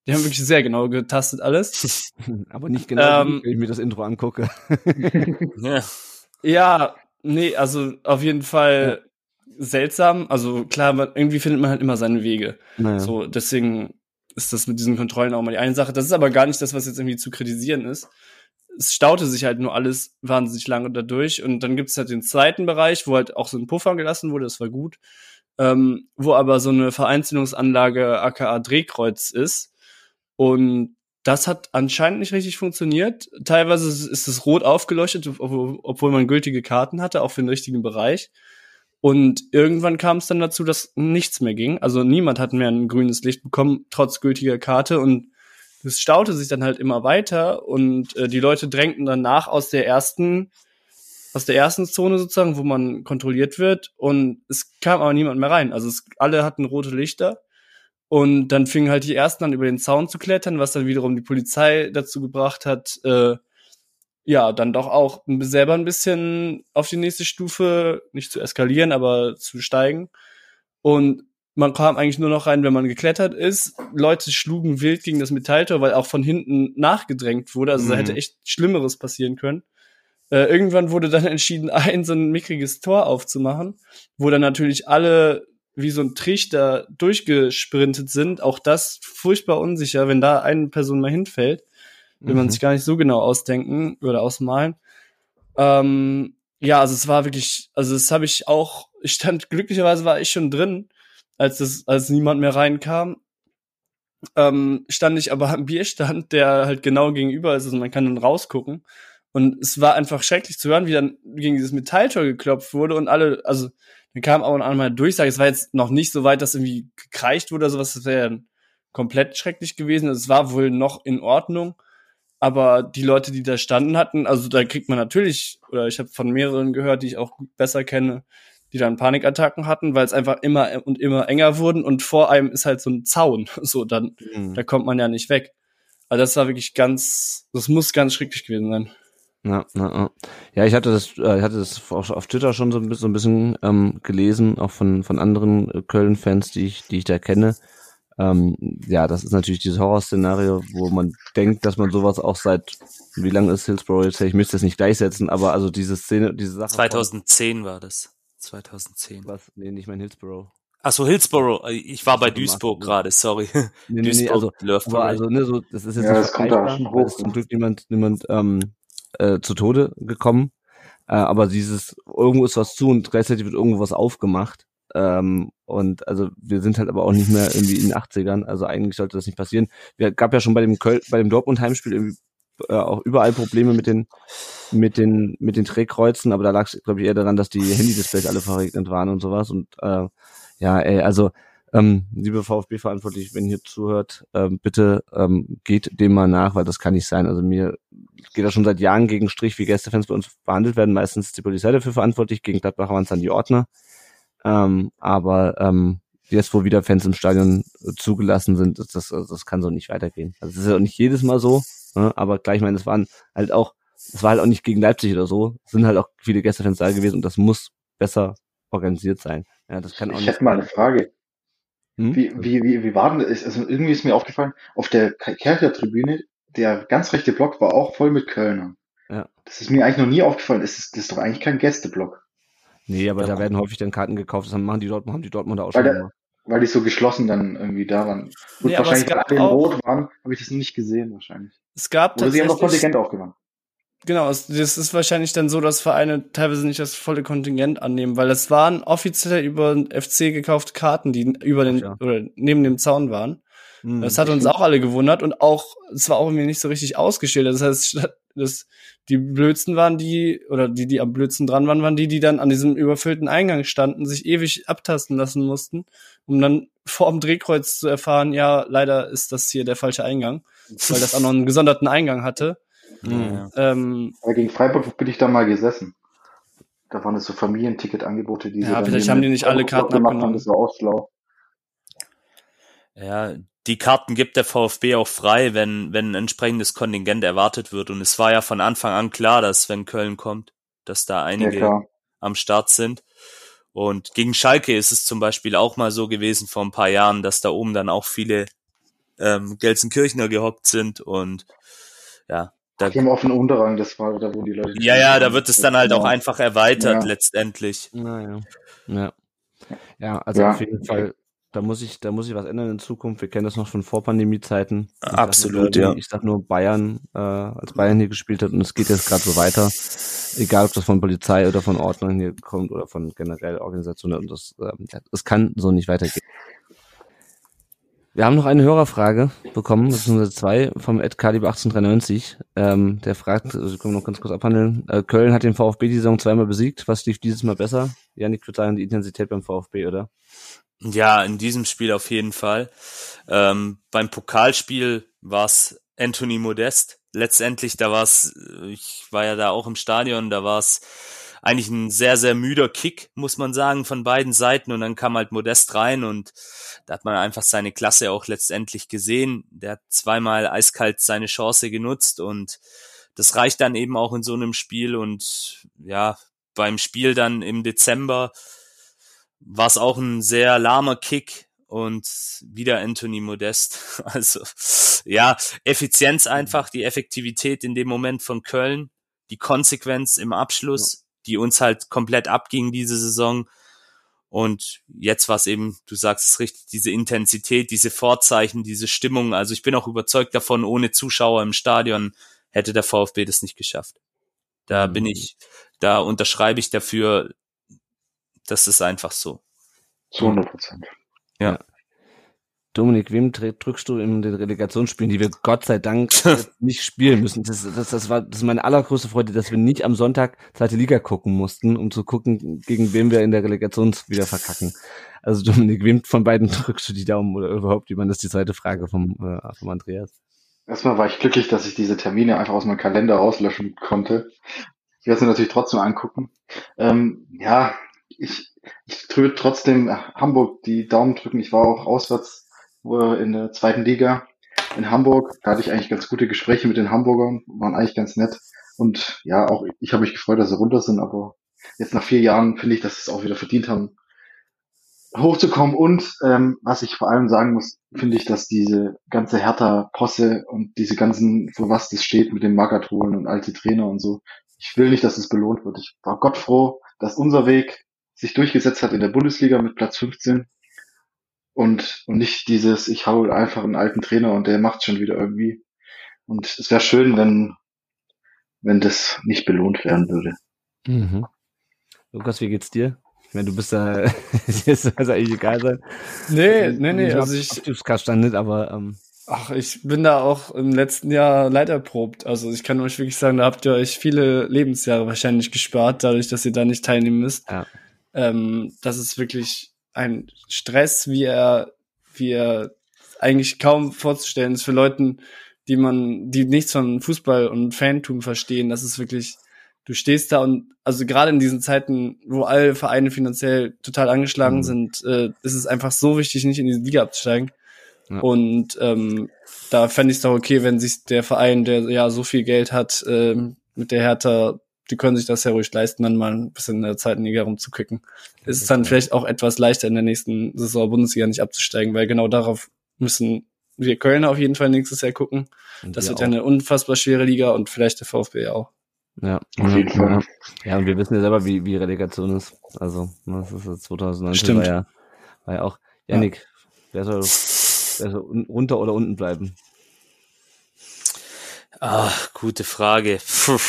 die haben wirklich sehr genau getastet alles. Aber nicht genau, ähm, wenn ich mir das Intro angucke. ja. ja, nee, also auf jeden Fall ja. seltsam. Also klar, man, irgendwie findet man halt immer seine Wege. Naja. So, deswegen ist das mit diesen Kontrollen auch mal die eine Sache. Das ist aber gar nicht das, was jetzt irgendwie zu kritisieren ist. Es staute sich halt nur alles wahnsinnig lange dadurch. Und dann gibt es halt den zweiten Bereich, wo halt auch so ein Puffer gelassen wurde, das war gut. Ähm, wo aber so eine Vereinzelungsanlage aka Drehkreuz ist und das hat anscheinend nicht richtig funktioniert. Teilweise ist es rot aufgeleuchtet, obwohl man gültige Karten hatte, auch für den richtigen Bereich. Und irgendwann kam es dann dazu, dass nichts mehr ging. Also niemand hat mehr ein grünes Licht bekommen, trotz gültiger Karte. Und es staute sich dann halt immer weiter und äh, die Leute drängten dann nach aus der ersten, aus der ersten Zone sozusagen, wo man kontrolliert wird. Und es kam aber niemand mehr rein. Also es, alle hatten rote Lichter. Und dann fingen halt die ersten an, über den Zaun zu klettern, was dann wiederum die Polizei dazu gebracht hat, äh, ja, dann doch auch selber ein bisschen auf die nächste Stufe, nicht zu eskalieren, aber zu steigen. Und man kam eigentlich nur noch rein, wenn man geklettert ist. Leute schlugen wild gegen das Metalltor, weil auch von hinten nachgedrängt wurde. Also mhm. da hätte echt Schlimmeres passieren können. Äh, irgendwann wurde dann entschieden, ein so ein mickriges Tor aufzumachen, wo dann natürlich alle wie so ein Trichter durchgesprintet sind. Auch das furchtbar unsicher, wenn da eine Person mal hinfällt. Will mhm. man sich gar nicht so genau ausdenken oder ausmalen. Ähm, ja, also es war wirklich, also das habe ich auch, ich stand, glücklicherweise war ich schon drin, als das, als niemand mehr reinkam. Ähm, stand ich aber am Bierstand, der halt genau gegenüber ist, also man kann dann rausgucken. Und es war einfach schrecklich zu hören, wie dann gegen dieses Metalltor geklopft wurde und alle, also dann kam auch an mal Durchsage. Es war jetzt noch nicht so weit, dass irgendwie gekreicht wurde oder sowas. Das wäre komplett schrecklich gewesen. Es war wohl noch in Ordnung. Aber die Leute, die da standen hatten, also da kriegt man natürlich, oder ich habe von mehreren gehört, die ich auch besser kenne, die dann Panikattacken hatten, weil es einfach immer und immer enger wurden und vor einem ist halt so ein Zaun. So, dann, mhm. da kommt man ja nicht weg. Also das war wirklich ganz, das muss ganz schrecklich gewesen sein. Ja, ja, ja. ja ich hatte das, äh, ich hatte das auf, auf Twitter schon so ein bisschen, so ein bisschen ähm, gelesen, auch von, von anderen äh, Köln-Fans, die ich, die ich da kenne. Ähm, ja, das ist natürlich dieses Horrorszenario, wo man denkt, dass man sowas auch seit, wie lange ist Hillsborough jetzt her? Ich müsste es nicht gleichsetzen, aber also diese Szene, diese Sache. 2010 war das. 2010. Was? Nee, nicht mein Hillsborough. Ach so, Hillsborough. Ich war bei Duisburg gerade, sorry. Nee, nee, nee, also, aber also, ne, so, das ist jetzt ja, das kommt da schon hoch. Ist zum Glück niemand, niemand ähm, äh, zu Tode gekommen. Äh, aber dieses, irgendwo ist was zu und gleichzeitig wird irgendwo was aufgemacht. Ähm, und also wir sind halt aber auch nicht mehr irgendwie in den 80ern, also eigentlich sollte das nicht passieren. Wir gab ja schon bei dem Köl bei dem Dortmund Heimspiel irgendwie äh, auch überall Probleme mit den mit den mit den Drehkreuzen, aber da lag es glaube ich eher daran, dass die Handy-Displays alle verregnet waren und sowas und äh, ja, ey, also ähm, liebe VfB-Verantwortlich, wenn ihr zuhört, ähm, bitte ähm, geht dem mal nach, weil das kann nicht sein. Also mir geht das schon seit Jahren gegen Strich, wie Gästefans bei uns behandelt werden. Meistens ist die Polizei dafür verantwortlich, gegen Gladbach waren es dann die Ordner. Ähm, aber ähm, jetzt, wo wieder Fans im Stadion zugelassen sind, das, das, das kann so nicht weitergehen. Also das ist ja auch nicht jedes Mal so, ne? aber gleich, ich meine, es waren halt auch, es war halt auch nicht gegen Leipzig oder so, es sind halt auch viele Gästefans da gewesen und das muss besser organisiert sein. Ja, das kann auch ich nicht. hätte mal eine Frage. Hm? Wie, wie, wie, wie war denn das? Also irgendwie ist mir aufgefallen, auf der Kercher Tribüne, der ganz rechte Block war auch voll mit Kölnern. Ja. Das ist mir eigentlich noch nie aufgefallen. Das ist, das ist doch eigentlich kein Gästeblock. Nee, aber ja. da werden häufig dann Karten gekauft. Das machen die Dortmund, haben die Dortmunder auch weil schon der, Weil die so geschlossen dann irgendwie da waren. Und nee, wahrscheinlich, weil die in Rot waren, habe ich das nicht gesehen wahrscheinlich. Es gab Oder sie haben noch Kontingent aufgemacht. Genau, das ist wahrscheinlich dann so, dass Vereine teilweise nicht das volle Kontingent annehmen, weil es waren offiziell über den FC gekaufte Karten, die über den ja. oder neben dem Zaun waren. Mhm. Das hat uns auch alle gewundert und auch es war auch irgendwie nicht so richtig ausgestellt. Das heißt, das, die blödsten waren die oder die die am blödsten dran waren, waren die, die dann an diesem überfüllten Eingang standen, sich ewig abtasten lassen mussten, um dann vor dem Drehkreuz zu erfahren, ja, leider ist das hier der falsche Eingang, weil das auch noch einen gesonderten Eingang hatte. Mhm. Ähm, Aber gegen Freiburg bin ich da mal gesessen. Da waren es so Familienticket-Angebote, die Ja, vielleicht haben die nicht alle Karten abgenommen. Haben, das war auch schlau. Ja, die Karten gibt der VfB auch frei, wenn, wenn ein entsprechendes Kontingent erwartet wird. Und es war ja von Anfang an klar, dass wenn Köln kommt, dass da einige ja, am Start sind. Und gegen Schalke ist es zum Beispiel auch mal so gewesen vor ein paar Jahren, dass da oben dann auch viele ähm, Gelsenkirchner gehockt sind und ja, da, Ach, im offenen Unterrang, das war da, wo die Leute. Ja, ja, da wird es dann halt auch einfach erweitert ja. letztendlich. Naja. Ja. Ja, also ja. auf jeden Fall, da muss ich, da muss ich was ändern in Zukunft. Wir kennen das noch von Vorpandemie-Zeiten. Absolut, nur, ja. Ich sag nur Bayern, äh, als Bayern hier gespielt hat und es geht jetzt gerade so weiter. Egal, ob das von Polizei oder von Ordnern hier kommt oder von generell Organisationen und das, äh, das kann so nicht weitergehen. Wir haben noch eine Hörerfrage bekommen, das sind zwei vom Ed Caliber 1893. Ähm, der fragt, also können wir noch ganz kurz abhandeln. Äh, Köln hat den VfB die Saison zweimal besiegt. Was lief dieses Mal besser? Janik würde sagen, die Intensität beim VfB, oder? Ja, in diesem Spiel auf jeden Fall. Ähm, beim Pokalspiel war es Anthony Modest. Letztendlich, da war es, ich war ja da auch im Stadion, da war es eigentlich ein sehr, sehr müder Kick, muss man sagen, von beiden Seiten. Und dann kam halt Modest rein und da hat man einfach seine Klasse auch letztendlich gesehen. Der hat zweimal eiskalt seine Chance genutzt und das reicht dann eben auch in so einem Spiel und ja, beim Spiel dann im Dezember war es auch ein sehr lahmer Kick und wieder Anthony Modest. Also ja, Effizienz einfach, die Effektivität in dem Moment von Köln, die Konsequenz im Abschluss, die uns halt komplett abging diese Saison. Und jetzt war es eben, du sagst es richtig, diese Intensität, diese Vorzeichen, diese Stimmung. Also ich bin auch überzeugt davon, ohne Zuschauer im Stadion hätte der VfB das nicht geschafft. Da mhm. bin ich, da unterschreibe ich dafür, das ist einfach so. Zu 100 Prozent. Ja. Dominik, wem drückst du in den Relegationsspielen, die wir Gott sei Dank nicht spielen müssen? Das, das, das war das ist meine allergrößte Freude, dass wir nicht am Sonntag zweite Liga gucken mussten, um zu gucken, gegen wen wir in der Relegation wieder verkacken. Also Dominik, wem von beiden drückst du die Daumen oder überhaupt? Ich meine, das ist die zweite Frage vom, äh, vom Andreas. Erstmal war ich glücklich, dass ich diese Termine einfach aus meinem Kalender rauslöschen konnte. Ich werde sie natürlich trotzdem angucken. Ähm, ja, ich, ich würde trotzdem Hamburg die Daumen drücken. Ich war auch auswärts in der zweiten Liga in Hamburg. Da hatte ich eigentlich ganz gute Gespräche mit den Hamburgern, waren eigentlich ganz nett. Und ja, auch ich habe mich gefreut, dass sie runter sind, aber jetzt nach vier Jahren finde ich, dass sie es auch wieder verdient haben, hochzukommen. Und ähm, was ich vor allem sagen muss, finde ich, dass diese ganze Hertha-Posse und diese ganzen, für was das steht mit dem Magath holen und alte Trainer und so, ich will nicht, dass es belohnt wird. Ich war Gott froh, dass unser Weg sich durchgesetzt hat in der Bundesliga mit Platz 15 und, und nicht dieses, ich hau einfach einen alten Trainer und der macht schon wieder irgendwie. Und es wäre schön, wenn, wenn das nicht belohnt werden würde. Mhm. Lukas, wie geht's dir? Ich meine, du bist da, ist das eigentlich egal sein. Nee, nee, nee, also ich, stand nicht, aber, ähm, Ach, ich bin da auch im letzten Jahr leider erprobt. Also ich kann euch wirklich sagen, da habt ihr euch viele Lebensjahre wahrscheinlich gespart, dadurch, dass ihr da nicht teilnehmen müsst. Ja. Ähm, das ist wirklich ein Stress, wie er, wie er eigentlich kaum vorzustellen ist für Leuten, die man, die nichts von Fußball und Fantum verstehen. Das ist wirklich, du stehst da und also gerade in diesen Zeiten, wo alle Vereine finanziell total angeschlagen mhm. sind, äh, ist es einfach so wichtig, nicht in diese Liga abzusteigen. Ja. Und ähm, da fände ich es doch okay, wenn sich der Verein, der ja so viel Geld hat, äh, mit der Hertha die können sich das ja ruhig leisten, dann mal ein bisschen in der zweiten Liga rumzukicken. Es ist dann vielleicht auch etwas leichter in der nächsten Saison Bundesliga nicht abzusteigen, weil genau darauf müssen wir Kölner auf jeden Fall nächstes Jahr gucken. Und das wird ja eine unfassbar schwere Liga und vielleicht der VfB auch. Ja, auf jeden Fall. Ja, und wir wissen ja selber, wie, wie Relegation ist. Also, das ist jetzt 2019 Stimmt. war ja, war ja auch, Janik, ja. wer soll, wer soll runter oder unten bleiben? Ah, gute Frage. Puh.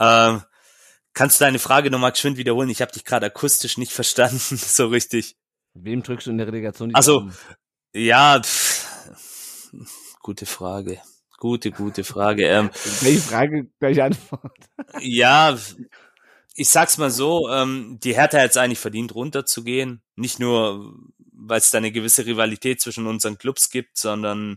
Ähm, kannst du deine Frage nochmal geschwind wiederholen? Ich habe dich gerade akustisch nicht verstanden, so richtig. Wem drückst du in der Relegation? Also, ja, pff, gute Frage. Gute, gute Frage. Ähm, Welche Frage, gleich Antwort? ja, ich sag's mal so, ähm, die Hertha hat es eigentlich verdient, runterzugehen. Nicht nur, weil es da eine gewisse Rivalität zwischen unseren Clubs gibt, sondern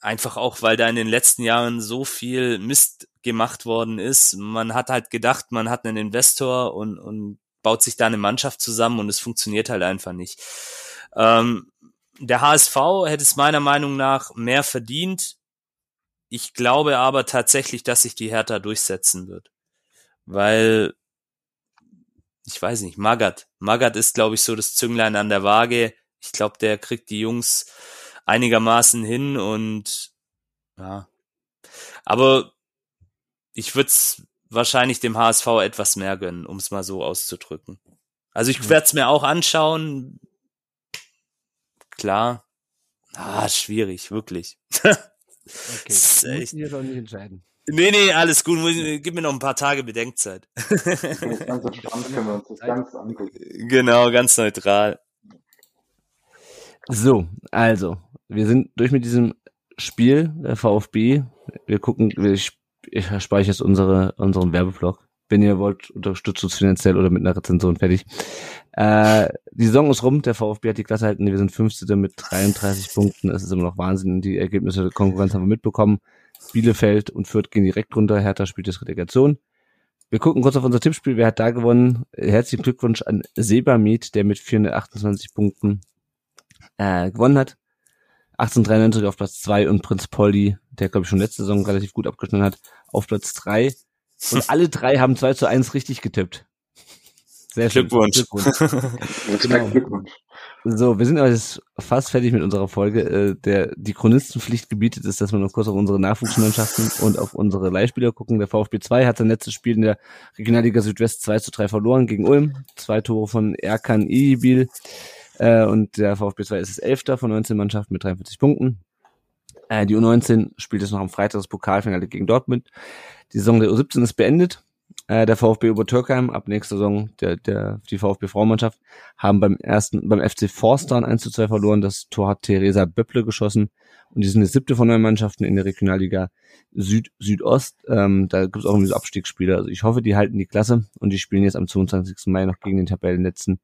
einfach auch, weil da in den letzten Jahren so viel Mist gemacht worden ist. Man hat halt gedacht, man hat einen Investor und, und baut sich da eine Mannschaft zusammen und es funktioniert halt einfach nicht. Ähm, der HSV hätte es meiner Meinung nach mehr verdient. Ich glaube aber tatsächlich, dass sich die Hertha durchsetzen wird. Weil, ich weiß nicht, Magath. Magath ist, glaube ich, so das Zünglein an der Waage. Ich glaube, der kriegt die Jungs einigermaßen hin und ja. Aber ich würde es wahrscheinlich dem HSV etwas mehr gönnen, um es mal so auszudrücken. Also ich werde es mir auch anschauen. Klar. Ah, schwierig, wirklich. okay. Das echt. doch nicht entscheiden. Nee, nee, alles gut. Gib mir noch ein paar Tage Bedenkzeit. ganz entspannt können wir uns das ganz angucken. Genau, ganz neutral. So, also, wir sind durch mit diesem Spiel, der VfB. Wir gucken, ich, ich speichere jetzt unsere, unseren Werbeblock. Wenn ihr wollt, unterstützt uns finanziell oder mit einer Rezension fertig. Äh, die Saison ist rum, der VfB hat die Klasse halten, wir sind 15. mit 33 Punkten. Es ist immer noch Wahnsinn. Die Ergebnisse der Konkurrenz haben wir mitbekommen. Bielefeld und Fürth gehen direkt runter. Hertha spielt jetzt Relegation. Wir gucken kurz auf unser Tippspiel. Wer hat da gewonnen? Herzlichen Glückwunsch an Sebamed, der mit 428 Punkten äh, gewonnen hat. 1893 auf Platz 2 und Prinz Polly der glaube ich schon letzte Saison relativ gut abgeschnitten hat, auf Platz drei. Und alle drei haben 2 zu 1 richtig getippt. Sehr schön. Glückwunsch. Glückwunsch. genau. Glückwunsch. So, wir sind aber jetzt fast fertig mit unserer Folge. Äh, der, die Chronistenpflicht gebietet ist, dass wir noch kurz auf unsere Nachwuchsmannschaften und auf unsere Leihspieler gucken. Der VfB 2 hat sein letztes Spiel in der Regionalliga Südwest 2 zu 3 verloren gegen Ulm. Zwei Tore von Erkan Ibil. Äh, und der VfB 2 ist es Elfter von 19 Mannschaften mit 43 Punkten. Äh, die U19 spielt jetzt noch am Freitag das Pokalfinale gegen Dortmund. Die Saison der U17 ist beendet. Äh, der VfB Obertürkheim ab nächster Saison, der, der, die VfB Frauenmannschaft, haben beim ersten, beim FC Forstern 1 zu 2 verloren. Das Tor hat Theresa Böpple geschossen. Und die sind die siebte von neun Mannschaften in der Regionalliga Süd, Südost. Ähm, da gibt es auch diese Abstiegsspiele. Also ich hoffe, die halten die Klasse und die spielen jetzt am 22. Mai noch gegen den Tabellenletzten,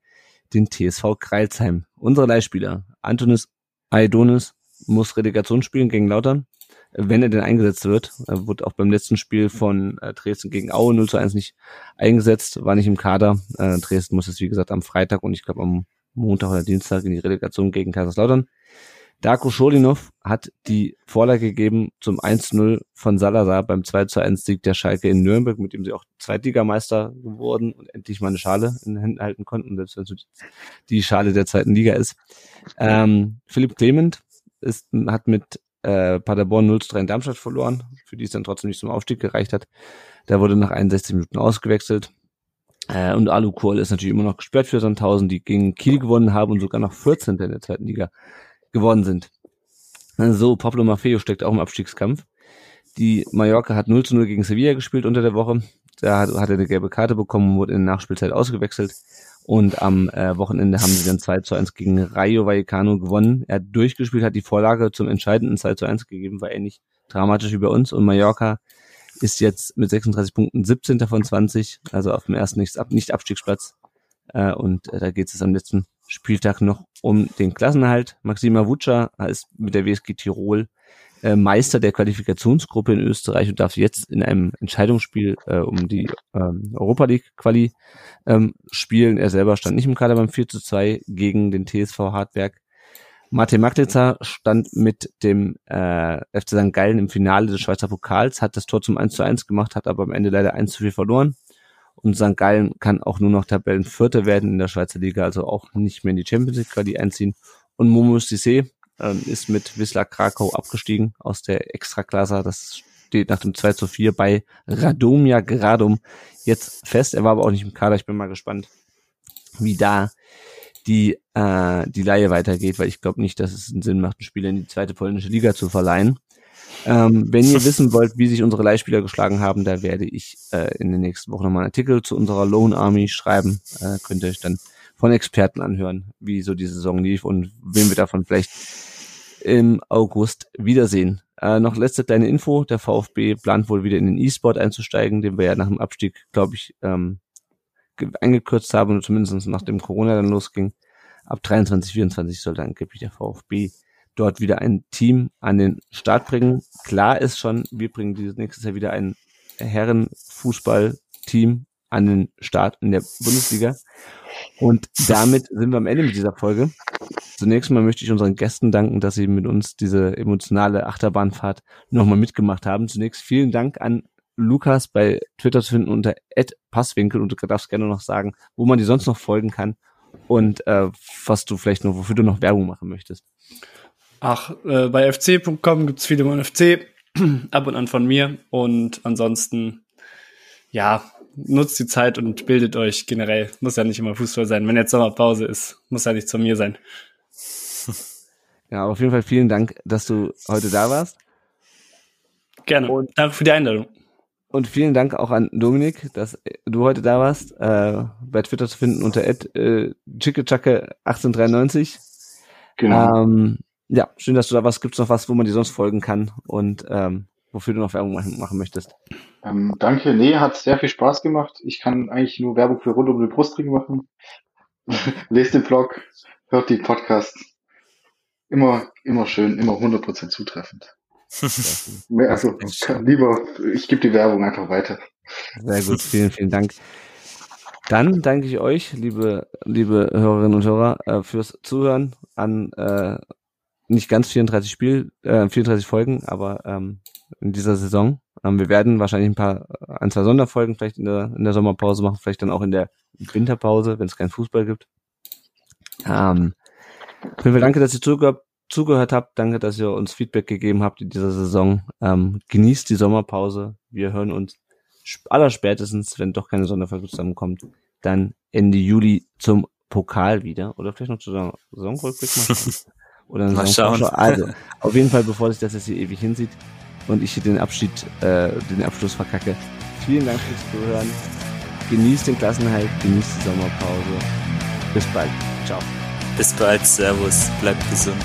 den TSV Kreilsheim. Unsere Leihspieler, Antonis Aidonis muss Relegation spielen gegen Lautern wenn er denn eingesetzt wird. Er wurde auch beim letzten Spiel von äh, Dresden gegen Aue 0 zu 1 nicht eingesetzt, war nicht im Kader. Äh, Dresden muss es, wie gesagt, am Freitag und ich glaube am Montag oder Dienstag in die Relegation gegen Kaiserslautern. Darko Scholinov hat die Vorlage gegeben zum 1-0 von Salazar beim 2-1 Sieg der Schalke in Nürnberg, mit dem sie auch Zweitligameister geworden und endlich mal eine Schale in den Händen halten konnten, selbst wenn es die Schale der zweiten Liga ist. Ähm, Philipp Clement ist, hat mit äh, Paderborn 0 zu 3 in Darmstadt verloren, für die es dann trotzdem nicht zum Aufstieg gereicht hat. Der wurde nach 61 Minuten ausgewechselt. Äh, und Alu Kohl ist natürlich immer noch gesperrt für Sandhausen, die gegen Kiel gewonnen haben und sogar noch 14. in der zweiten Liga geworden sind. So, Pablo Maffeo steckt auch im Abstiegskampf. Die Mallorca hat 0 zu 0 gegen Sevilla gespielt unter der Woche. Da hat, hat er eine gelbe Karte bekommen, wurde in der Nachspielzeit ausgewechselt. Und am äh, Wochenende haben sie dann 2 zu 1 gegen Rayo Vallecano gewonnen. Er hat durchgespielt, hat die Vorlage zum entscheidenden 2 zu 1 gegeben, war ähnlich dramatisch wie bei uns. Und Mallorca ist jetzt mit 36 Punkten 17. von 20, also auf dem ersten Nicht-Abstiegsplatz. Äh, und äh, da geht es am letzten Spieltag noch um den Klassenerhalt. Maxima Vuca ist mit der WSG Tirol äh, Meister der Qualifikationsgruppe in Österreich und darf jetzt in einem Entscheidungsspiel äh, um die ähm, Europa League Quali ähm, spielen. Er selber stand nicht im Kader beim 4 zu 2 gegen den TSV Hartberg. Mate Maglica stand mit dem äh, FC St. Gallen im Finale des Schweizer Pokals, hat das Tor zum 1 zu 1 gemacht, hat aber am Ende leider 1 zu 4 verloren. Und St. Gallen kann auch nur noch Tabellenvierter werden in der Schweizer Liga, also auch nicht mehr in die Champions League Quali einziehen. Und Momo Sissé ähm, ist mit Wisla Krakau abgestiegen aus der Extraklasse. Das steht nach dem 2 zu 4 bei Radomia Gradum jetzt fest. Er war aber auch nicht im Kader. Ich bin mal gespannt, wie da die, äh, die Laie weitergeht, weil ich glaube nicht, dass es einen Sinn macht, einen Spieler in die zweite polnische Liga zu verleihen. Ähm, wenn ihr wissen wollt, wie sich unsere Leihspieler geschlagen haben, da werde ich äh, in den nächsten Wochen nochmal einen Artikel zu unserer Lone Army schreiben. Äh, könnt ihr euch dann von Experten anhören, wie so die Saison lief und wen wir davon vielleicht im August wiedersehen. Äh, noch letzte kleine Info, der VfB plant wohl wieder in den E-Sport einzusteigen, den wir ja nach dem Abstieg, glaube ich, ähm, eingekürzt haben, und zumindest nachdem Corona dann losging. Ab 23, 24 sollte angeblich der VfB dort wieder ein Team an den Start bringen. Klar ist schon, wir bringen dieses nächstes Jahr wieder ein Herrenfußballteam an den Start in der Bundesliga. Und damit sind wir am Ende mit dieser Folge. Zunächst mal möchte ich unseren Gästen danken, dass sie mit uns diese emotionale Achterbahnfahrt nochmal mitgemacht haben. Zunächst vielen Dank an Lukas bei Twitter zu finden unter @passwinkel und du darfst gerne noch sagen, wo man die sonst noch folgen kann und äh, was du vielleicht noch, wofür du noch Werbung machen möchtest. Ach, äh, bei fc.com gibt's viele von FC, ab und an von mir und ansonsten, ja, nutzt die Zeit und bildet euch generell. Muss ja nicht immer Fußball sein. Wenn jetzt Sommerpause ist, muss ja nicht zu mir sein. Ja, auf jeden Fall vielen Dank, dass du heute da warst. Gerne. Und danke für die Einladung. Und vielen Dank auch an Dominik, dass du heute da warst. Äh, bei Twitter zu finden unter äh, 1893. Genau. Ähm, ja, schön, dass du da warst. Gibt es noch was, wo man dir sonst folgen kann und ähm, wofür du noch Werbung machen, machen möchtest? Ähm, danke. Nee, hat sehr viel Spaß gemacht. Ich kann eigentlich nur Werbung für rund um den Brustring machen. Lest den Blog, hört die Podcasts. Immer, immer schön, immer 100% zutreffend. also, lieber, ich gebe die Werbung einfach weiter. Sehr gut, vielen, vielen Dank. Dann danke ich euch, liebe, liebe Hörerinnen und Hörer, äh, fürs Zuhören an äh, nicht ganz 34 Spiel, äh, 34 Folgen, aber ähm, in dieser Saison. Ähm, wir werden wahrscheinlich ein paar, äh, ein, zwei Sonderfolgen vielleicht in der, in der Sommerpause machen, vielleicht dann auch in der Winterpause, wenn es keinen Fußball gibt. Ähm, auf jeden danke, dass ihr zugehört, zugehört habt. Danke, dass ihr uns Feedback gegeben habt in dieser Saison. Ähm, genießt die Sommerpause. Wir hören uns allerspätestens, wenn doch keine Sonderfolge zusammenkommt, dann Ende Juli zum Pokal wieder. Oder vielleicht noch zur Saisonrückblick machen. Oder Mal schauen. Also, auf jeden Fall, bevor sich das jetzt hier ewig hinsieht und ich hier den Abschied, äh, den Abschluss verkacke. Vielen Dank fürs Zuhören. Genießt den Klassenhalt, genießt die Sommerpause. Bis bald. Ciao. Bis bald. Servus. Bleibt gesund.